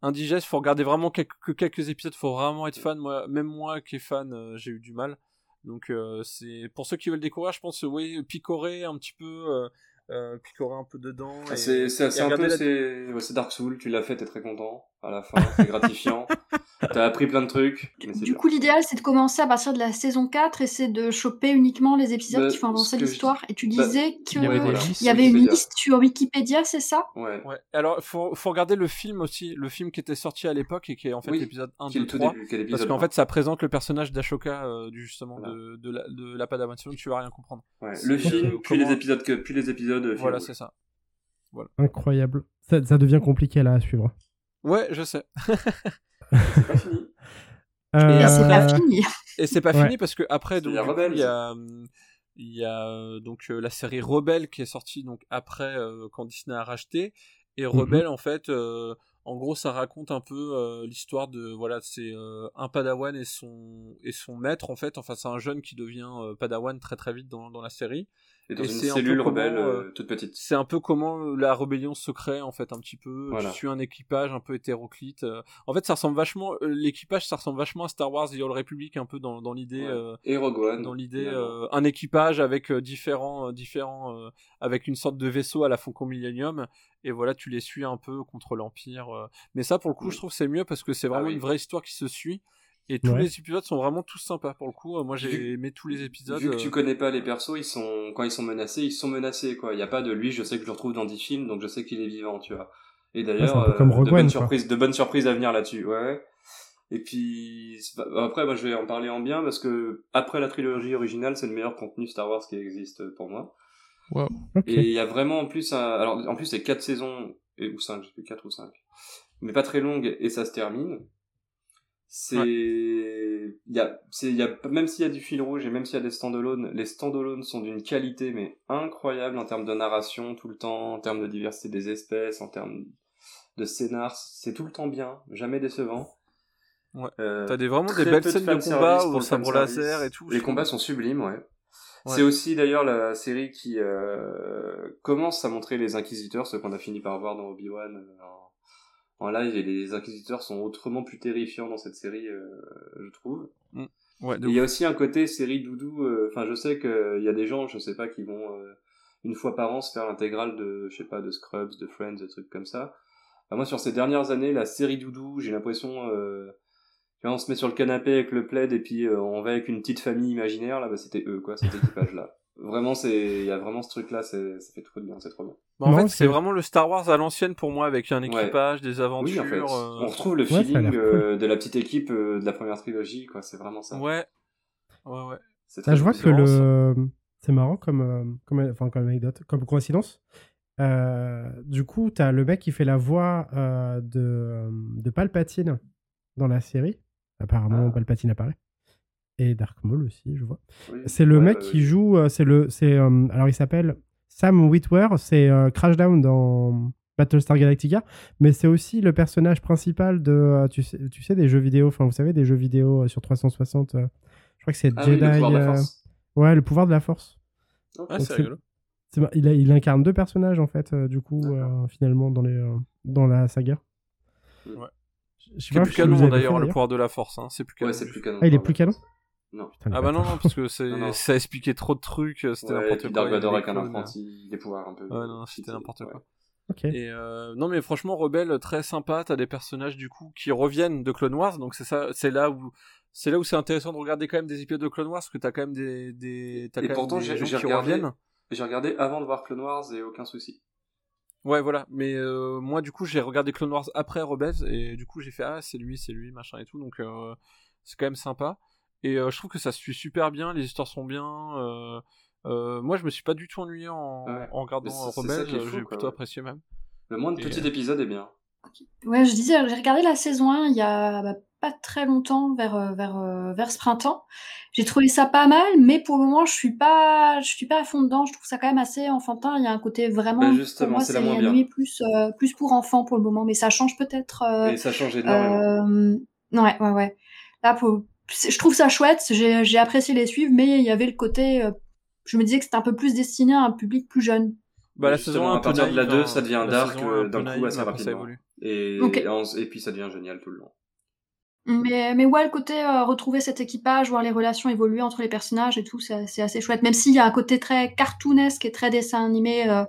Indigeste, faut regarder vraiment quelques, que quelques épisodes, faut vraiment être fan. Moi, même moi qui est fan, euh, j'ai eu du mal. Donc euh, c'est pour ceux qui veulent découvrir, je pense oui picorer un petit peu, euh, euh, picorer un peu dedans. Ah, et- c'est c'est- c'est et un peu la- c'est ouais, c'est Dark Soul, tu l'as fait, t'es très content. À la fin, c'est gratifiant. (laughs) T'as appris plein de trucs. mais Du bien. coup, l'idéal, c'est de commencer à partir de la saison 4 et c'est de choper uniquement les épisodes Bah, qui font avancer je l'histoire. Et tu bah, disais qu'il Il y avait des voilà. listes. y avait une liste sur Wikipédia, c'est ça? Ouais. Ouais. Alors faut faut regarder le film aussi, le film qui était sorti à l'époque et qui est en fait Oui, l'épisode 1, Qui est 2, le tout 3. début, quel Parce qu'en fait, ça présente le personnage d'Ashoka, euh, justement, Voilà. de, de, la, de la Padawan. Sinon, tu vas rien comprendre. Ouais, le film, (laughs) puis comment- les épisodes que puis les épisodes. Euh, Voilà, c'est ça. Incroyable. Ça, ça devient compliqué là à suivre. Ouais, je sais. (laughs) C'est pas fini. Euh, Et c'est pas fini. Et c'est pas Ouais. fini parce que après, Il donc, il y a, il y a euh, donc euh, la série Rebelle qui est sortie donc après euh, quand Disney a racheté. Et Rebelle, en fait, euh, en gros, ça raconte un peu euh, l'histoire de voilà, c'est euh, un Padawan et son et son maître en fait. Enfin, c'est un jeune qui devient euh, Padawan très très vite dans, dans la série. Et dans Et une c'est un cellule comment, rebelle euh, euh, toute petite. c'est un peu comment la rébellion se crée en fait un petit peu. Voilà. Tu suis un équipage un peu hétéroclite. euh. En fait, ça ressemble vachement. euh, L'équipage, ça ressemble vachement à Star Wars The Old Republic un peu dans, dans l'idée. Ouais. euh, Et Rogue One. dans l'idée euh, un équipage avec euh, différents euh, différents euh, avec une sorte de vaisseau à la Faucon Millennium et voilà tu les suis un peu contre l'empire euh. mais ça pour le coup je trouve c'est mieux parce que c'est vraiment Ah oui. une vraie histoire qui se suit et tous Ouais. les épisodes sont vraiment tous sympas pour le coup Euh, moi j'ai Vu- aimé tous les épisodes Vu que euh, tu connais pas les persos, ils sont quand ils sont menacés, ils sont menacés quoi. Il y a pas de lui, je sais que je le retrouve dans 10 films, donc je sais qu'il est vivant, tu vois. Et Ouais, d'ailleurs, comme euh, de bonnes surprises, de bonnes surprises à venir là-dessus, ouais. Et puis pas- après, moi, je vais en parler en bien parce que après la trilogie originale, c'est le meilleur contenu Star Wars qui existe pour moi. Ok. Et il y a vraiment en plus, un... alors en plus c'est quatre saisons et ou cinq, je sais plus quatre ou cinq, mais pas très longues et ça se termine. C'est, il y a, c'est, il y a même s'il y a du fil rouge et même s'il y a des standalones, les standalones sont d'une qualité mais incroyable en termes de narration tout le temps, en termes de diversité des espèces, en termes de scénar, c'est tout le temps bien, jamais décevant. Ouais. Euh, t'as des vraiment des belles scènes de fanservice combat le sabre laser et tout Les combats sont sublimes, ouais. Ouais. C'est aussi d'ailleurs la série qui euh, commence à montrer les inquisiteurs, ce qu'on a fini par voir dans Obi-Wan euh, en, en live, et les inquisiteurs sont autrement plus terrifiants dans cette série, euh, je trouve. ouais, Et de il y a aussi un côté série doudou, euh, enfin je sais qu'il y a des gens, je sais pas, qui vont euh, une fois par an se faire l'intégrale de, je sais pas, de Scrubs, de Friends, des trucs comme ça. Enfin, moi sur ces dernières années, la série doudou, j'ai l'impression... Euh, on se met sur le canapé avec le plaid et puis euh, on va avec une petite famille imaginaire là bah c'était eux quoi cet (laughs) équipage là vraiment c'est il y a vraiment ce truc là c'est ça fait trop de bien c'est trop bien Bah, en Non, fait c'est- vraiment le Star Wars à l'ancienne pour moi avec un équipage des aventures oui en fait euh, on retrouve le Ouais, feeling euh, de la petite équipe euh, de la première trilogie quoi c'est vraiment ça ouais ouais ouais Là, je vois que le. C'est marrant comme, euh, comme, enfin, comme anecdote, comme coïncidence. Euh, du coup, tu as le mec qui fait la voix euh, de, euh, de Palpatine dans la série. Apparemment, Ah. Palpatine apparaît. Et Dark Maul aussi, je vois. Oui. C'est le Ouais, mec bah, qui oui. joue. euh, c'est le. C'est. euh, alors, il s'appelle Sam Witwer. C'est euh, Crashdown dans Battlestar Galactica. Mais c'est aussi le personnage principal de. euh, tu, sais, tu sais, des jeux vidéo. Enfin, vous savez, des jeux vidéo sur 360. euh, je crois que c'est ah oui Jedi. le pouvoir de la euh, force Ouais, le pouvoir de la force. Donc, c'est rigolo Il, a- il incarne deux personnages en fait, euh, du coup, euh, finalement, dans, les, euh, dans la saga. Ouais. C'est plus canon d'ailleurs le pouvoir de la force hein. c'est plus canon ouais plus canon Ah, il est plus canon? Non Putain, les Ah bah non, non, parce que c'est, (laughs) Non, non. ça expliquait trop de trucs, euh, c'était ouais, n'importe quoi. Dark Vador avec un apprenti des pouvoirs un peu Ouais, non, c'était n'importe ouais. quoi. Et euh, non, mais franchement, Rebelle, très sympa. T'as des personnages du coup qui reviennent de Clone Wars, donc c'est ça, c'est là où c'est là où c'est intéressant de regarder quand même des épisodes de Clone Wars, parce que t'as quand même des, des t'as Et quand pourtant, même des j'ai- gens j'ai qui regardé- reviennent. j'ai regardé avant de voir Clone Wars et aucun souci Ouais, voilà. Mais euh, moi, du coup, j'ai regardé Clone Wars après Rebels, et du coup, j'ai fait ah, c'est lui, c'est lui, machin et tout, donc euh, c'est quand même sympa. Et euh, je trouve que ça se suit super bien, les histoires sont bien. euh, euh, moi, je me suis pas du tout ennuyé en, Ouais. en regardant fou, j'ai plutôt ouais. apprécié même. le moins de Et, petits euh, épisodes est bien Ouais, je disais, j'ai regardé la saison 1 il y a bah, pas très longtemps, vers, vers, vers ce printemps. J'ai trouvé ça pas mal, mais pour le moment, je suis pas, je suis pas à fond dedans. Je trouve ça quand même assez enfantin. Il y a un côté vraiment, Bah, justement, c'est la moins bien. plus, euh, plus pour enfants pour le moment, mais ça change peut-être. euh, et ça change énormément euh, ouais, ouais, ouais. Là, pour, je trouve ça chouette. J'ai, apprécié les suivre, mais il y avait le côté, euh, je me disais que c'était un peu plus destiné à un public plus jeune. Bah, la saison 1, à partir de la naïve, 2, hein. ça devient dark, euh, un, un d'un coup, assez rapidement. évolue. Et, Ok. et puis ça devient génial tout le long. Mais, mais ouais, le côté euh, retrouver cet équipage, voir les relations évoluer entre les personnages et tout, c'est c'est assez chouette. Même s'il y a un côté très cartoonesque et très dessin animé, euh,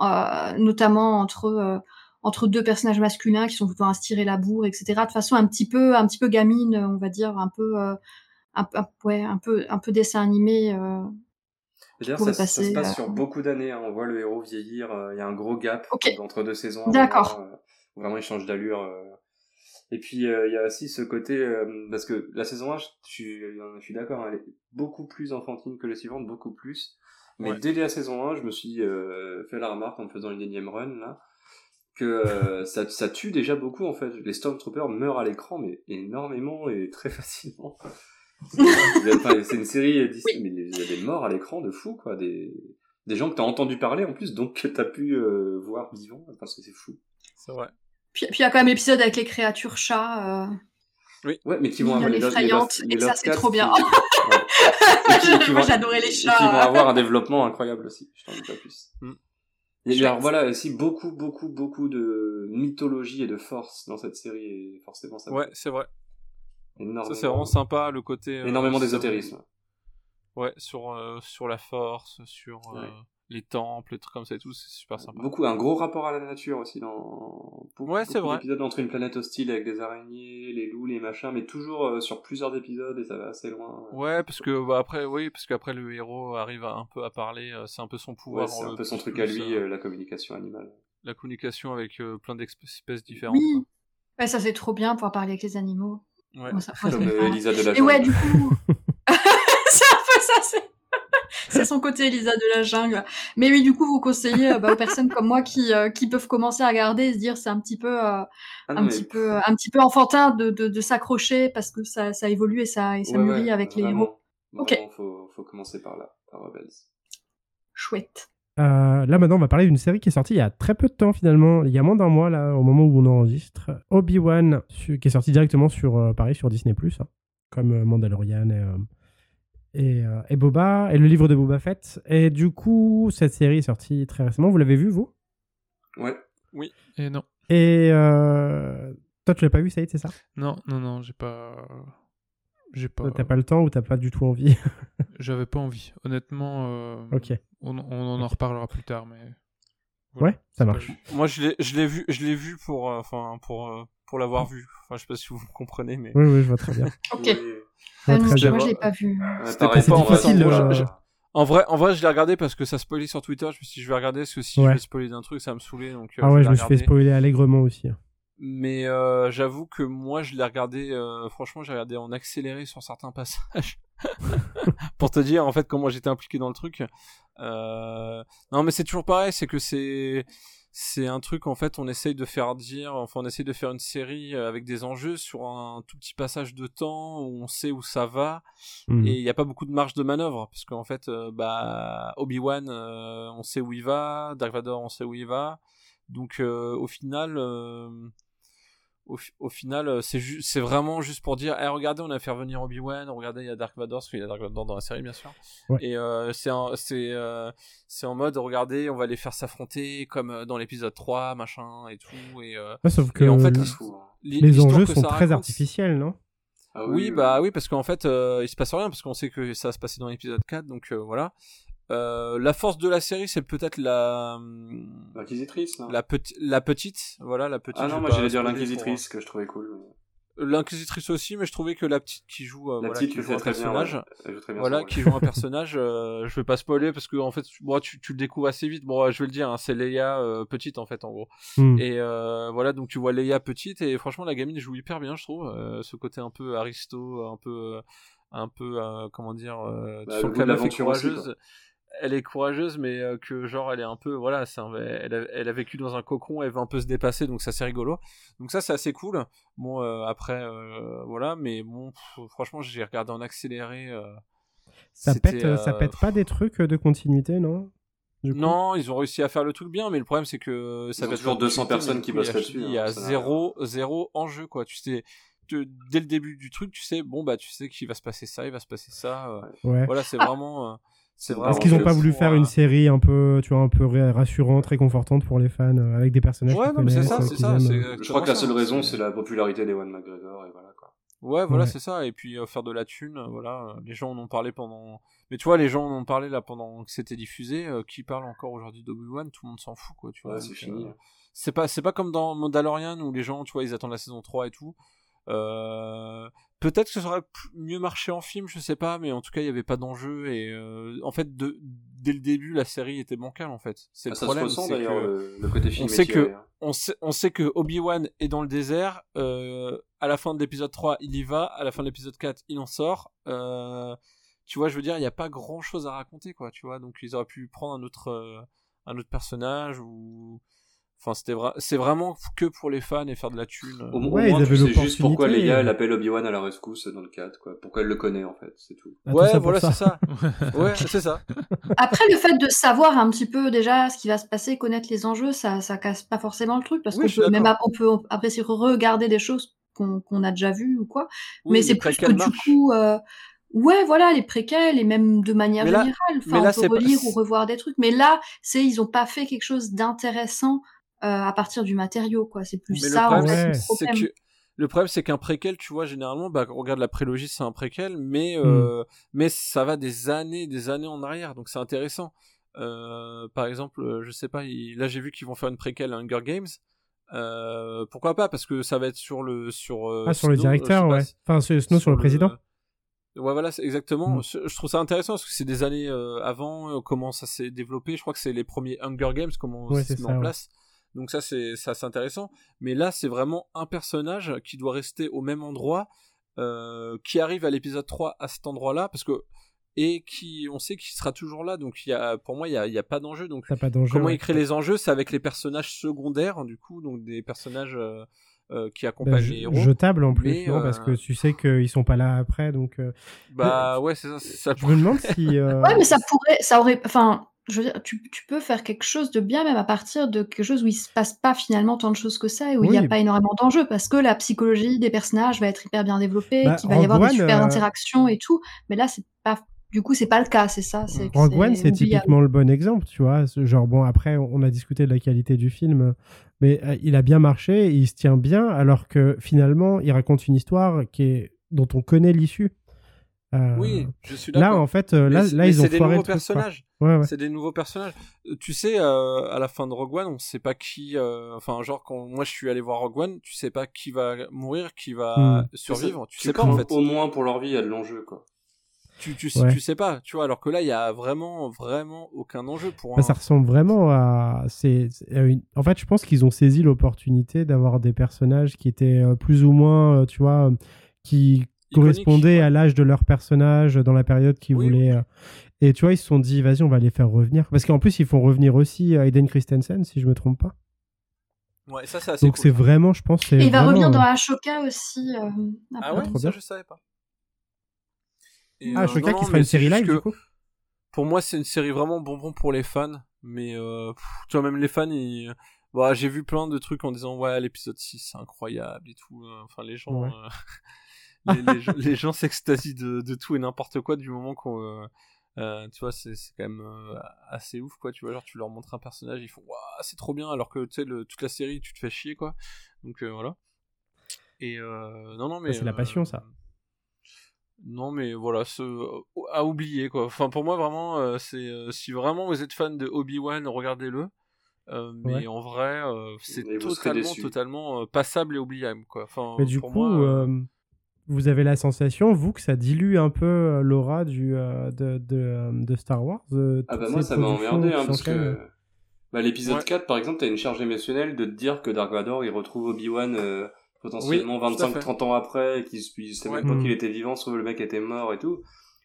euh, notamment entre euh, entre deux personnages masculins qui sont plutôt inspirés la bourre, etc. De façon un petit peu un petit peu gamine, on va dire, un peu euh, un, un- ouais, un peu un peu dessin animé. euh. D'ailleurs, ça, ça se passe euh, sur beaucoup d'années. hein. On voit le héros vieillir. euh, Il y a un gros gap entre deux saisons. à D'accord. euh, vraiment, il change d'allure. euh. Et puis, euh, il y a aussi ce côté... euh, parce que la saison 1, je suis, je suis d'accord, elle est beaucoup plus enfantine que les suivantes, beaucoup plus. Mais Ouais. dès la saison 1, je me suis euh, fait la remarque en me faisant une énième run, là, que euh, ça, ça tue déjà beaucoup, en fait. Les Stormtroopers meurent à l'écran, mais énormément et très (laughs) facilement. C'est enfin, c'est une série Disney, mais il y a des morts à l'écran de fou, quoi. Des, des gens que t'as entendu parler en plus, donc que t'as pu euh, voir vivants, parce que c'est fou. C'est vrai. Puis puis il y a quand même l'épisode avec les créatures chats. euh. Ouais, mais qui vont avoir les, et ça, c'est trop bien. qui- (laughs) ouais. Et qui- qui Moi, vont- j'adorais les et chats. qui vont avoir un développement incroyable aussi. Je t'en dis pas plus. Mm. Et alors voilà aussi beaucoup beaucoup beaucoup de mythologie et de force dans cette série et forcément ça Ouais, c'est vrai. énormément. Ça, c'est vraiment sympa, le côté. euh, énormément d'ésotérisme. Ouais, sur, euh, sur la force, sur euh, Ouais. Les temples, les trucs comme ça et tout, c'est super sympa. Beaucoup un gros rapport à la nature aussi dans beaucoup, Ouais, c'est vrai. d'épisodes entre une planète hostile avec des araignées, les loups, les machins, mais toujours euh, sur plusieurs épisodes et ça va assez loin. Ouais, parce que bah, après, oui, parce qu'après le héros arrive à, un peu à parler, euh, c'est un peu son pouvoir. Ouais, c'est un peu son plus- truc à lui, euh, euh, la communication animale. la communication avec euh, plein d'espèces différentes. Oui. Ouais, ça c'est trop bien pouvoir parler avec les animaux. Ouais. Moi, (laughs) ça- Comme euh, Elisa de la Et ouais, du coup. (laughs) c'est un peu ça, c'est. C'est son côté Elisa de la jungle. Mais oui, du coup, vous conseillez euh, bah, aux personnes comme moi qui, euh, qui peuvent commencer à regarder et se dire c'est un petit peu, euh, Ah un mais- petit peu, un petit peu enfantin de, de, de s'accrocher parce que ça, ça évolue et ça, et ça Ouais, mûrit ouais, avec les héros. Ok. Faut, faut commencer par là, par Rebels. Chouette. Euh, là maintenant, on va parler d'une série qui est sortie il y a très peu de temps finalement, il y a moins d'un mois là, au moment où on enregistre. Obi-Wan, qui est sorti directement sur, euh, pareil, sur Disney+, hein, comme Mandalorian et, euh, et, euh, et Boba, et le livre de Boba Fett. Et du coup, cette série est sortie très récemment, vous l'avez vu vous? Ouais. Et non. Et euh, toi, tu l'as pas vu, Saïd, c'est ça? Non, non, non, j'ai pas. J'ai pas. T'as pas le temps ou t'as pas du tout envie? (laughs) J'avais pas envie. Honnêtement, euh, Ok. on, on en reparlera plus tard, mais. Ouais, ça pas marche. Moi, je l'ai, je l'ai vu, je l'ai vu pour, euh, enfin, pour, euh, pour l'avoir vu. Enfin, je sais pas si vous (laughs) comprenez, mais. Oui, oui, je vois très bien. (laughs) Ok. Oui. Je non, bien. moi, je l'ai pas vu. C'était pas difficile, euh, je- En vrai, en vrai, je l'ai regardé parce que ça spoilait sur Twitter. Je me suis dit, je vais regarder parce que si Ouais. je vais spoiler d'un truc, ça va me saouler. Donc, euh, Ah ouais, vais je me suis fait spoiler allègrement aussi. Mais euh, j'avoue que moi, je l'ai regardé. euh, franchement, j'ai regardé en accéléré sur certains passages. (laughs) Pour te dire, en fait, comment j'étais impliqué dans le truc. Euh, Non, mais c'est toujours pareil. C'est que c'est c'est un truc en fait on essaye de faire dire enfin on essaye de faire une série euh, avec des enjeux sur un tout petit passage de temps où on sait où ça va Hmm. et il n'y a pas beaucoup de marge de manœuvre parce qu'en fait euh, bah Obi-Wan euh, on sait où il va Dark Vador on sait où il va donc au final au, fi- au final euh, c'est ju- c'est vraiment juste pour dire Eh, regardez on a fait revenir Obi-Wan regardez il y a Dark Vador parce qu'il y a Dark Vador dans la série bien sûr Ouais. et euh, c'est euh, c'est en mode regardez on va les faire s'affronter comme dans l'épisode 3 machin et tout et euh, Ouais, sauf que et en fait, le- les enjeux sont très raconte, artificiels, non? Ah oui, bah oui, parce qu'en fait, euh, il se passe rien, parce qu'on sait que ça va se passer dans l'épisode 4, donc euh, voilà. Euh, la force de la série, c'est peut-être la, hum, L'inquisitrice, là. la, peti- la petite, voilà, la petite. Ah non, moi j'allais dire l'inquisitrice que je trouvais cool. L'inquisitrice aussi, mais je trouvais que la petite qui joue, euh, La voilà, petite qui le joue un très bien. personnage, ouais. Joue bien voilà, qui joue un personnage, euh, je vais pas spoiler parce que en fait, moi, tu, tu le découvres assez vite. Bon, je vais le dire, hein, c'est Leia euh, petite en fait, en gros. Hmm. Et euh, voilà, donc tu vois Leia petite et franchement la gamine joue hyper bien, je trouve. Euh, ce côté un peu aristo, un peu, un peu, euh, comment dire, euh, Bah, tu sens le que la goût de meuf est l'aventure aussi, courageuse. Elle est courageuse, mais euh, que genre elle est un peu, voilà, c'est un- elle, a, elle a vécu dans un cocon, elle veut un peu se dépasser, donc ça c'est rigolo. Donc ça c'est assez cool. Bon euh, après, euh, voilà, mais bon, pff, franchement j'ai regardé en accéléré. euh, Ça pète, euh, ça pète pas des trucs de continuité, non? Non, ils ont réussi à faire le truc bien, mais le problème c'est que ça Ils ont va toujours être 200 continuité, personnes qui bossent il y a- là-dessus, Il y a hein, zéro, zéro enjeu quoi. Tu sais, dès le début du truc, tu sais, bon bah tu sais qu'il va se passer ça, il va se passer ça. euh, Ouais. Voilà, c'est vraiment. Euh, c'est Parce vraiment Est-ce qu'ils ont que pas voulu faire euh, une série un peu, tu vois, un peu rassurante, réconfortante pour les fans, euh, avec des personnages Ouais, non, mais c'est ça, euh, c'est ça, euh. Je crois que la seule raison, c'est- la popularité d'Ewan McGregor, et voilà quoi. Ouais, voilà, Ouais. c'est ça. Et puis euh, faire de la thune, euh, voilà. euh, Les gens en ont parlé pendant. Mais tu vois, les gens en ont parlé là pendant que c'était diffusé. euh, qui parle encore aujourd'hui d'Obi-Wan Tout le monde s'en fout, quoi. Tu vois. Ouais, c'est donc, fini. euh, c'est pas, c'est pas comme dans Mandalorian où les gens, tu vois, ils attendent la saison 3 et tout. Peut-être que ça aurait mieux marché en film, je sais pas, mais en tout cas, il y avait pas d'enjeu et euh, en fait, de, dès le début, la série était bancale en fait. C'est Ah, le ça problème. se ressent que- le, côté film. on sait que- hein. on sait, on sait que Obi-Wan est dans le désert. euh, à la fin de l'épisode 3, il y va. À la fin de l'épisode 4, il en sort. Euh, tu vois, je veux dire, il n'y a pas grand chose à raconter, quoi. Tu vois, donc ils auraient pu prendre un autre, euh, un autre personnage ou. Enfin, c'était vra- c'est vraiment que pour les fans et faire de la thune. Au, au Ouais, moins, tu sais juste pourquoi Leia, euh. elle appelle Obi-Wan à la rescousse dans le 4, quoi. Pourquoi elle le connaît, en fait, c'est tout. Ah, ouais, voilà, c'est ça. (laughs) ouais, c'est ça. Après, le fait de savoir un petit peu déjà ce qui va se passer, connaître les enjeux, ça, ça casse pas forcément le truc parce Oui, qu'on peut même on peut après c'est regarder des choses qu'on a déjà vues ou quoi. Oui, mais c'est plus que du coup, euh, ouais, voilà, les préquels et même de manière là- générale. Enfin, là, on peut pas- relire ou revoir des trucs. Mais là, c'est ils ont pas fait quelque chose d'intéressant euh, à partir du matériau, quoi. C'est plus Mais ça, le en problème, ouais. le c'est problème. que le problème, c'est qu'un préquel, tu vois, généralement, bah, regarde la prélogie, c'est un préquel, mais euh, mais ça va des années, des années en arrière, donc c'est intéressant. Euh, par exemple, euh, je sais pas, il- là j'ai vu qu'ils vont faire une préquel à Hunger Games. Euh, pourquoi pas Parce que ça va être sur le sur euh, Ah, sur le Snow, euh, directeur, ouais. si- Enfin, c'est Snow sur le président. Ouais, voilà, exactement. Mm. Je je trouve ça intéressant parce que c'est des années euh, avant, euh, comment ça s'est développé. Je crois que c'est les premiers Hunger Games, comment Ouais, ça c'est se met ça, en ouais. place. Donc ça, c'est ça, c'est intéressant. Mais là, c'est vraiment un personnage qui doit rester au même endroit, euh, qui arrive à l'épisode 3 à cet endroit-là, parce que et qui, on sait qu'il sera toujours là. Donc il y a, pour moi, il y a, il y a pas d'enjeu. Donc pas comment ouais. il crée les enjeux, c'est avec les personnages secondaires, du coup, donc des personnages euh, euh, qui Bah, accompagnent je- les héros. jetable en plus, non, euh, parce que tu sais qu'ils sont pas là après, donc euh, Bah ouais, c'est ça. ça. je me demande si. (laughs) euh, Ouais, mais ça pourrait, ça aurait, enfin, je veux dire, tu, tu peux faire quelque chose de bien même à partir de quelque chose où il se passe pas finalement tant de choses que ça et où il n'y a pas énormément d'enjeux parce que la psychologie des personnages va être hyper bien développée, Bah, qu'il va y avoir des super euh, interactions et tout. Mais là, c'est pas, du coup, c'est pas le cas, c'est ça. Rogue One, c'est typiquement le bon exemple, tu vois. Genre, bon, après, on a discuté de la qualité du film, mais euh, il a bien marché, et il se tient bien, alors que finalement, il raconte une histoire qui est... dont on connaît l'issue. Euh, Oui, je suis Là, d'accord. en fait, euh, là, là ils ont c'est des nouveaux personnages. Ouais, ouais. C'est des nouveaux personnages. Euh, Tu sais, euh, à la fin de Rogue One, on sait pas qui. euh, Enfin, genre quand moi je suis allé voir Rogue One, tu sais pas qui va mourir, qui va Hmm. survivre. Tu, Tu sais pas en fait. Au moins pour leur vie, il y a de l'enjeu, quoi. Tu, tu, sais- Ouais. tu sais pas. Tu vois, alors que là, il y a vraiment, vraiment aucun enjeu pour Bah, un. ça ressemble vraiment à. c'est c'est, une- En fait, je pense qu'ils ont saisi l'opportunité d'avoir des personnages qui étaient plus ou moins, tu vois, qui Ouais. à l'âge de leur personnage dans la période qu'ils Oui, voulaient. euh, Et tu vois, ils se sont dit, vas-y, on va les faire revenir. Parce qu'en plus, ils font revenir aussi euh, Aiden Christensen, si je me trompe pas. Ouais, ça c'est assez Donc cool. c'est vraiment, je pense, Et il va revenir dans Ashoka aussi. euh, Ah ouais, trop ça bien. je savais pas. Et, Ah, euh, Shoka non, qui mais une série live, que du coup Pour moi, c'est une série vraiment bonbon pour les fans, mais euh, pff, tu vois, même les fans, ils... bah, j'ai vu plein de trucs en disant ouais, l'épisode 6 c'est incroyable et tout. Enfin, les gens, Ouais. euh, (laughs) les, les (laughs) gens- les gens s'extasient de, de tout et n'importe quoi du moment qu'on. euh, euh, tu vois, c'est c'est quand même euh, assez ouf, quoi. Tu vois, genre, tu leur montres un personnage, ils font waouh, c'est trop bien, alors que tu sais, toute la série, tu te fais chier, quoi. Donc euh, voilà. Et euh, non, non, mais. c'est la passion, ça. Non, mais voilà, ce... à oublier, quoi. Enfin, pour moi, vraiment, euh, c'est. euh, si vraiment vous êtes fan de Obi-Wan, regardez-le. Euh, mais Ouais. en vrai, euh, c'est totalement, totalement euh, passable et oubliable, quoi. Enfin, Mais du pour coup, moi, euh, euh, vous avez la sensation, vous, que ça dilue un peu euh, l'aura du, euh, de, de, euh, de Star Wars euh, Ah bah moi ça m'a emmerdé hein, parce que bah, l'épisode Ouais. 4 par exemple t'as une charge émotionnelle de te dire que Dark Vador il retrouve Obi-Wan euh, potentiellement Oui, tout à fait. 25-30 ans après et qu'il il savait Ouais. même pas qu'il était vivant sauf le mec était mort et tout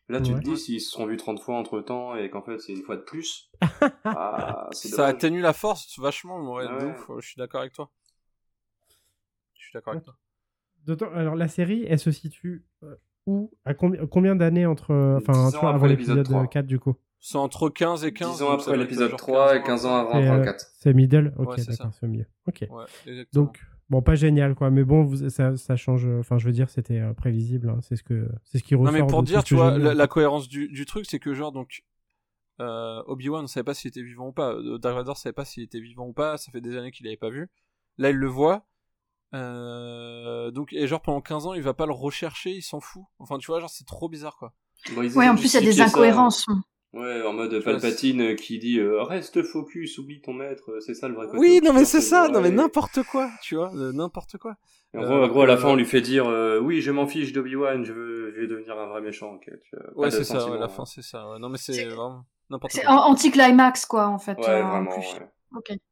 là tu Ouais. te dis s'ils se sont vus 30 fois entre temps et qu'en fait c'est une fois de plus (laughs) ah, ça atténue la force vachement, ouais, de ouf, je suis d'accord avec toi. Je suis d'accord avec toi. D'autant- Alors, la série, elle se situe euh, où? À combi- combien d'années entre. euh, Enfin, 10 tu ans vois, après avant l'épisode l'épisode 3. 4, du coup? C'est entre 15 et 15. 10 ans après l'épisode genre 3 et 15 15 ans avant C'est, avant euh, le 4 C'est middle? Ok, Ouais, c'est d'accord, c'est au milieu. Ok. Ouais. Donc, bon, pas génial, quoi. Mais bon, vous- ça, ça change. Enfin, je veux dire, c'était euh, prévisible. hein. C'est ce, que, c'est ce qui ressort. Non mais pour dire, ce tu que vois, lu, la, cohérence du, du truc, c'est que genre donc euh, Obi-Wan ne savait pas s'il était vivant ou pas. Euh, Dark Vador savait pas s'il était vivant ou pas. Ça fait des années qu'il l'avait pas vu. Là, il le voit. Euh, donc et genre pendant 15 ans il va pas le rechercher, il s'en fout. Enfin tu vois genre c'est trop bizarre quoi. Bon, Ouais, en plus, il y a des justifier ça. incohérences. Ouais, en mode Palpatine euh, qui dit euh, reste focus, oublie ton maître, c'est ça le vrai côté Oui non mais c'est ça, non mais n'importe quoi, tu vois, n'importe quoi. En gros, en gros, à la fin, on lui fait dire euh, oui, je m'en fiche d'Obi-Wan, je veux, je vais devenir un vrai méchant. ok, tu vois, Ouais c'est ça, ouais, la hein. fin c'est ça. ouais. Non mais c'est C'est- vraiment n'importe C'est quoi. an- anti-climax, quoi, en fait. Ouais, euh, en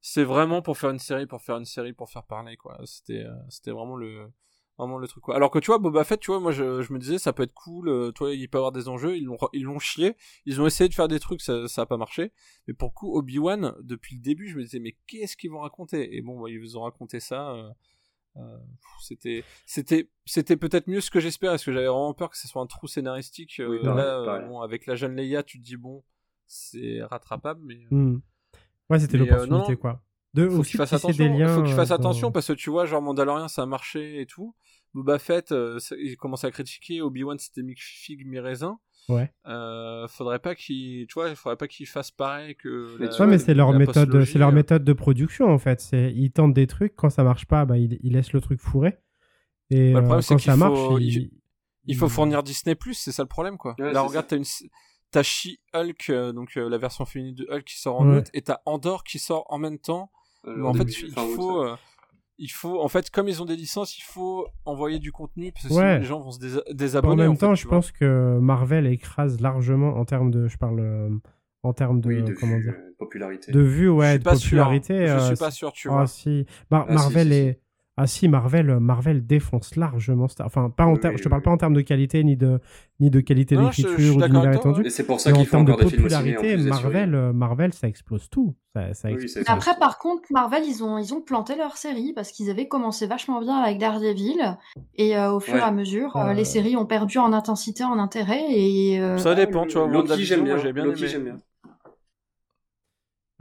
C'est vraiment pour faire une série, pour faire une série, pour faire parler quoi. C'était euh, c'était vraiment le vraiment le truc quoi. Alors que tu vois Boba Fett, tu vois, moi je, je me disais ça peut être cool, euh, toi il peut avoir des enjeux, ils l'ont ils l'ont chié, ils ont essayé de faire des trucs, ça ça a pas marché. Mais pour le coup Obi-Wan depuis le début, je me disais mais qu'est-ce qu'ils vont raconter? Et bon, bah, ils vous ont raconté ça. euh, euh, c'était c'était c'était peut-être mieux ce que j'espère parce que j'avais vraiment peur que ce soit un trou scénaristique euh, Oui, là pareil, euh, pareil. bon avec la jeune Leia tu te dis bon c'est rattrapable mais euh, Hmm. Ouais, c'était euh, l'opportunité, quoi. De faut aussi qu'il fasse tisser attention. des liens. faut euh, attention parce que tu vois, genre Mandalorian, ça a marché et tout. Boba Fett, euh, il commence à critiquer. Obi Wan, c'était mi figue mi raisin. Ouais. Euh, faudrait pas qu'il, tu vois, il faudrait pas qu'il fasse pareil que. Mais la- tu Ouais, mais c'est leur méthode, c'est leur euh. méthode de production en fait. C'est ils tentent des trucs quand ça marche pas, bah ils, ils laissent le truc fourré. Et Bah, le euh, problème, c'est quand qu'il ça marche, faut- ils- Il faut fournir Disney Plus, c'est ça le problème, quoi. Ouais, Là, regarde, t'as une, t'as She-Hulk, euh, donc euh, la version féminine de Hulk qui sort en Ouais. août, et t'as Andor qui sort en même temps. Euh, en fait, début, il août, faut, euh, il faut, en fait, comme ils ont des licences, il faut envoyer du contenu parce que Ouais. sinon les gens vont se dés- désabonner. En même en fait, temps, je vois. pense que Marvel écrase largement en termes de, je parle euh, en termes de, Oui, de comment vue, dire, popularité. de vue, Je ouais, suis de pas sûr. popularité. Je euh, suis pas sûr, tu Ah vois. si, Mar- Ah, si, Marvel si, si. est. Ah si, Marvel, Marvel défonce largement. Star- Enfin, pas en Oui, termes. oui, je te parle oui. pas en termes de qualité ni de ni de qualité d'écriture ou d'univers étendu. C'est pour ça Mais en qu'il faut termes de encore des films en popularité, Marvel, séries. euh, Marvel, ça explose tout. Ça, explose. Après, par contre, Marvel, ils ont, ils ont planté leur série parce qu'ils avaient commencé vachement bien avec Daredevil. Et euh, au fur Ouais. et à mesure, euh, Euh, les séries ont perdu en intensité, en intérêt. Et euh, Ça dépend, tu vois. Loki, j'aime bien. moi, j'ai bien Loki, aimé. j'aime bien.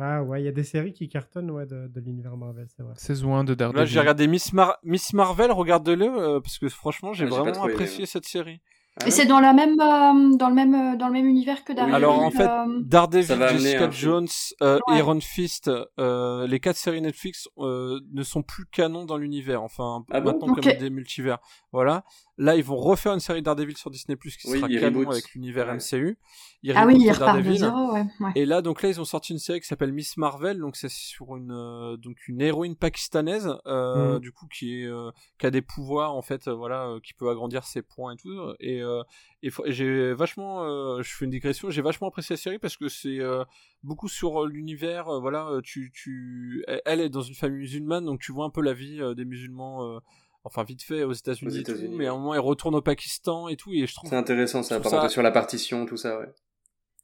Ah ouais, il y a des séries qui cartonnent ouais, de, de l'univers Marvel, c'est vrai. Saison 1 de Là, Daredevil. j'ai regardé Miss, Mar- Miss Marvel, regarde-le, euh, parce que franchement, j'ai Ah, vraiment apprécié cette série. Ah et ouais c'est dans, la même, euh, dans, le même, euh, dans le même univers que Daredevil. Alors, en fait, euh, Daredevil, amener Jessica. Jones, euh, Ouais. Iron Fist, euh, les quatre séries Netflix euh, ne sont plus canons dans l'univers. Enfin, Ah maintenant comme des multivers. Voilà. Là, ils vont refaire une série Daredevil sur Disney Plus qui Oui, sera canon avec l'univers Ouais. MCU. Ils Ah oui, ils repartent de Daredevil. zéro, ouais. ouais. Et là, donc là, ils ont sorti une série qui s'appelle Miss Marvel, donc c'est sur une euh, donc une héroïne pakistanaise, euh, Mhm. du coup qui est euh, qui a des pouvoirs en fait, euh, voilà, euh, qui peut agrandir ses points et tout. Et, euh, et et j'ai vachement, euh, je fais une digression, j'ai vachement apprécié la série parce que c'est euh, beaucoup sur euh, l'univers, euh, voilà, tu tu, elle- elle est dans une famille musulmane, donc tu vois un peu la vie euh, des musulmans. Enfin, vite fait aux États-Unis, et tout, États-Unis, mais à un moment, elle retourne au Pakistan et tout, et je trouve C'est intéressant ça, par ça- sur la partition, tout ça, ouais.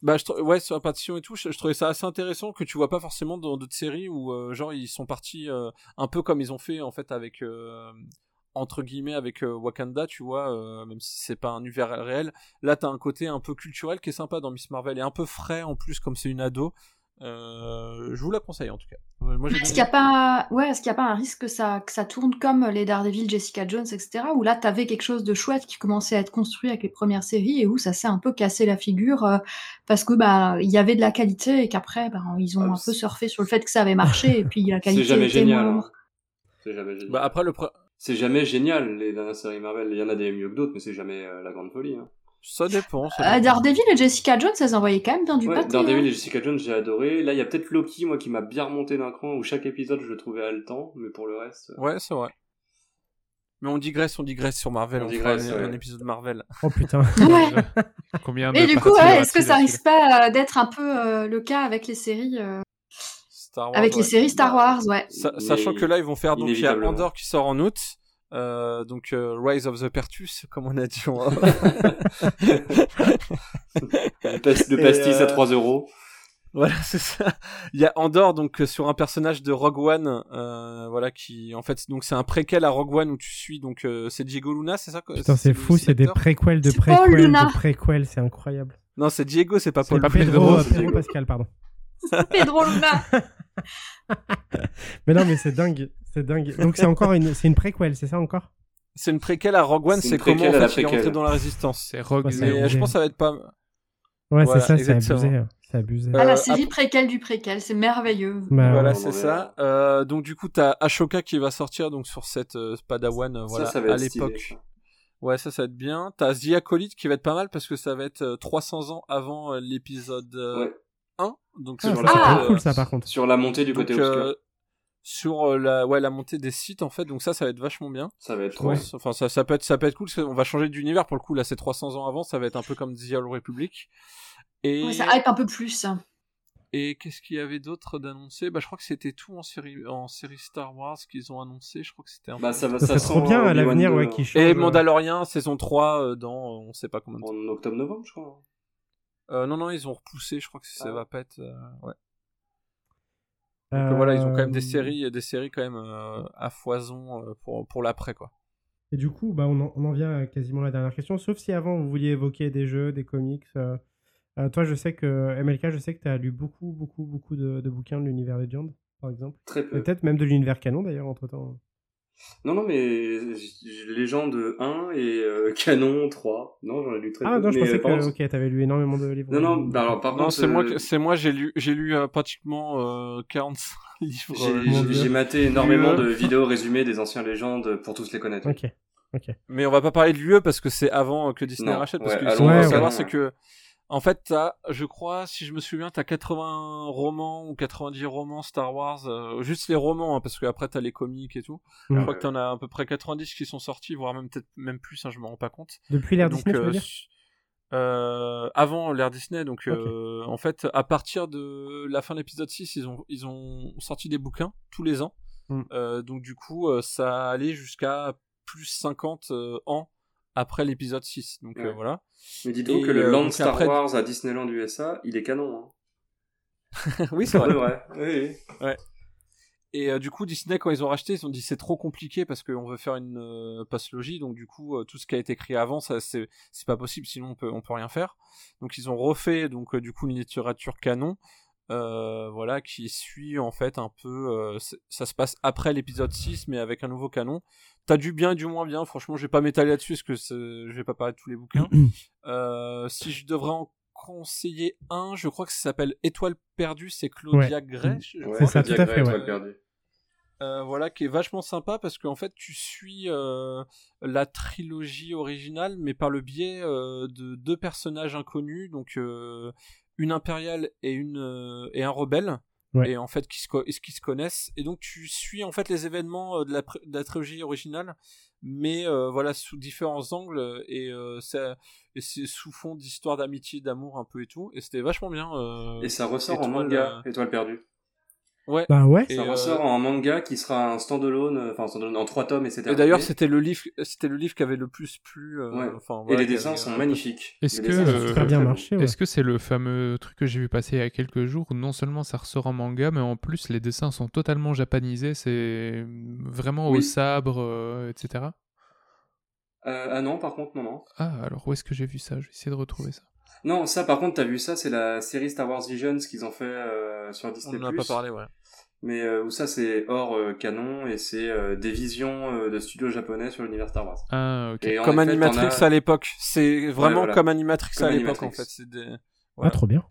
bah, je ouais, sur la partition et tout, je, je trouvais ça assez intéressant que tu vois pas forcément dans d'autres séries où, euh, genre, ils sont partis euh, un peu comme ils ont fait, en fait, avec, euh, entre guillemets, avec Wakanda, tu vois, même si c'est pas un univers réel. Là, t'as un côté un peu culturel qui est sympa dans Miss Marvel et un peu frais en plus, comme c'est une ado. Euh, je vous la conseille en tout cas. Moi, Est-ce qu'il n'y a, pas... ouais, est-ce qu'il y a pas un risque que ça, que ça tourne comme les Daredevil, Jessica Jones, etc. Où là, tu avais quelque chose de chouette qui commençait à être construit avec les premières séries et où ça s'est un peu cassé la figure euh, parce que bah il y avait de la qualité et qu'après bah, ils ont Ah, un peu c'est- surfé sur le fait que ça avait marché et puis la (laughs) C'est qualité jamais était génial. moins- hein. C'est jamais génial. Bah, après, le pre- C'est jamais génial, les dernières séries Marvel. Il y en a des mieux que d'autres, mais c'est jamais euh, la grande folie. Hein. Ça dépend. ça Euh, dépend. Daredevil et Jessica Jones, elles envoyaient quand même bien du Ouais, pâté. Daredevil hein. et Jessica Jones, j'ai adoré. Là, il y a peut-être Loki, moi, qui m'a bien remonté d'un cran, où chaque épisode, je le trouvais haletant, mais pour le reste... euh, Ouais, c'est vrai. Mais on digresse, on digresse sur Marvel. On On, digresse, un, un ouais. épisode Marvel. (laughs) Oh putain. (laughs) Ouais. (laughs) Combien de Et du coup, ouais, est-ce que ça risque pas euh, d'être un peu euh, le cas avec les séries, euh, Star Wars, avec les ouais. séries Star Bah, Wars, ouais. Sa- sachant que là, ils vont faire donc il y a. Andor qui sort en août, euh, donc euh, Rise of the Pertus, comme on a dit. (laughs) Le, pastis euh, à 3 euros. voilà, c'est ça. Il y a Andor donc euh, sur un personnage de Rogue One, euh, voilà qui en fait donc c'est un préquel à Rogue One où tu suis donc euh, c'est Diego Luna, c'est ça Putain, c'est fou, c'est des préquels de préquels de préquels, c'est incroyable. Non, c'est Diego, c'est pas C'est Paul. pas Pedro, Pedro. Pascal, pardon. (laughs) (laughs) Pedro Luna. Mais non, mais c'est dingue, c'est dingue. Donc c'est encore une, c'est une préquel, c'est ça encore? C'est une préquel à Rogue One, C'est comment en préquelle fait il est rentré préquelle. dans la résistance. C'est Rogue Ouais, Mais euh, je pense que ça va être pas Ouais, Voilà, c'est ça, c'est abusé. hein. C'est abusé. Euh, Ah, la ap- série préquelle du préquel, c'est merveilleux. Bah, voilà, ouais. c'est ça. Euh, donc du coup, t'as Ashoka qui va sortir donc sur cette euh, Padawan, euh, voilà, ça, ça va à l'époque. ça. Ouais, ça, ça va être bien. T'as The Acolyte qui va être pas mal parce que ça va être euh, 300 ans avant euh, l'épisode euh, Ouais. 1. Donc Ah, c'est Ah. trop cool ça par contre. Sur la montée du donc, côté euh, obscur. Sur euh, la ouais la montée des sites en fait. Donc ça, ça va être vachement bien. Ça va être Ouais. trop. Enfin, ça, ça peut être ça peut être cool. parce qu'on va changer d'univers pour le coup. Là, c'est 300 ans avant. Ça va être un peu comme The Old Republic. Et Ouais, ça hype un peu plus. Et qu'est-ce qu'il y avait d'autre d'annoncé? Bah, je crois que c'était tout en série, en série Star Wars qu'ils ont annoncé. Je crois que c'était un Bah, peu- ça va, Ça ça serait trop sent bien à l'avenir 2, ouais, qui change. Et euh, Mandalorian saison 3 euh, dans euh, on sait pas combien de temps. En octobre-novembre, je crois. Euh, non non, ils ont repoussé, je crois que ça Ah. va pas être euh, ouais. Euh, Donc, voilà, ils ont quand même des séries des séries quand même euh, à foison euh, pour pour l'après quoi. Et du coup, bah, on, en, on en vient à quasiment la dernière question. Sauf si avant vous vouliez évoquer des jeux, des comics. euh, euh, toi, je sais que MLK, je sais que tu as lu beaucoup, beaucoup, beaucoup de, de bouquins de l'univers Legend, par exemple. Très peu. Peut-être même de l'univers canon d'ailleurs, entre temps. Non, non, mais Légende 1 et euh, (laughs) Canon 3. Non, j'en ai lu très Ah peu. non, je mais, pensais euh, que contre- ok, t'avais lu énormément de livres. Non, non, bah alors par Non, contre, c'est moi euh, c'est moi j'ai lu j'ai lu euh, pratiquement euh, 45 (laughs) livres. j'ai- euh, maté énormément de vidéos résumées des anciens légendes pour tous les connaître. Ok. Mais on va pas parler de l'UE parce que c'est avant que Disney Non, rachète. Parce ouais, que ce qu'il Ouais, ouais. savoir, c'est que, en fait, t'as, je crois, si je me souviens, t'as 80 romans ou 90 romans Star Wars, euh, juste les romans, hein, parce que après t'as les comics et tout. Mm. Je crois que t'en as à peu près 90 qui sont sortis, voire même peut-être même plus, hein, je me rends pas compte. Depuis l'ère Disney, tu veux euh, euh, avant l'ère Disney, donc euh, en fait, à partir de la fin de l'épisode 6, ils ont, ils ont sorti des bouquins tous les ans. Mm. Euh, donc du coup, ça allait jusqu'à plus 50 euh, ans après l'épisode 6. Donc euh, Ouais. voilà. Mais dites-vous Et, que le euh, Land Star après- Wars à Disneyland USA, il est canon. Hein. (laughs) oui, c'est vrai. vrai. Oui, oui. Et euh, du coup, Disney, quand ils ont racheté, ils ont dit c'est trop compliqué parce qu'on veut faire une euh, passe-logie. Donc du coup, euh, tout ce qui a été créé avant, ça c'est c'est pas possible, sinon on peut on peut rien faire. Donc ils ont refait donc du coup une littérature canon, euh, voilà, qui suit en fait un peu. euh, c'est- ça se passe après l'épisode 6, mais avec un nouveau canon. T'as du bien et du moins bien. Franchement, je vais pas m'étaler là-dessus parce que c'est- je vais pas parler de tous les bouquins. (clears throat) Euh, si je devrais en conseiller un, je crois que ça s'appelle Étoile perdue, c'est Claudia Ouais. Gray. Ouais, crois. ça, Claudia tout à fait, ouais. Étoile perdue. Euh, voilà, qui est vachement sympa parce qu'en fait, tu suis euh, la trilogie originale, mais par le biais euh, de deux personnages inconnus, donc euh, une impériale et une euh, et un rebelle, Ouais. et en fait qui se qui se connaissent. Et donc tu suis en fait les événements euh, de la, pr- de la trilogie originale, mais euh, voilà sous différents angles et euh, ça- et c'est sous fond d'histoire d'amitié, d'amour un peu et tout. Et c'était vachement bien. euh, Et ça ressort en manga, euh, Étoile perdue. Ouais. Bah ouais. Et, ça euh, ressort en manga qui sera un standalone, euh, enfin un standalone en trois tomes et c'est Et d'ailleurs, c'était le livre, c'était le livre qui avait le plus plu. euh, Ouais. enfin, Et les dessins avait, sont euh, magnifiques. Est-ce que, euh, bien marché. ouais. Est-ce que c'est le fameux truc que j'ai vu passer il y a quelques jours où non seulement ça ressort en manga, mais en plus les dessins sont totalement japanisés, c'est vraiment au sabre, euh, etc. Euh, ah non, par contre, non, non. Ah, alors où est-ce que j'ai vu ça? Je vais essayer de retrouver ça. Non, ça par contre, t'as vu ça, c'est la série Star Wars Visions qu'ils ont fait euh, sur On Disney+. n'en a pas parlé, ouais. Mais euh, où ça, c'est hors euh, canon et c'est euh, des visions euh, de studios japonais sur l'univers Star Wars. Ah, ok. Et Comme effet, Animatrix à l'époque. C'est vraiment voilà. comme Animatrix Comme à l'époque, en fait. C'est des... Ah, voilà. trop bien.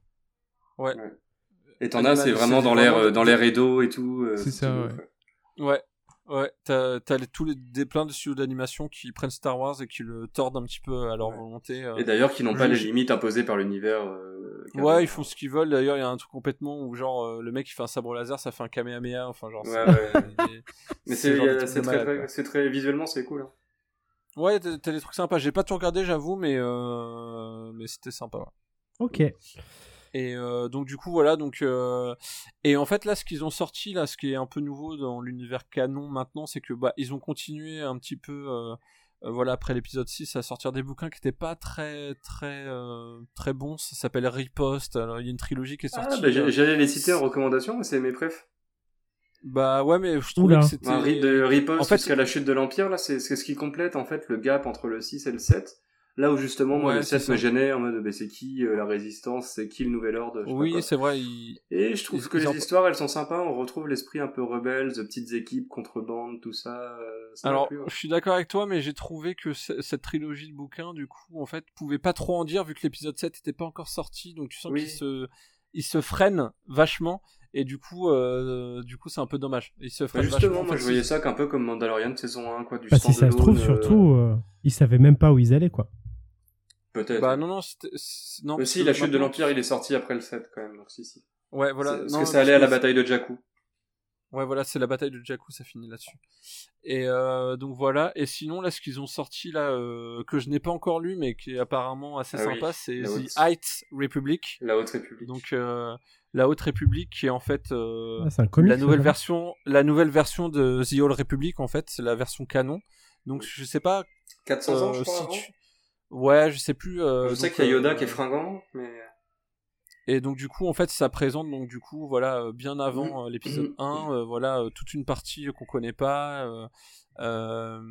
Et t'en as, c'est vraiment dans l'air, euh, dans l'air Edo et tout. euh, C'est ça, ouais. ouais. Ouais. T'as, t'as les- tous les, des, plein de studios d'animation qui prennent Star Wars et qui le tordent un petit peu à leur Ouais. volonté. euh. Et d'ailleurs, qui n'ont pas les limites imposées par l'univers. euh. Ouais, ils font ce qu'ils veulent. D'ailleurs, il y a un truc complètement où, genre, euh, le mec, il fait un sabre laser, ça fait un Kamehameha. Enfin, genre, Ouais, c'est- ouais. (laughs) Mais c'est c'est, a- très, malade, très- quoi. c'est très, visuellement, c'est cool. hein. Ouais, t'as, t'as des trucs sympas. J'ai pas tout regardé, j'avoue, mais, euh, mais c'était sympa. Ok. Et euh, donc du coup voilà donc euh, et en fait là ce qu'ils ont sorti là ce qui est un peu nouveau dans l'univers canon maintenant c'est que bah ils ont continué un petit peu euh, euh, voilà après l'épisode 6 à sortir des bouquins qui étaient pas très très euh, très bons ça s'appelle Riposte alors il y a une trilogie qui est Ah, sortie bah, j'ai- j'allais les citer en recommandation, mais c'est mes préf. bah ouais mais je trouvais Oula. que c'était de riposte En fait- jusqu'à la chute de l'Empire, là, c'est c'est ce qui complète, en fait, le gap entre le 6 et le 7. Là où justement, moi, Ouais, le c'est 7 me gênait en mode, bah, c'est qui euh, la résistance, c'est qui le nouvel ordre, je sais pas Oui, c'est vrai. il- Et je trouve que les en- histoires, elles sont sympas. On retrouve l'esprit un peu rebelle, de petites équipes, contrebande, tout ça. euh, ça Alors, ouais. je suis d'accord avec toi, mais j'ai trouvé que ce- cette trilogie de bouquins, du coup, en fait, pouvait pas trop en dire vu que l'épisode 7 était pas encore sorti, donc tu sens Oui. qu'il se, il se freine vachement, et du coup, euh, du coup, c'est un peu dommage. Il se Bah, freine justement, moi, je voyais ça qu'un peu comme Mandalorian de saison 1, quoi, du Bah, si ça se trouve, euh, surtout, euh, ils savaient même pas où ils allaient, quoi. Peut-être. Bah non, non, non. Aussi, la chute de l'Empire, il est sorti après le 7, quand même. Donc, si, si. Ouais, voilà. C'est- Parce non, que ça allait à la bataille de Jakku. Ouais, voilà, c'est la bataille de Jakku, ça finit là-dessus. Et euh, donc voilà. Et sinon, là, ce qu'ils ont sorti là, euh, que je n'ai pas encore lu, mais qui est apparemment assez Ah oui, sympa, c'est The Haute- Heights Republic. La Haute République. Donc euh, la Haute République, qui est en fait euh, Ah, c'est un comic. la nouvelle ça, version, la nouvelle version de The Old Republic, en fait, c'est la version canon. Donc je sais pas 400 ans, je crois, si avant. tu- Ouais, je sais plus. euh, Je sais qu'il y a Yoda euh, qui est fringant, mais... Et donc du coup en fait ça présente donc du coup voilà euh, bien avant euh, l'épisode 1 euh, voilà euh, toute une partie euh, qu'on connaît pas euh, euh,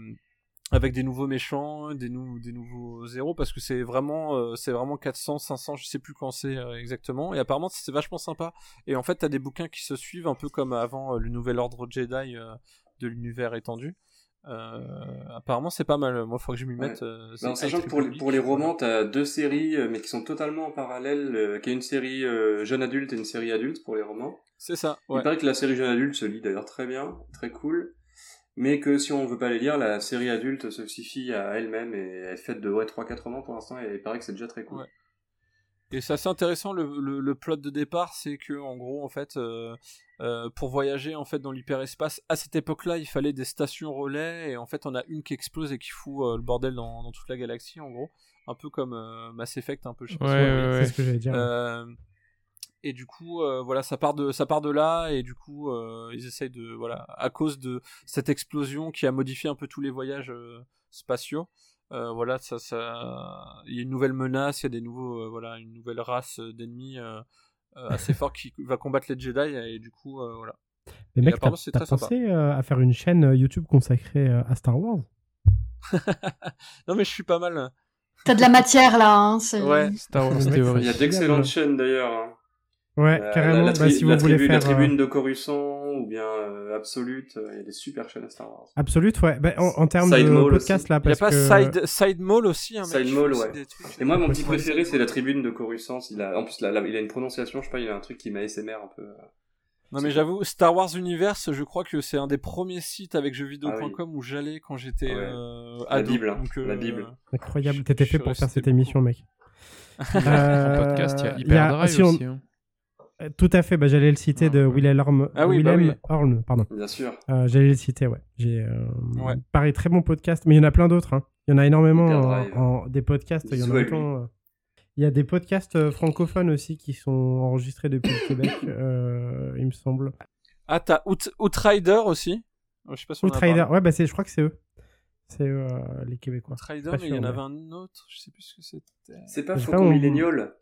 avec des nouveaux méchants, des, nou- des nouveaux héros parce que c'est vraiment euh, c'est vraiment 400 500 je sais plus quand c'est euh, exactement et apparemment c'est vachement sympa et en fait t'as des bouquins qui se suivent un peu comme avant euh, le nouvel ordre Jedi euh, de l'univers étendu. Euh, apparemment c'est pas mal moi faut que je m'y mette euh, Bah, en sachant que pour les, pour les romans, t'as deux séries, euh, mais qui sont totalement en parallèle, qui est une série jeune adulte et une série adulte pour les romans. c'est ça Il paraît que la série jeune adulte se lit d'ailleurs très bien, très cool, mais que si on veut pas les lire, la série adulte se suffit à elle-même et elle est faite de ouais, 3-4 romans pour l'instant et il paraît que c'est déjà très cool. Ouais. Et c'est assez intéressant le, le, le plot de départ, c'est que en gros en fait euh, euh, pour voyager en fait dans l'hyperespace à cette époque-là, il fallait des stations relais et en fait on a une qui explose et qui fout euh, le bordel dans, dans toute la galaxie en gros, un peu comme euh, Mass Effect un peu. Je sais pas Ouais. C'est ce que j'allais dire. Euh, et du coup, euh, voilà, ça part de ça part de là et du coup, euh, ils essayent de voilà, à cause de cette explosion qui a modifié un peu tous les voyages euh, spatiaux. Euh, voilà, ça, ça, il y a une nouvelle menace, il y a des nouveaux, euh, voilà, une nouvelle race d'ennemis euh, assez (laughs) fort qui va combattre les Jedi et du coup, euh, voilà. Mais mec, t'as c'est t'as pensé euh, à faire une chaîne YouTube consacrée euh, à Star Wars? (laughs) Non mais je suis pas mal. T'as de la matière là, hein. c'est- Ouais. Star Wars. Il y a d'excellentes chaînes d'ailleurs. hein. Ouais, Euh, carrément. La, la bah, si vous la voulez tribu, la faire euh, tribune de Coruscant ou bien euh, Absolute, euh, il y a des super chaînes à Star Wars. Absolute, ouais. Bah, en, en termes Side de Mall podcast aussi. là, Il y a parce pas que Side Side Mall aussi, mec Side Mall, ouais. des trucs. Et moi, mon petit préféré, c'est la tribune de Coruscant. Il a, en plus, là, là, il a une prononciation, je sais pas, il a un truc qui m'a ASMR un peu. euh. Non mais j'avoue, Star Wars Universe, je crois que c'est un des premiers sites avec jeuxvideo.com où j'allais quand j'étais Ah ouais. euh, La ado. Bible, hein, Donc, euh, la Bible. incroyable. T'étais fait pour faire cette émission, mec. Euh, (laughs) podcast, il y a il y Hyperdrive a- si on- aussi. hein. Euh, Tout à fait, bah, j'allais le citer de ouais. Willem Horn. Ah oui, bah Willem oui. Horn, pardon. Bien sûr. Euh, j'allais le citer, ouais. J'ai, euh, Ouais. pareil, très bon podcast, mais il y en a plein d'autres. hein. Il y en a énormément en, des podcasts. Il y en a autant. euh, Il y a des podcasts francophones aussi qui sont enregistrés depuis le Québec, (coughs) euh, il me semble. Ah, t'as Out- Outrider aussi? Je sais pas si on a Outrider, ouais, bah c'est, je crois que c'est eux. C'est eux, euh, les Québécois. Outrider, mais il y en avait un autre, je sais plus ce que c'était. C'est pas Faucon Millennial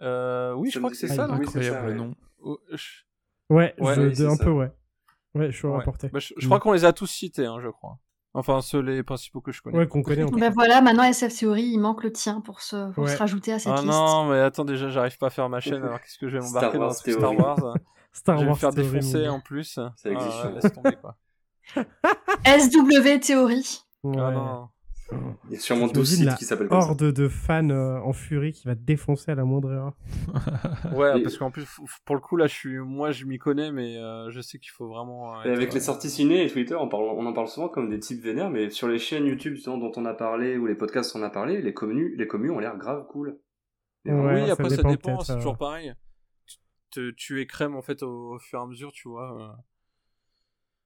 Euh, oui, je crois que c'est ça. Ah, non Incroyable ouais. nom. Ouais, Ouais, je- oui, de, c'est un ça. peu, ouais. Ouais, je suis ouais. rapporté. Bah, je, je crois qu'on les a tous cités, hein, je crois. Enfin, ceux les principaux que je connais. Ouais, qu'on connaît en tout Ben cas. voilà, maintenant SF Theory, il manque le tien pour se, pour Ouais. se rajouter à cette Ah liste. non, mais attends, déjà, j'arrive pas à faire ma chaîne, alors qu'est-ce que je vais Star m'embarquer dans Wars un truc Star. Wars (laughs) Star Je vais me Wars faire Theory, défoncer en plus. Ça Ah, existe, ouais, ouais. laisse tomber, quoi. (laughs) SW Theory. Ah non. Il y a sûrement 12 T'imagines sites qui s'appellent comme ça. Horde de fans euh, en furie qui va te défoncer à la moindre erreur. (laughs) Ouais, Et- parce qu'en plus, pour le coup, là, je suis, moi, je m'y connais, mais euh, je sais qu'il faut vraiment. euh, Et avec les euh, sorties ciné et Twitter, on, parle, on en parle souvent comme des types vénères, mais sur les chaînes YouTube dont on a parlé ou les podcasts dont on a parlé, les communes, les communes ont l'air grave cool. Ouais, oui, ça après, ça dépend c'est euh. toujours pareil. Tu, tu es crème, en fait, au, au fur et à mesure, tu vois.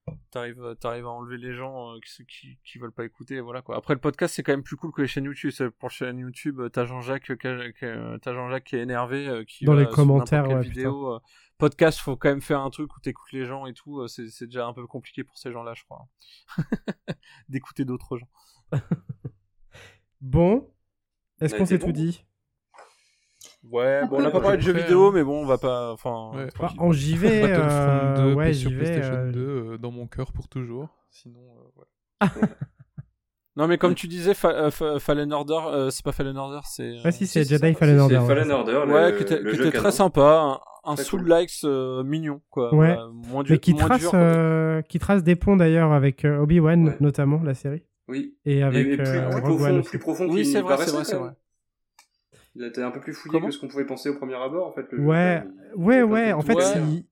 Euh, T'arrives, t'arrives à enlever les gens euh, qui, qui, qui veulent pas écouter, et voilà quoi. Après le podcast c'est quand même plus cool que les chaînes YouTube. Pour les chaînes YouTube, euh, t'as Jean-Jacques, qui qui t'as Jean-Jacques qui est énervé, euh, qui Dans va les commentaires, ouais, vidéo. euh, podcast, faut quand même faire un truc où t'écoutes les gens et tout. euh, C'est, c'est déjà un peu compliqué pour ces gens-là, je crois. (laughs) D'écouter d'autres gens. (laughs) Bon, est-ce a qu'on s'est bon. tout dit? Ouais, bon, on n'a pas Ouais, parlé de jeux vidéo, hein. mais bon, on va pas. Enfin, Ouais. Bah, tranquille. En JV, Battlefront euh, 2 ouais, puis sur j'y vais, PlayStation euh, 2 euh, dans mon cœur pour toujours. Sinon, euh, voilà. (laughs) Non, mais comme tu disais, Fa- euh, Fa- Fallen Order, euh, c'est pas Fallen Order, c'est. Ah si, euh, c'est Jedi Fallen c'est Order. ouais. Fallen Order, le, Ouais, qui était, qui très sympa, un, un cool. Soul-likes euh, mignon, quoi. Ouais. Moins dur, Mais qui moins trace, dur, euh, qui trace des ponts d'ailleurs avec euh, Obi-Wan Ouais. notamment, la série. Oui. Et avec et, et plus, euh, plus Rogue profond, plus profond Oui, c'est vrai, c'est c'est vrai. Il était un peu plus fouillé Comment que ce qu'on pouvait penser au premier abord, en fait. Le jeu, Ouais. Il- il ouais, ouais. En fait, Ouais.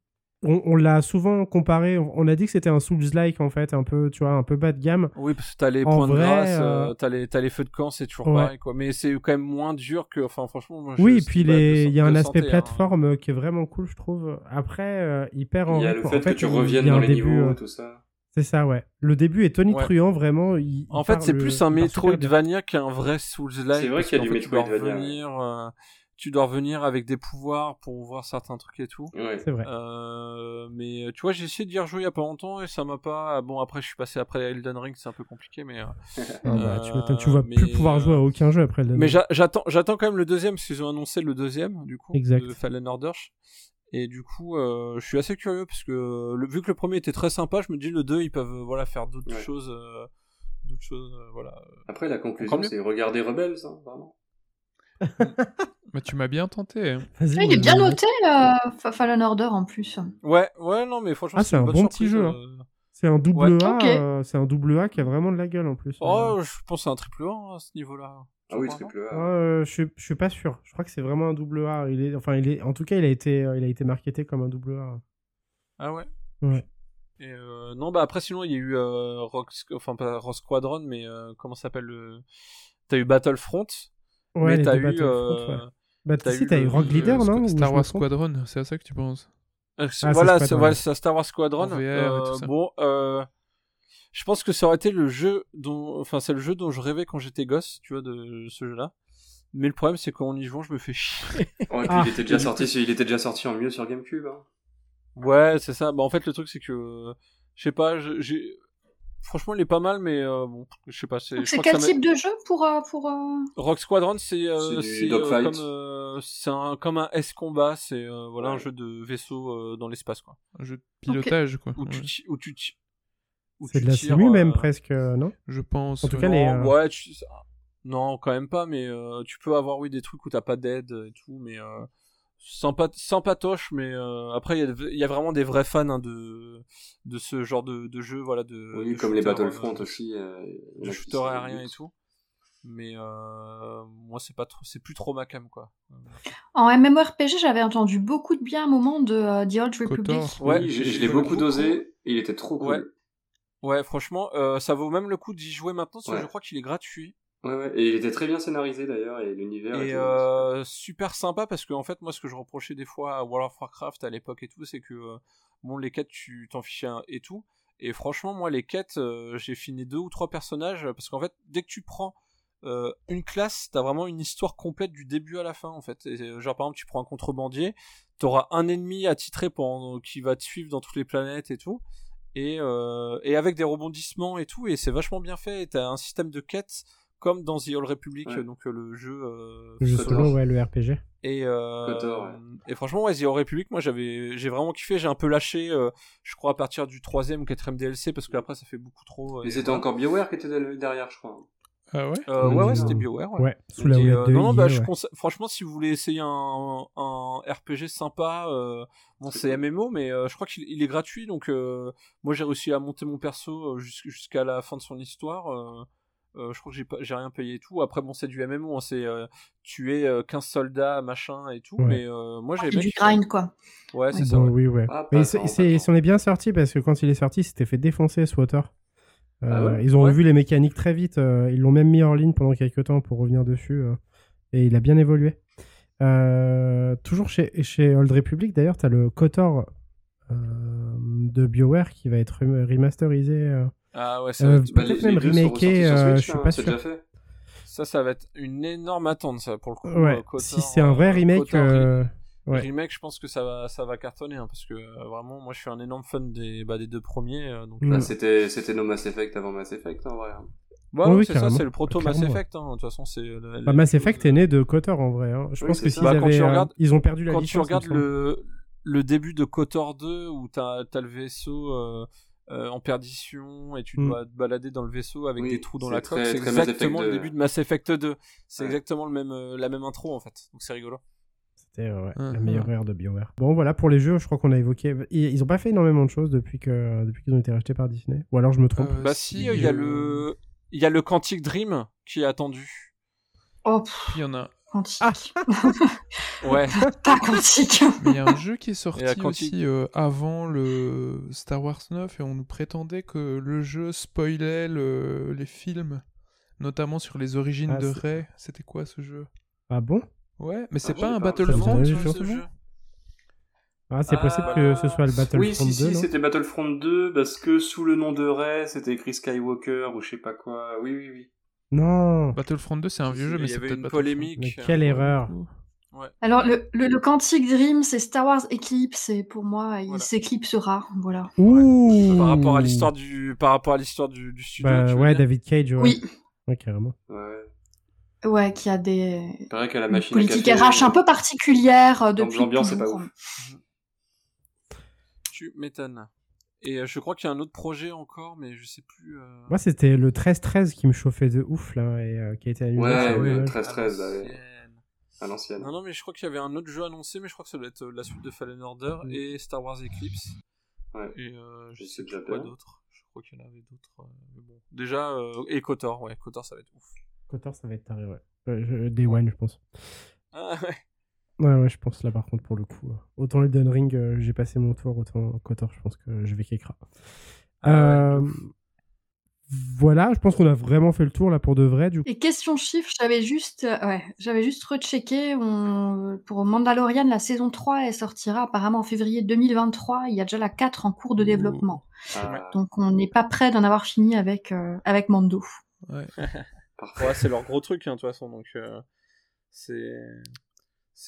on, on l'a souvent comparé. On a dit que c'était un Souls-like en fait, un peu, tu vois, un peu bas de gamme. Oui, parce que t'as les En points de grâce, euh, euh, t'as les, t'as les feux de camp, c'est toujours Ouais. pareil, quoi. Mais c'est quand même moins dur que, enfin, franchement, moi, je- Oui, puis les- il y a un aspect santé, hein. plateforme euh, qui est vraiment cool, je trouve. Après, euh, il perd en Il y a le En fait que tu reviennes dans les début, niveaux, euh, tout ça. C'est ça, ouais. Le début est Tony Ouais. Truant, vraiment. il- En il fait, c'est plus un. Metroidvania qu'un vrai Souls-like. C'est vrai qu'il y a du fait, tu dois Metroidvania, revenir, euh, tu dois revenir avec des pouvoirs pour voir certains trucs et tout. Ouais. C'est vrai. Euh, mais euh, tu vois, j'ai essayé d'y rejouer il y a pas longtemps et ça m'a pas. Bon, après, je suis passé après Elden Ring, c'est un peu compliqué, mais. euh, (laughs) Ah bah, tu, euh, tu vas mais, plus pouvoir jouer à aucun jeu après le Mais j'a- j'attends, j'attends quand même le deuxième parce qu'ils ont annoncé le deuxième du coup Exact. de Fallen Order. Et du coup, euh, je suis assez curieux parce que euh, le, vu que le premier était très sympa, je me dis le 2 ils peuvent euh, voilà faire d'autres Ouais. choses, euh, d'autres choses, euh, voilà. Après, la conclusion, c'est regarder Rebels, hein, vraiment. (laughs) Bah, tu m'as bien tenté. hein. Vas-y, il est bien noté, euh, Fa- Fallen Order en plus. Ouais, ouais, non, mais franchement, Ah, c'est un bon petit jeu, hein. Euh. C'est un double Ouais. A. Ok. euh, c'est un double A qui a vraiment de la gueule en plus. Oh, je pense que c'est un triple A hein, à ce niveau-là. Ah oui, triple A. euh, je, suis, je suis pas sûr. Je crois que c'est vraiment un double A. Il est, enfin, il est, en tout cas, il a été, euh, il a été marketé comme un double A. Ah ouais. Ouais. Et euh, non, bah après, sinon, il y a eu euh, Rock, enfin pas Rock Squadron, mais euh, comment ça s'appelle le. T'as eu Battlefront, Ouais, mais t'as eu. Battlefront, euh, ouais. Bah, t'as si, eu t'as eu Rock Leader, Euh, non Star Wars Squadron, c'est à ça que tu penses? Euh, Ah, voilà, c'est ouais. Star Wars Squadron. VR Euh, bon, euh, je pense que ça aurait été le jeu dont, enfin, c'est le jeu dont je rêvais quand j'étais gosse, tu vois, de ce jeu-là. Mais le problème, c'est qu'en y jouant, je me fais chier. Ouais, et puis Ah. il était déjà sorti, il était déjà sorti en mieux sur GameCube. Hein. Ouais, c'est ça. Bah, en fait, le truc, c'est que, euh, je sais pas, j'ai, franchement, il est pas mal, mais euh, bon, je sais pas. C'est, quel met- type de jeu pour... euh, pour euh, Rock Squadron, c'est, euh, euh, comme, euh, un, comme un S combat, c'est, euh, voilà, un jeu de vaisseau euh, dans l'espace, quoi. Un jeu de pilotage, quoi. Où tu, Ouais. où tu, C'est de la tires, simu euh, même presque, euh, non? Je pense. En tout cas, les, Non, euh, ouais, tu- non, quand même pas, mais euh, tu peux avoir, oui, des trucs où t'as pas d'aide et tout, mais euh, sans, pat... sans patoche, mais euh, après, il y, a- il y a vraiment des vrais fans hein, de... de ce genre de, de jeu, voilà, de. Oui, de comme les Battlefront euh, aussi. euh, De shooter aérien et tout. Mais euh, moi, c'est pas trop, c'est plus trop ma cam, quoi. En MMORPG, j'avais entendu beaucoup de bien à un moment de The Old Republic. Ouais, Oui, je, l'ai beaucoup dosé, il était trop cool. Ouais. Ouais, franchement, euh, ça vaut même le coup d'y jouer maintenant, parce que Ouais. je crois qu'il est gratuit. Ouais, ouais. Et il était très bien scénarisé d'ailleurs, et l'univers. Et euh, super sympa parce que en fait moi ce que je reprochais des fois à World of Warcraft à l'époque et tout c'est que euh, bon les quêtes tu t'en fichais un et tout et franchement moi les quêtes euh, j'ai fini deux ou trois personnages parce qu'en fait dès que tu prends euh, une classe t'as vraiment une histoire complète du début à la fin en fait Et, genre par exemple tu prends un contrebandier t'auras un ennemi attitré pendant qui va te suivre dans toutes les planètes et tout et, euh, et avec des rebondissements et tout et c'est vachement bien fait et t'as un système de quêtes comme dans The Old Republic Ouais. donc euh, le jeu euh, Le jeu solo, ouais, le RPG. et, euh, ouais. et franchement, ouais, The Old Republic, moi j'avais, j'ai vraiment kiffé. J'ai un peu lâché, euh, je crois, à partir du troisième ou quatrième DLC parce que après ça fait beaucoup trop. Mais c'était voilà. encore BioWare qui était derrière, je crois. Ah ouais Euh, ouais, ouais, c'était BioWare. Ouais. Ouais, sous la Et, euh, de non, non, bah, je ouais. conseille- franchement, si vous voulez essayer un, un RPG sympa, euh, bon, C'est. MMO, mais euh, je crois qu'il il est gratuit, donc euh, moi j'ai réussi à monter mon perso jusqu'- jusqu'à la fin de son histoire. Euh, je crois que j'ai pas, j'ai rien payé et tout. Après, bon, c'est du MMO, hein, c'est euh, tuer euh, 15 soldats, machin et tout, Ouais. mais euh, moi j'ai C'est bien du grind, quoi. Ouais, c'est Bon, ça. ouais. oui, ouais. Ah, Mais tant. c'en est bien sorti parce que quand il est sorti, il s'était fait défoncer Swatter. Euh, Ah ouais? ils ont Ouais. revu les mécaniques très vite. euh, ils l'ont même mis en ligne pendant quelques temps pour revenir dessus. euh, et il a bien évolué. Euh, toujours chez, chez Old Republic, d'ailleurs, tu as le KOTOR euh, de BioWare qui va être rem- remasterisé. Ah ouais, ça, Euh, va être- Bah, Peut-être même sur euh, je suis là, pas c'est sûr. déjà fait. ça, ça va être une énorme attente, ça, pour le coup. Ouais, si c'est un vrai euh, remake. Euh, ouais. Remake, je pense que ça va, ça va cartonner, hein, parce que euh, vraiment, moi, je suis un énorme fan des, bah, des deux premiers. euh, donc, Mm. Bah, c'était, c'était nos Mass Effect avant Mass Effect, en vrai. hein. Bah, ouais, oui, c'est ça, c'est le proto Mass Effect. hein, De toute façon, c'est. Bah, Mass Effect est né de KOTOR en vrai. hein. Je Oui, pense que ça. s'ils Bah, quand avaient, tu euh, regardes- ils ont perdu la quand tu licence. il me regardes le, le début de KOTOR 2 où t'as as le vaisseau euh, en perdition et tu Mm. dois te balader dans le vaisseau avec Oui, des trous dans la coque. C'est exactement le 2. début de Mass Effect 2. C'est Ouais. exactement le même, euh, la même intro en fait. Donc c'est rigolo. C'était euh, ouais, la meilleure ère de BioWare. Bon, voilà, pour les jeux, je crois qu'on a évoqué. Ils ils ont pas fait énormément de choses depuis que depuis qu'ils ont été rachetés par Disney. Ou alors je me trompe. Euh, bah si, il y a le, il y a le Quantic Dream qui est attendu. Oh, pff, Puis il y en a, quantique. (laughs) Ouais. Pas quantique. (laughs) mais il y a un jeu qui est sorti aussi euh, avant le Star Wars 9 et on nous prétendait que le jeu spoilait le- les films, notamment sur les origines Ah, de c'est- Rey. C'était quoi ce jeu? Ah bon? Ouais, mais c'est Ah, pas j'ai un pas Battlefront ce jeu jeu. Ah, c'est Ah, possible que ce soit le Battlefront Oui, si, 2, si, non? c'était Battlefront 2 parce que sous le nom de Rey, c'était écrit Skywalker ou je sais pas quoi. Oui, oui, oui. Non Battlefront 2 c'est un vieux jeu, mais c'est peut-être une Battlefront. polémique. Mais quelle erreur Alors, le, le, le Quantic Dream, c'est Star Wars Eclipse, et pour moi, il Voilà. s'éclipsera. Voilà. Ouh Par rapport à l'histoire du, par rapport à l'histoire du, du studio. Bah ouais, David Cage, ouais. Oui, Ouais, carrément. Ouais. ouais, qui a des Il paraît qu'à la machine à politique café, RH un peu particulière euh, depuis L'ambiance est pas ouf. Tu m'étonnes. Et euh, je crois qu'il y a un autre projet encore, mais je sais plus. euh, Moi, c'était le 13-13 qui me chauffait de ouf, là, et euh, qui a été annulé. Ouais, ouais, dommage. 13-13, à bah l'ancienne. à l'ancienne. Non, non, mais je crois qu'il y avait un autre jeu annoncé, mais je crois que ça doit être la suite de Fallen Order Mm. et Star Wars Eclipse. Ouais. Et euh, je C'est sais déjà plus quoi d'autre. Je crois qu'il y en avait d'autres. euh, bon. Déjà, euh, et Kotor, ouais, Kotor, ça va être ouf. Kotor, ça va être taré, ouais. Euh, je- Day One, je pense. Ah (laughs) ouais. Ouais, ouais, je pense là, par contre, pour le coup. euh, Autant Elden Ring, euh, j'ai passé mon tour, autant Kotor, je pense que je vais Kekra. Ah Euh, Voilà, je pense qu'on a vraiment fait le tour, là, pour de vrai, du coup. Et question chiffre, j'avais juste, euh, ouais, j'avais juste rechecké. On... Pour Mandalorian, la saison 3, elle sortira apparemment en février 2023. Il y a déjà la 4 en cours de développement. Ah, Donc on n'est pas prêt d'en avoir fini avec, euh, avec Mando. Ouais. (laughs) Ouais, c'est leur gros truc, hein, de toute façon. Donc, euh, c'est.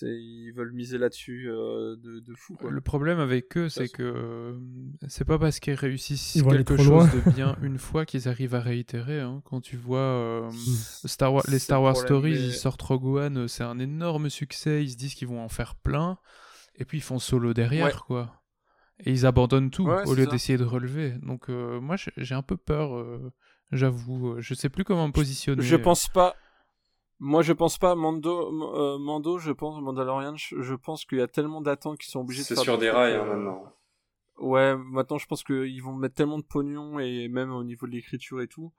Ils veulent miser là-dessus euh, de, de fou, quoi. Le problème avec eux, c'est que euh, c'est pas parce qu'ils réussissent Ils quelque chose loin. de bien (laughs) une fois qu'ils arrivent à réitérer. hein. Quand tu vois euh, Star Wars, les Star Wars Stories, mais- ils sortent Rogue One, c'est un énorme succès. Ils se disent qu'ils vont en faire plein, et puis ils font solo derrière, Ouais. quoi. Et ils abandonnent tout Ouais, au lieu d'essayer de relever. Donc euh, moi, j'ai- un peu peur. euh, J'avoue, je sais plus comment me positionner. Je pense pas. Moi, je pense pas. Mando, euh, Mando je pense, Mandalorian, je, je pense qu'il y a tellement d'attentes qui sont obligés de C'est faire sur des rails euh, hein, maintenant. Ouais, maintenant, je pense qu'ils vont mettre tellement de pognon et même au niveau de l'écriture et tout.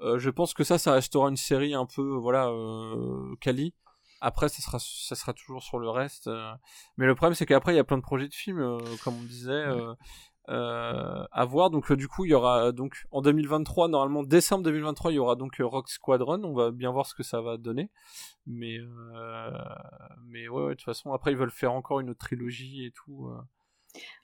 Euh, je pense que ça, ça restera une série un peu, voilà, euh, quali. Après, ça sera, ça sera toujours sur le reste. euh. Mais le problème, c'est qu'après, il y a plein de projets de films, euh, comme on disait, euh, euh, à voir. Donc, euh, du coup, il y aura donc en 2023, normalement décembre 2023, il y aura donc euh, Rock Squadron. On va bien voir ce que ça va donner. Mais, euh, mais ouais, de toute façon, après, ils veulent faire encore une autre trilogie et tout. euh.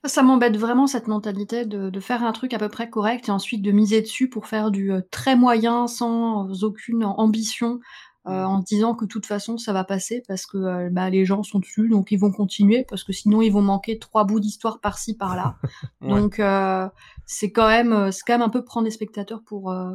Ça m'embête vraiment cette mentalité de, faire un truc à peu près correct et ensuite de miser dessus pour faire du euh, très moyen sans aucune ambition euh, en se disant que de toute façon ça va passer parce que euh, bah, les gens sont dessus donc ils vont continuer parce que sinon ils vont manquer trois bouts d'histoire par-ci par-là. (laughs) Ouais. Donc euh, c'est quand même euh, c'est quand même un peu prendre des spectateurs pour euh,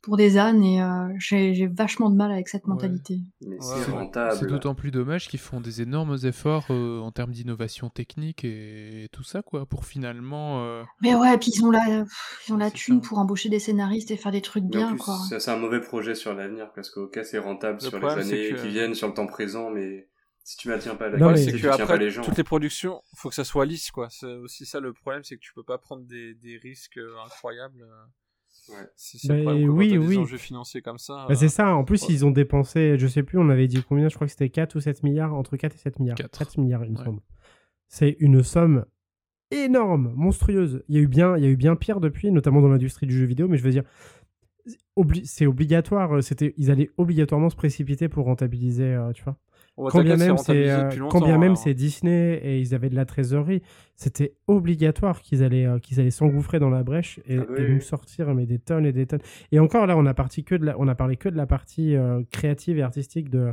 pour des ânes et euh, j'ai vachement de mal avec cette mentalité. Ouais, c'est ouais. rentable. C'est d'autant plus dommage qu'ils font des énormes efforts euh, en termes d'innovation technique et tout ça, quoi, pour finalement. euh, Mais ouais, puis ils ont la pff, ils ont la thune ça. pour embaucher des scénaristes et faire des trucs bien plus, quoi. c'est un mauvais projet sur l'avenir parce que ok, c'est rentable Le sur les années que- qui viennent, sur le temps présent, mais si tu maintiens pas la Non, Ouais, mais- qualité, c'est tu que après les gens. toutes les productions, faut que ça soit lisse quoi. C'est aussi ça le problème, c'est que tu peux pas prendre des, des risques euh, incroyables. Ouais. C'est c'est Bah, le problème quand oui, des oui. enjeux financiers comme ça. Bah, euh, c'est ça, en plus, ouais. ils ont dépensé, je sais plus, on avait dit combien, je crois que c'était 4 ou 7 milliards, entre 4 et 7 milliards. Quatre. 4 milliards, il me Ouais. semble. C'est une somme énorme, monstrueuse. Il y a eu bien, il y a eu bien pire depuis, notamment dans l'industrie du jeu vidéo, mais je veux dire, obli- c'est obligatoire, euh, c'était, ils allaient obligatoirement se précipiter pour rentabiliser, euh, tu vois. Quand bien même c'est euh, hein. c'est Disney et ils avaient de la trésorerie, c'était obligatoire qu'ils allaient euh, qu'ils allaient s'engouffrer dans la brèche et, Ah oui, et nous sortir mais des tonnes et des tonnes. Et encore là, on a parti que de la, on a parlé que de la partie euh, créative et artistique de,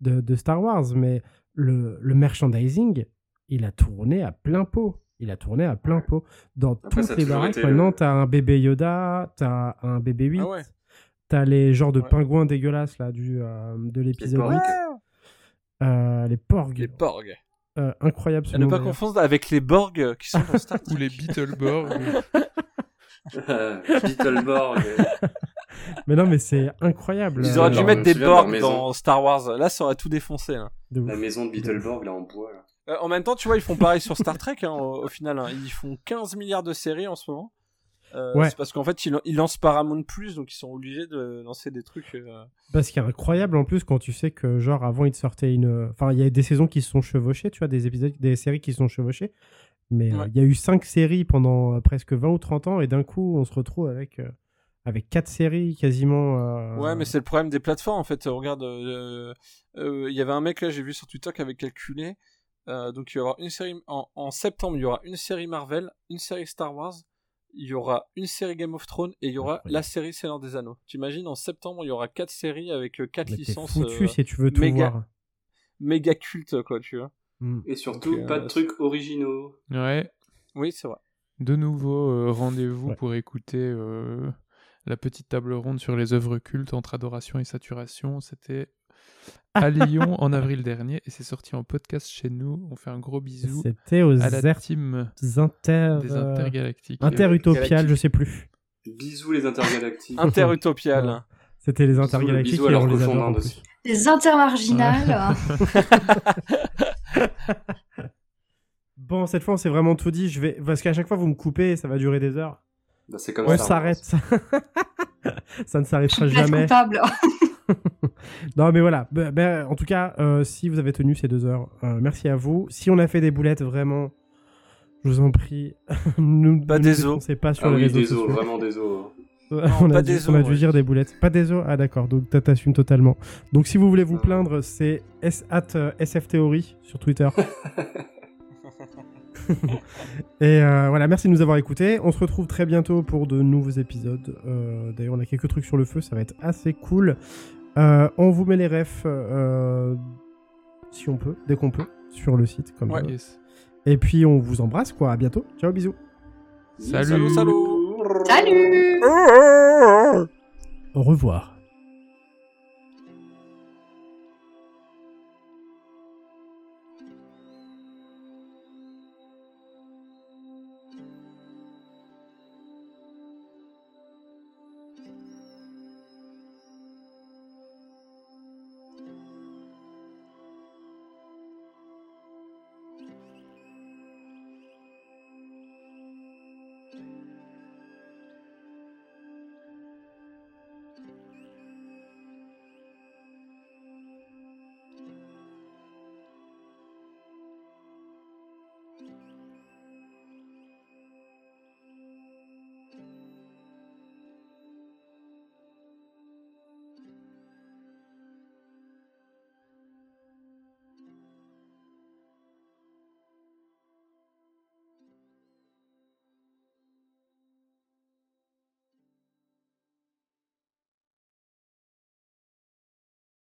de de Star Wars, mais le, le merchandising, il a tourné à plein pot. Il a tourné à plein pot dans Après, toutes les baraques. Maintenant, t'as un bébé Yoda, t'as un bébé 8, Ah ouais. t'as les genres de Ouais. pingouins dégueulasses là du de l'épisode porcs. 8. Euh, les porgs. Les Borg. Euh, incroyable ce À ne pas confondre avec les Borg qui sont dans Star (laughs) ou Trek. les Beetleborgs. (laughs) Beetleborg. Mais non, mais c'est incroyable. Ils auraient Euh, dû mettre des Borg dans Star Wars. Là, ça aurait tout défoncé. Là. La maison de Beetleborg, là, en bois. Là. Euh, en même temps, tu vois, ils font pareil sur Star Trek hein, au, au final. hein. Ils font 15 milliards de séries en ce moment. Euh, Ouais. C'est parce qu'en fait, ils, ils lancent Paramount Plus, donc ils sont obligés de lancer des trucs. euh, Parce qu'il est incroyable en plus quand tu sais que genre avant il te sortait une enfin il y a des saisons qui se sont chevauchées tu vois des épisodes des séries qui se sont chevauchées mais euh, Ouais. il y a eu cinq séries pendant euh, presque 20 ou 30 ans et d'un coup on se retrouve avec avec quatre séries quasiment euh, Ouais, mais c'est le problème des plateformes en fait. Regarde, euh, euh, il y avait un mec là, j'ai vu sur Twitter qui avait calculé. donc il va y avoir une série en, en septembre, il y aura une série Marvel, une série Star Wars, il y aura une série Game of Thrones et il y aura Incroyable. la série Seigneur des Anneaux. T'imagines en septembre, il y aura quatre séries avec euh, quatre mais t'es licences foutu euh, si tu veux tout méga- voir méga cultes quoi, tu vois. Mm. Et surtout, Donc, euh, pas de trucs originaux. Ouais. Oui, c'est vrai. De nouveau, euh, rendez-vous Ouais. pour écouter euh, la petite table ronde sur les œuvres cultes entre adoration et saturation. C'était à Lyon en avril dernier et c'est sorti en podcast chez nous. On fait un gros bisou c'était aux à la team inter des intergalactiques. interutopiales Galactique. je sais plus Bisous les intergalactiques. Interutopial. Ouais. c'était les Bisous, intergalactiques bisous à et on les aussi. Les intermarginales. (laughs) bon cette fois on s'est vraiment tout dit je vais parce qu'à chaque fois vous me coupez et ça va durer des heures Bah, c'est comme on Star Wars. s'arrête (laughs) ça ne s'arrêtera jamais. (laughs) (laughs) Non, mais voilà. Bah, bah, en tout cas, euh, si vous avez tenu ces deux heures, euh, merci à vous. Si on a fait des boulettes, vraiment, je vous en prie, (laughs) nous, Pas ne des nous défoncez pas sur Ah les oui, réseaux des os, vraiment des os. (laughs) on, pas a dû, des on a os, dû ouais. dire des boulettes. Pas des os? Ah, d'accord. Donc, t'as- t'assumes totalement. Donc, si vous voulez vous plaindre, c'est s at euh, sftheory sur Twitter. Et euh, voilà, merci de nous avoir écoutés. On se retrouve très bientôt pour de nouveaux épisodes. Euh, D'ailleurs, on a quelques trucs sur le feu, ça va être assez cool. Euh, on vous met les refs euh, si on peut, dès qu'on peut, sur le site. Comme Ouais. ça. Yes. Et puis on vous embrasse, quoi. À bientôt. Ciao, bisous. Salut. Salut, salut. Salut Au revoir.